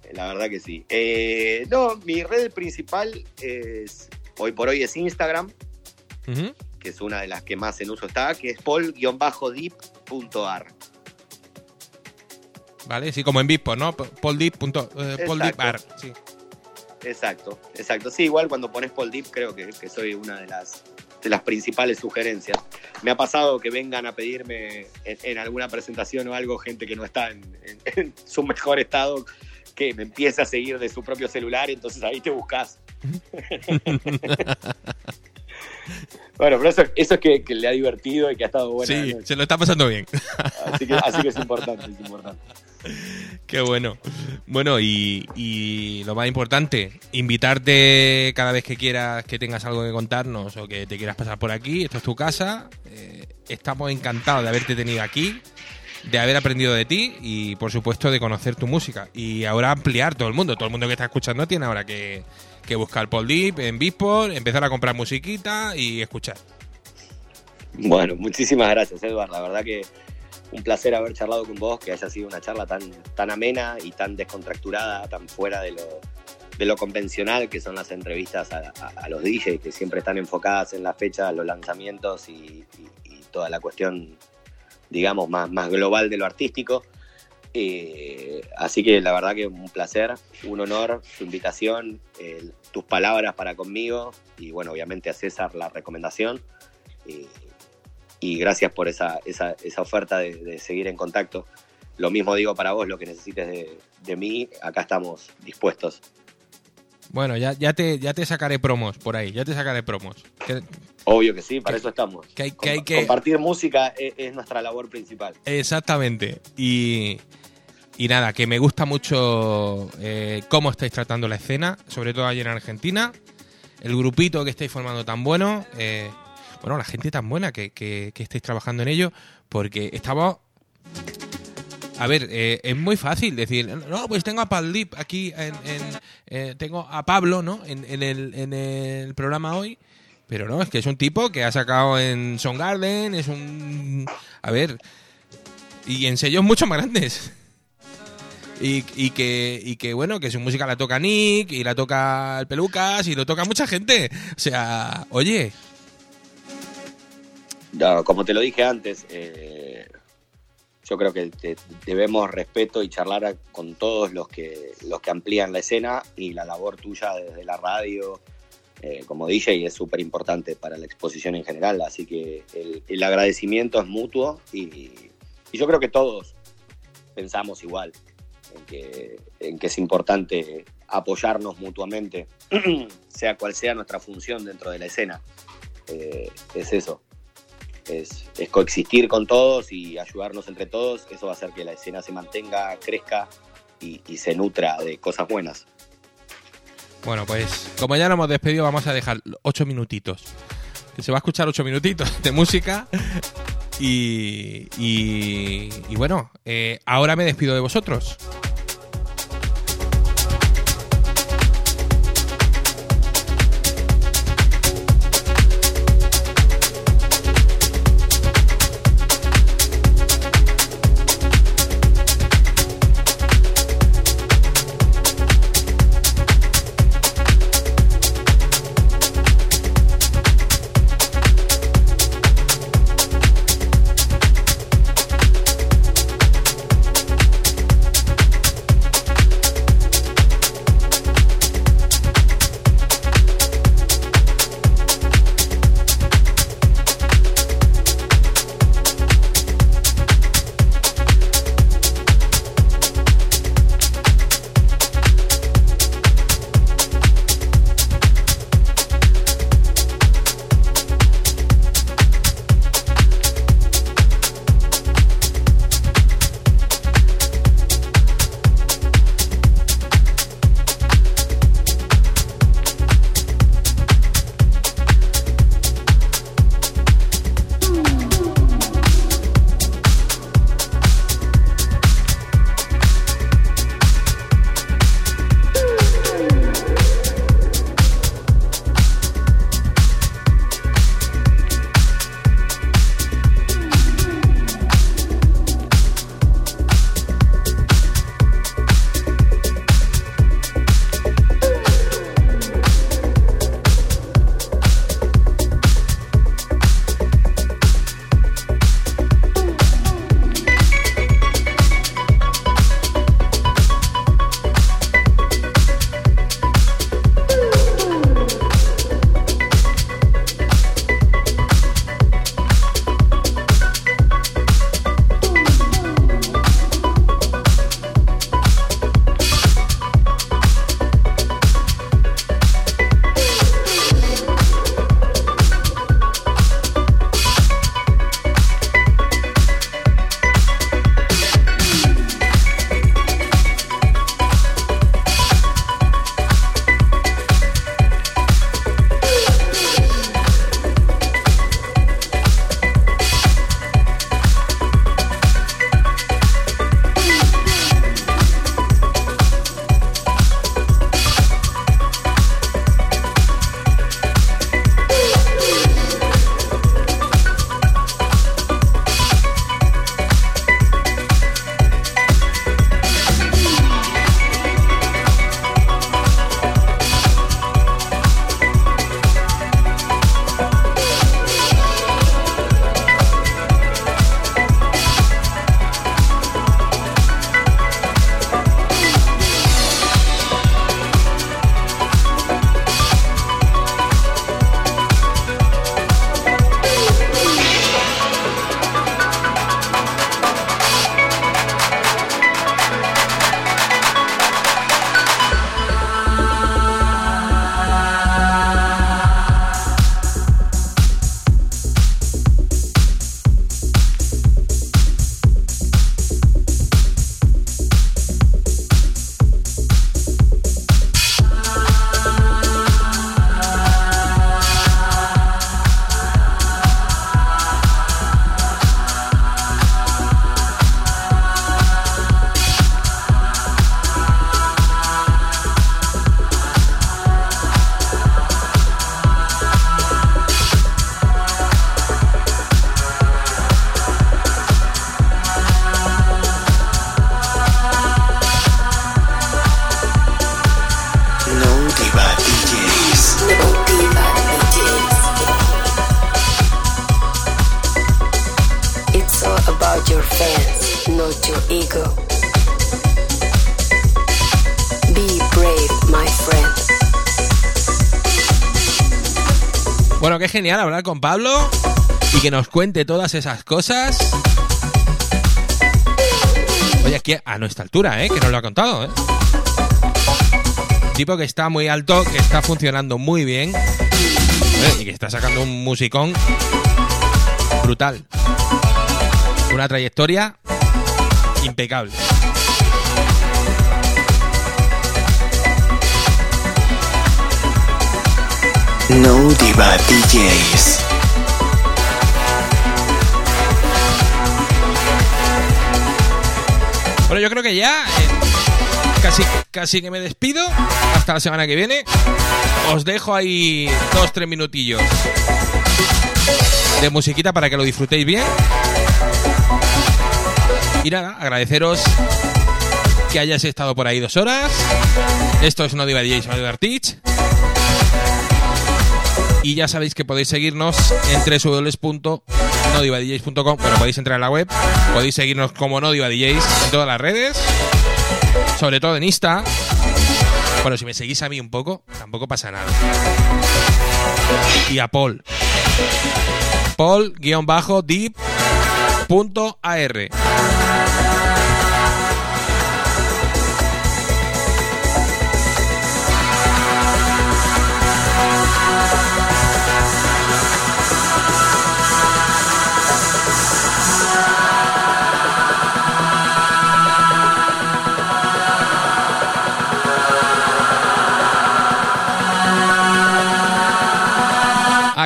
Eh, La verdad que sí. Eh, no, mi red principal es, hoy por hoy es Instagram, que es una de las que más en uso está, que es paul-deep.ar. Vale, sí, como en Bispo, ¿no? Paul eh, Paul Deep Bar, sí. Exacto, exacto. Sí, igual cuando pones Paul Deep creo que, que soy una de las, de las principales sugerencias. Me ha pasado que vengan a pedirme en, en alguna presentación o algo gente que no está en, en- en su mejor estado, que me empiece a seguir de su propio celular, entonces ahí te buscas. bueno, pero eso, eso es que, que, le ha divertido y que ha estado bueno. Sí, se lo está pasando bien. Así que, así que es importante, es importante. Qué bueno. Bueno, y, lo más importante, invitarte cada vez que quieras que tengas algo que contarnos o que te quieras pasar por aquí. Esto es tu casa. Eh, estamos encantados de haberte tenido aquí, de haber aprendido de ti y, por supuesto, de conocer tu música. Y ahora ampliar todo el mundo. Todo el mundo que está escuchando tiene ahora que, que buscar Paul Deep en Beatport, empezar a comprar musiquita y escuchar. Bueno, muchísimas gracias, Eduardo. La verdad que un placer haber charlado con vos, que haya sido una charla tan, tan amena y tan descontracturada, tan fuera de lo, de lo convencional que son las entrevistas a, los DJs, que siempre están enfocadas en la fecha, los lanzamientos y, toda la cuestión, digamos, más, más global de lo artístico. Eh, así que la verdad que un placer, un honor su invitación, tus palabras para conmigo y bueno, obviamente a César la recomendación. Eh, y gracias por esa, esa, esa oferta de, de, seguir en contacto. Lo mismo digo para vos, lo que necesites de, de mí, acá estamos dispuestos. Bueno, ya, ya, te, ya te sacaré promos por ahí, ya te sacaré promos. Que, Obvio que sí, para que, eso estamos. Que hay, hay. Compartir música es, es, nuestra labor principal. Exactamente. Y, y nada, que me gusta mucho eh, cómo estáis tratando la escena, sobre todo allí en Argentina. El grupito que estáis formando tan bueno. Eh, bueno, la gente tan buena que, que, que estáis trabajando en ello, porque estamos... A ver, eh, es muy fácil decir, no, pues tengo a Paldip aquí, en, eh, tengo a Pablo, ¿no? En, el, en el programa hoy, pero no, es que es un tipo que ha sacado en Song Garden, es un... A ver, y en sellos mucho más grandes. Y, y, que, y que, bueno, que su música la toca Nick, y la toca el Pelucas, y lo toca mucha gente. O sea, oye, como te lo dije antes, eh, yo creo que te, debemos respeto y charlar con todos los que, los que amplían la escena y la labor tuya desde la radio eh, como DJ es súper importante para la exposición en general, así que el, agradecimiento es mutuo y, yo creo que todos pensamos igual en que, en que es importante apoyarnos mutuamente, sea cual sea nuestra función dentro de la escena. Eh, es eso, es, coexistir con todos y ayudarnos entre todos. Eso va a hacer que la escena se mantenga, crezca y, se nutra de cosas buenas. Bueno, pues como ya nos hemos despedido, vamos a dejar ocho minutitos. Se va a escuchar ocho minutitos de música. Y, y, y bueno, eh, ahora me despido de vosotros. Genial hablar con Pablo y que nos cuente todas esas cosas. Oye, aquí a nuestra altura, ¿eh? Que nos lo ha contado, ¿eh? Tipo que está muy alto, que está funcionando muy bien ¿eh? y que está sacando un musicón brutal. Una trayectoria impecable. No Diva DJs. Bueno, yo creo que ya eh, casi, casi que me despido. Hasta la semana que viene. Os dejo ahí dos, tres minutillos de musiquita para que lo disfrutéis bien. Y nada, agradeceros que hayáis estado por ahí dos horas. Esto es No Diva DJs, No Diva. Y ya sabéis que podéis seguirnos en www.nodivadjs.com. Bueno, podéis entrar en la web. Podéis seguirnos como No Diva DJs en todas las redes. Sobre todo en Insta. Bueno, si me seguís a mí un poco, tampoco pasa nada. Y a Paul. Paul-deep.ar.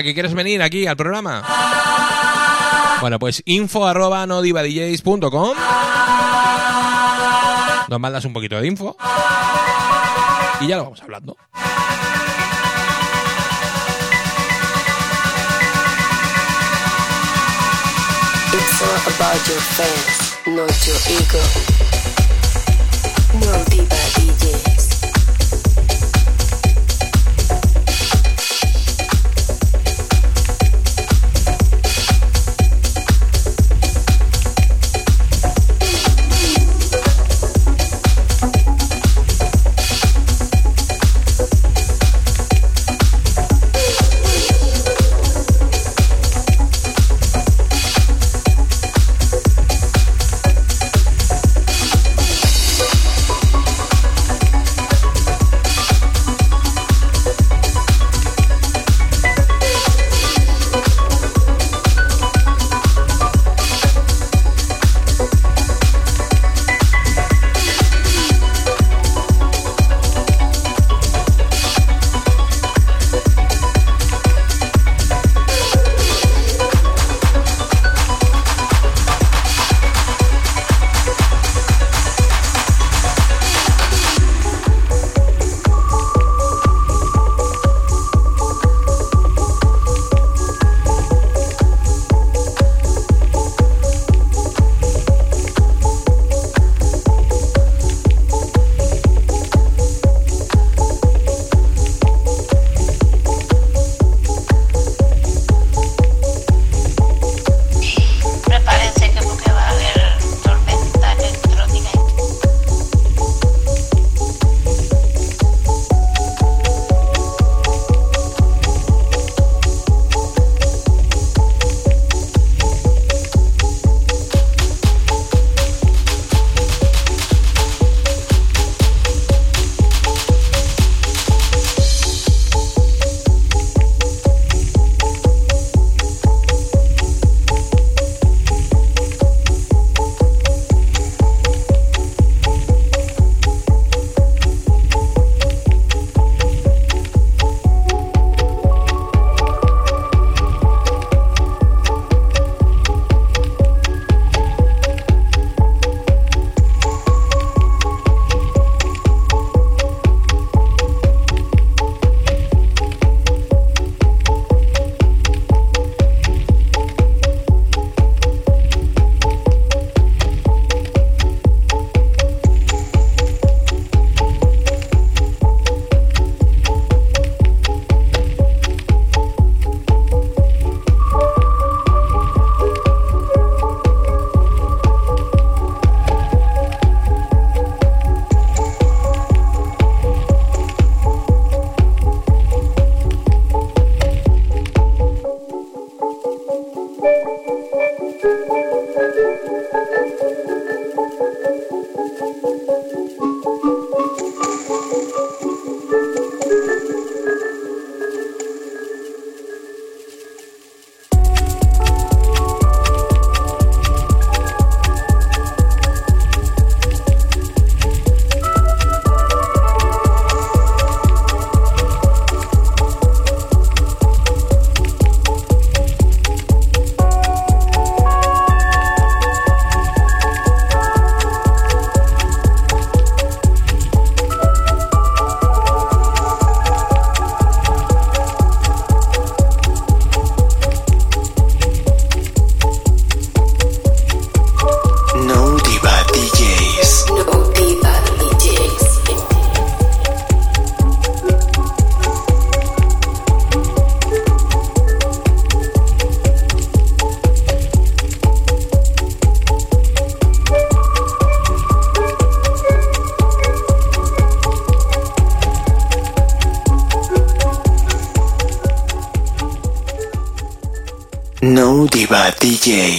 Que quieres venir aquí al programa. Bueno, pues info arroba nodivadjs.com Nos mandas un poquito de info. Y ya lo vamos hablando. No Diva DJs.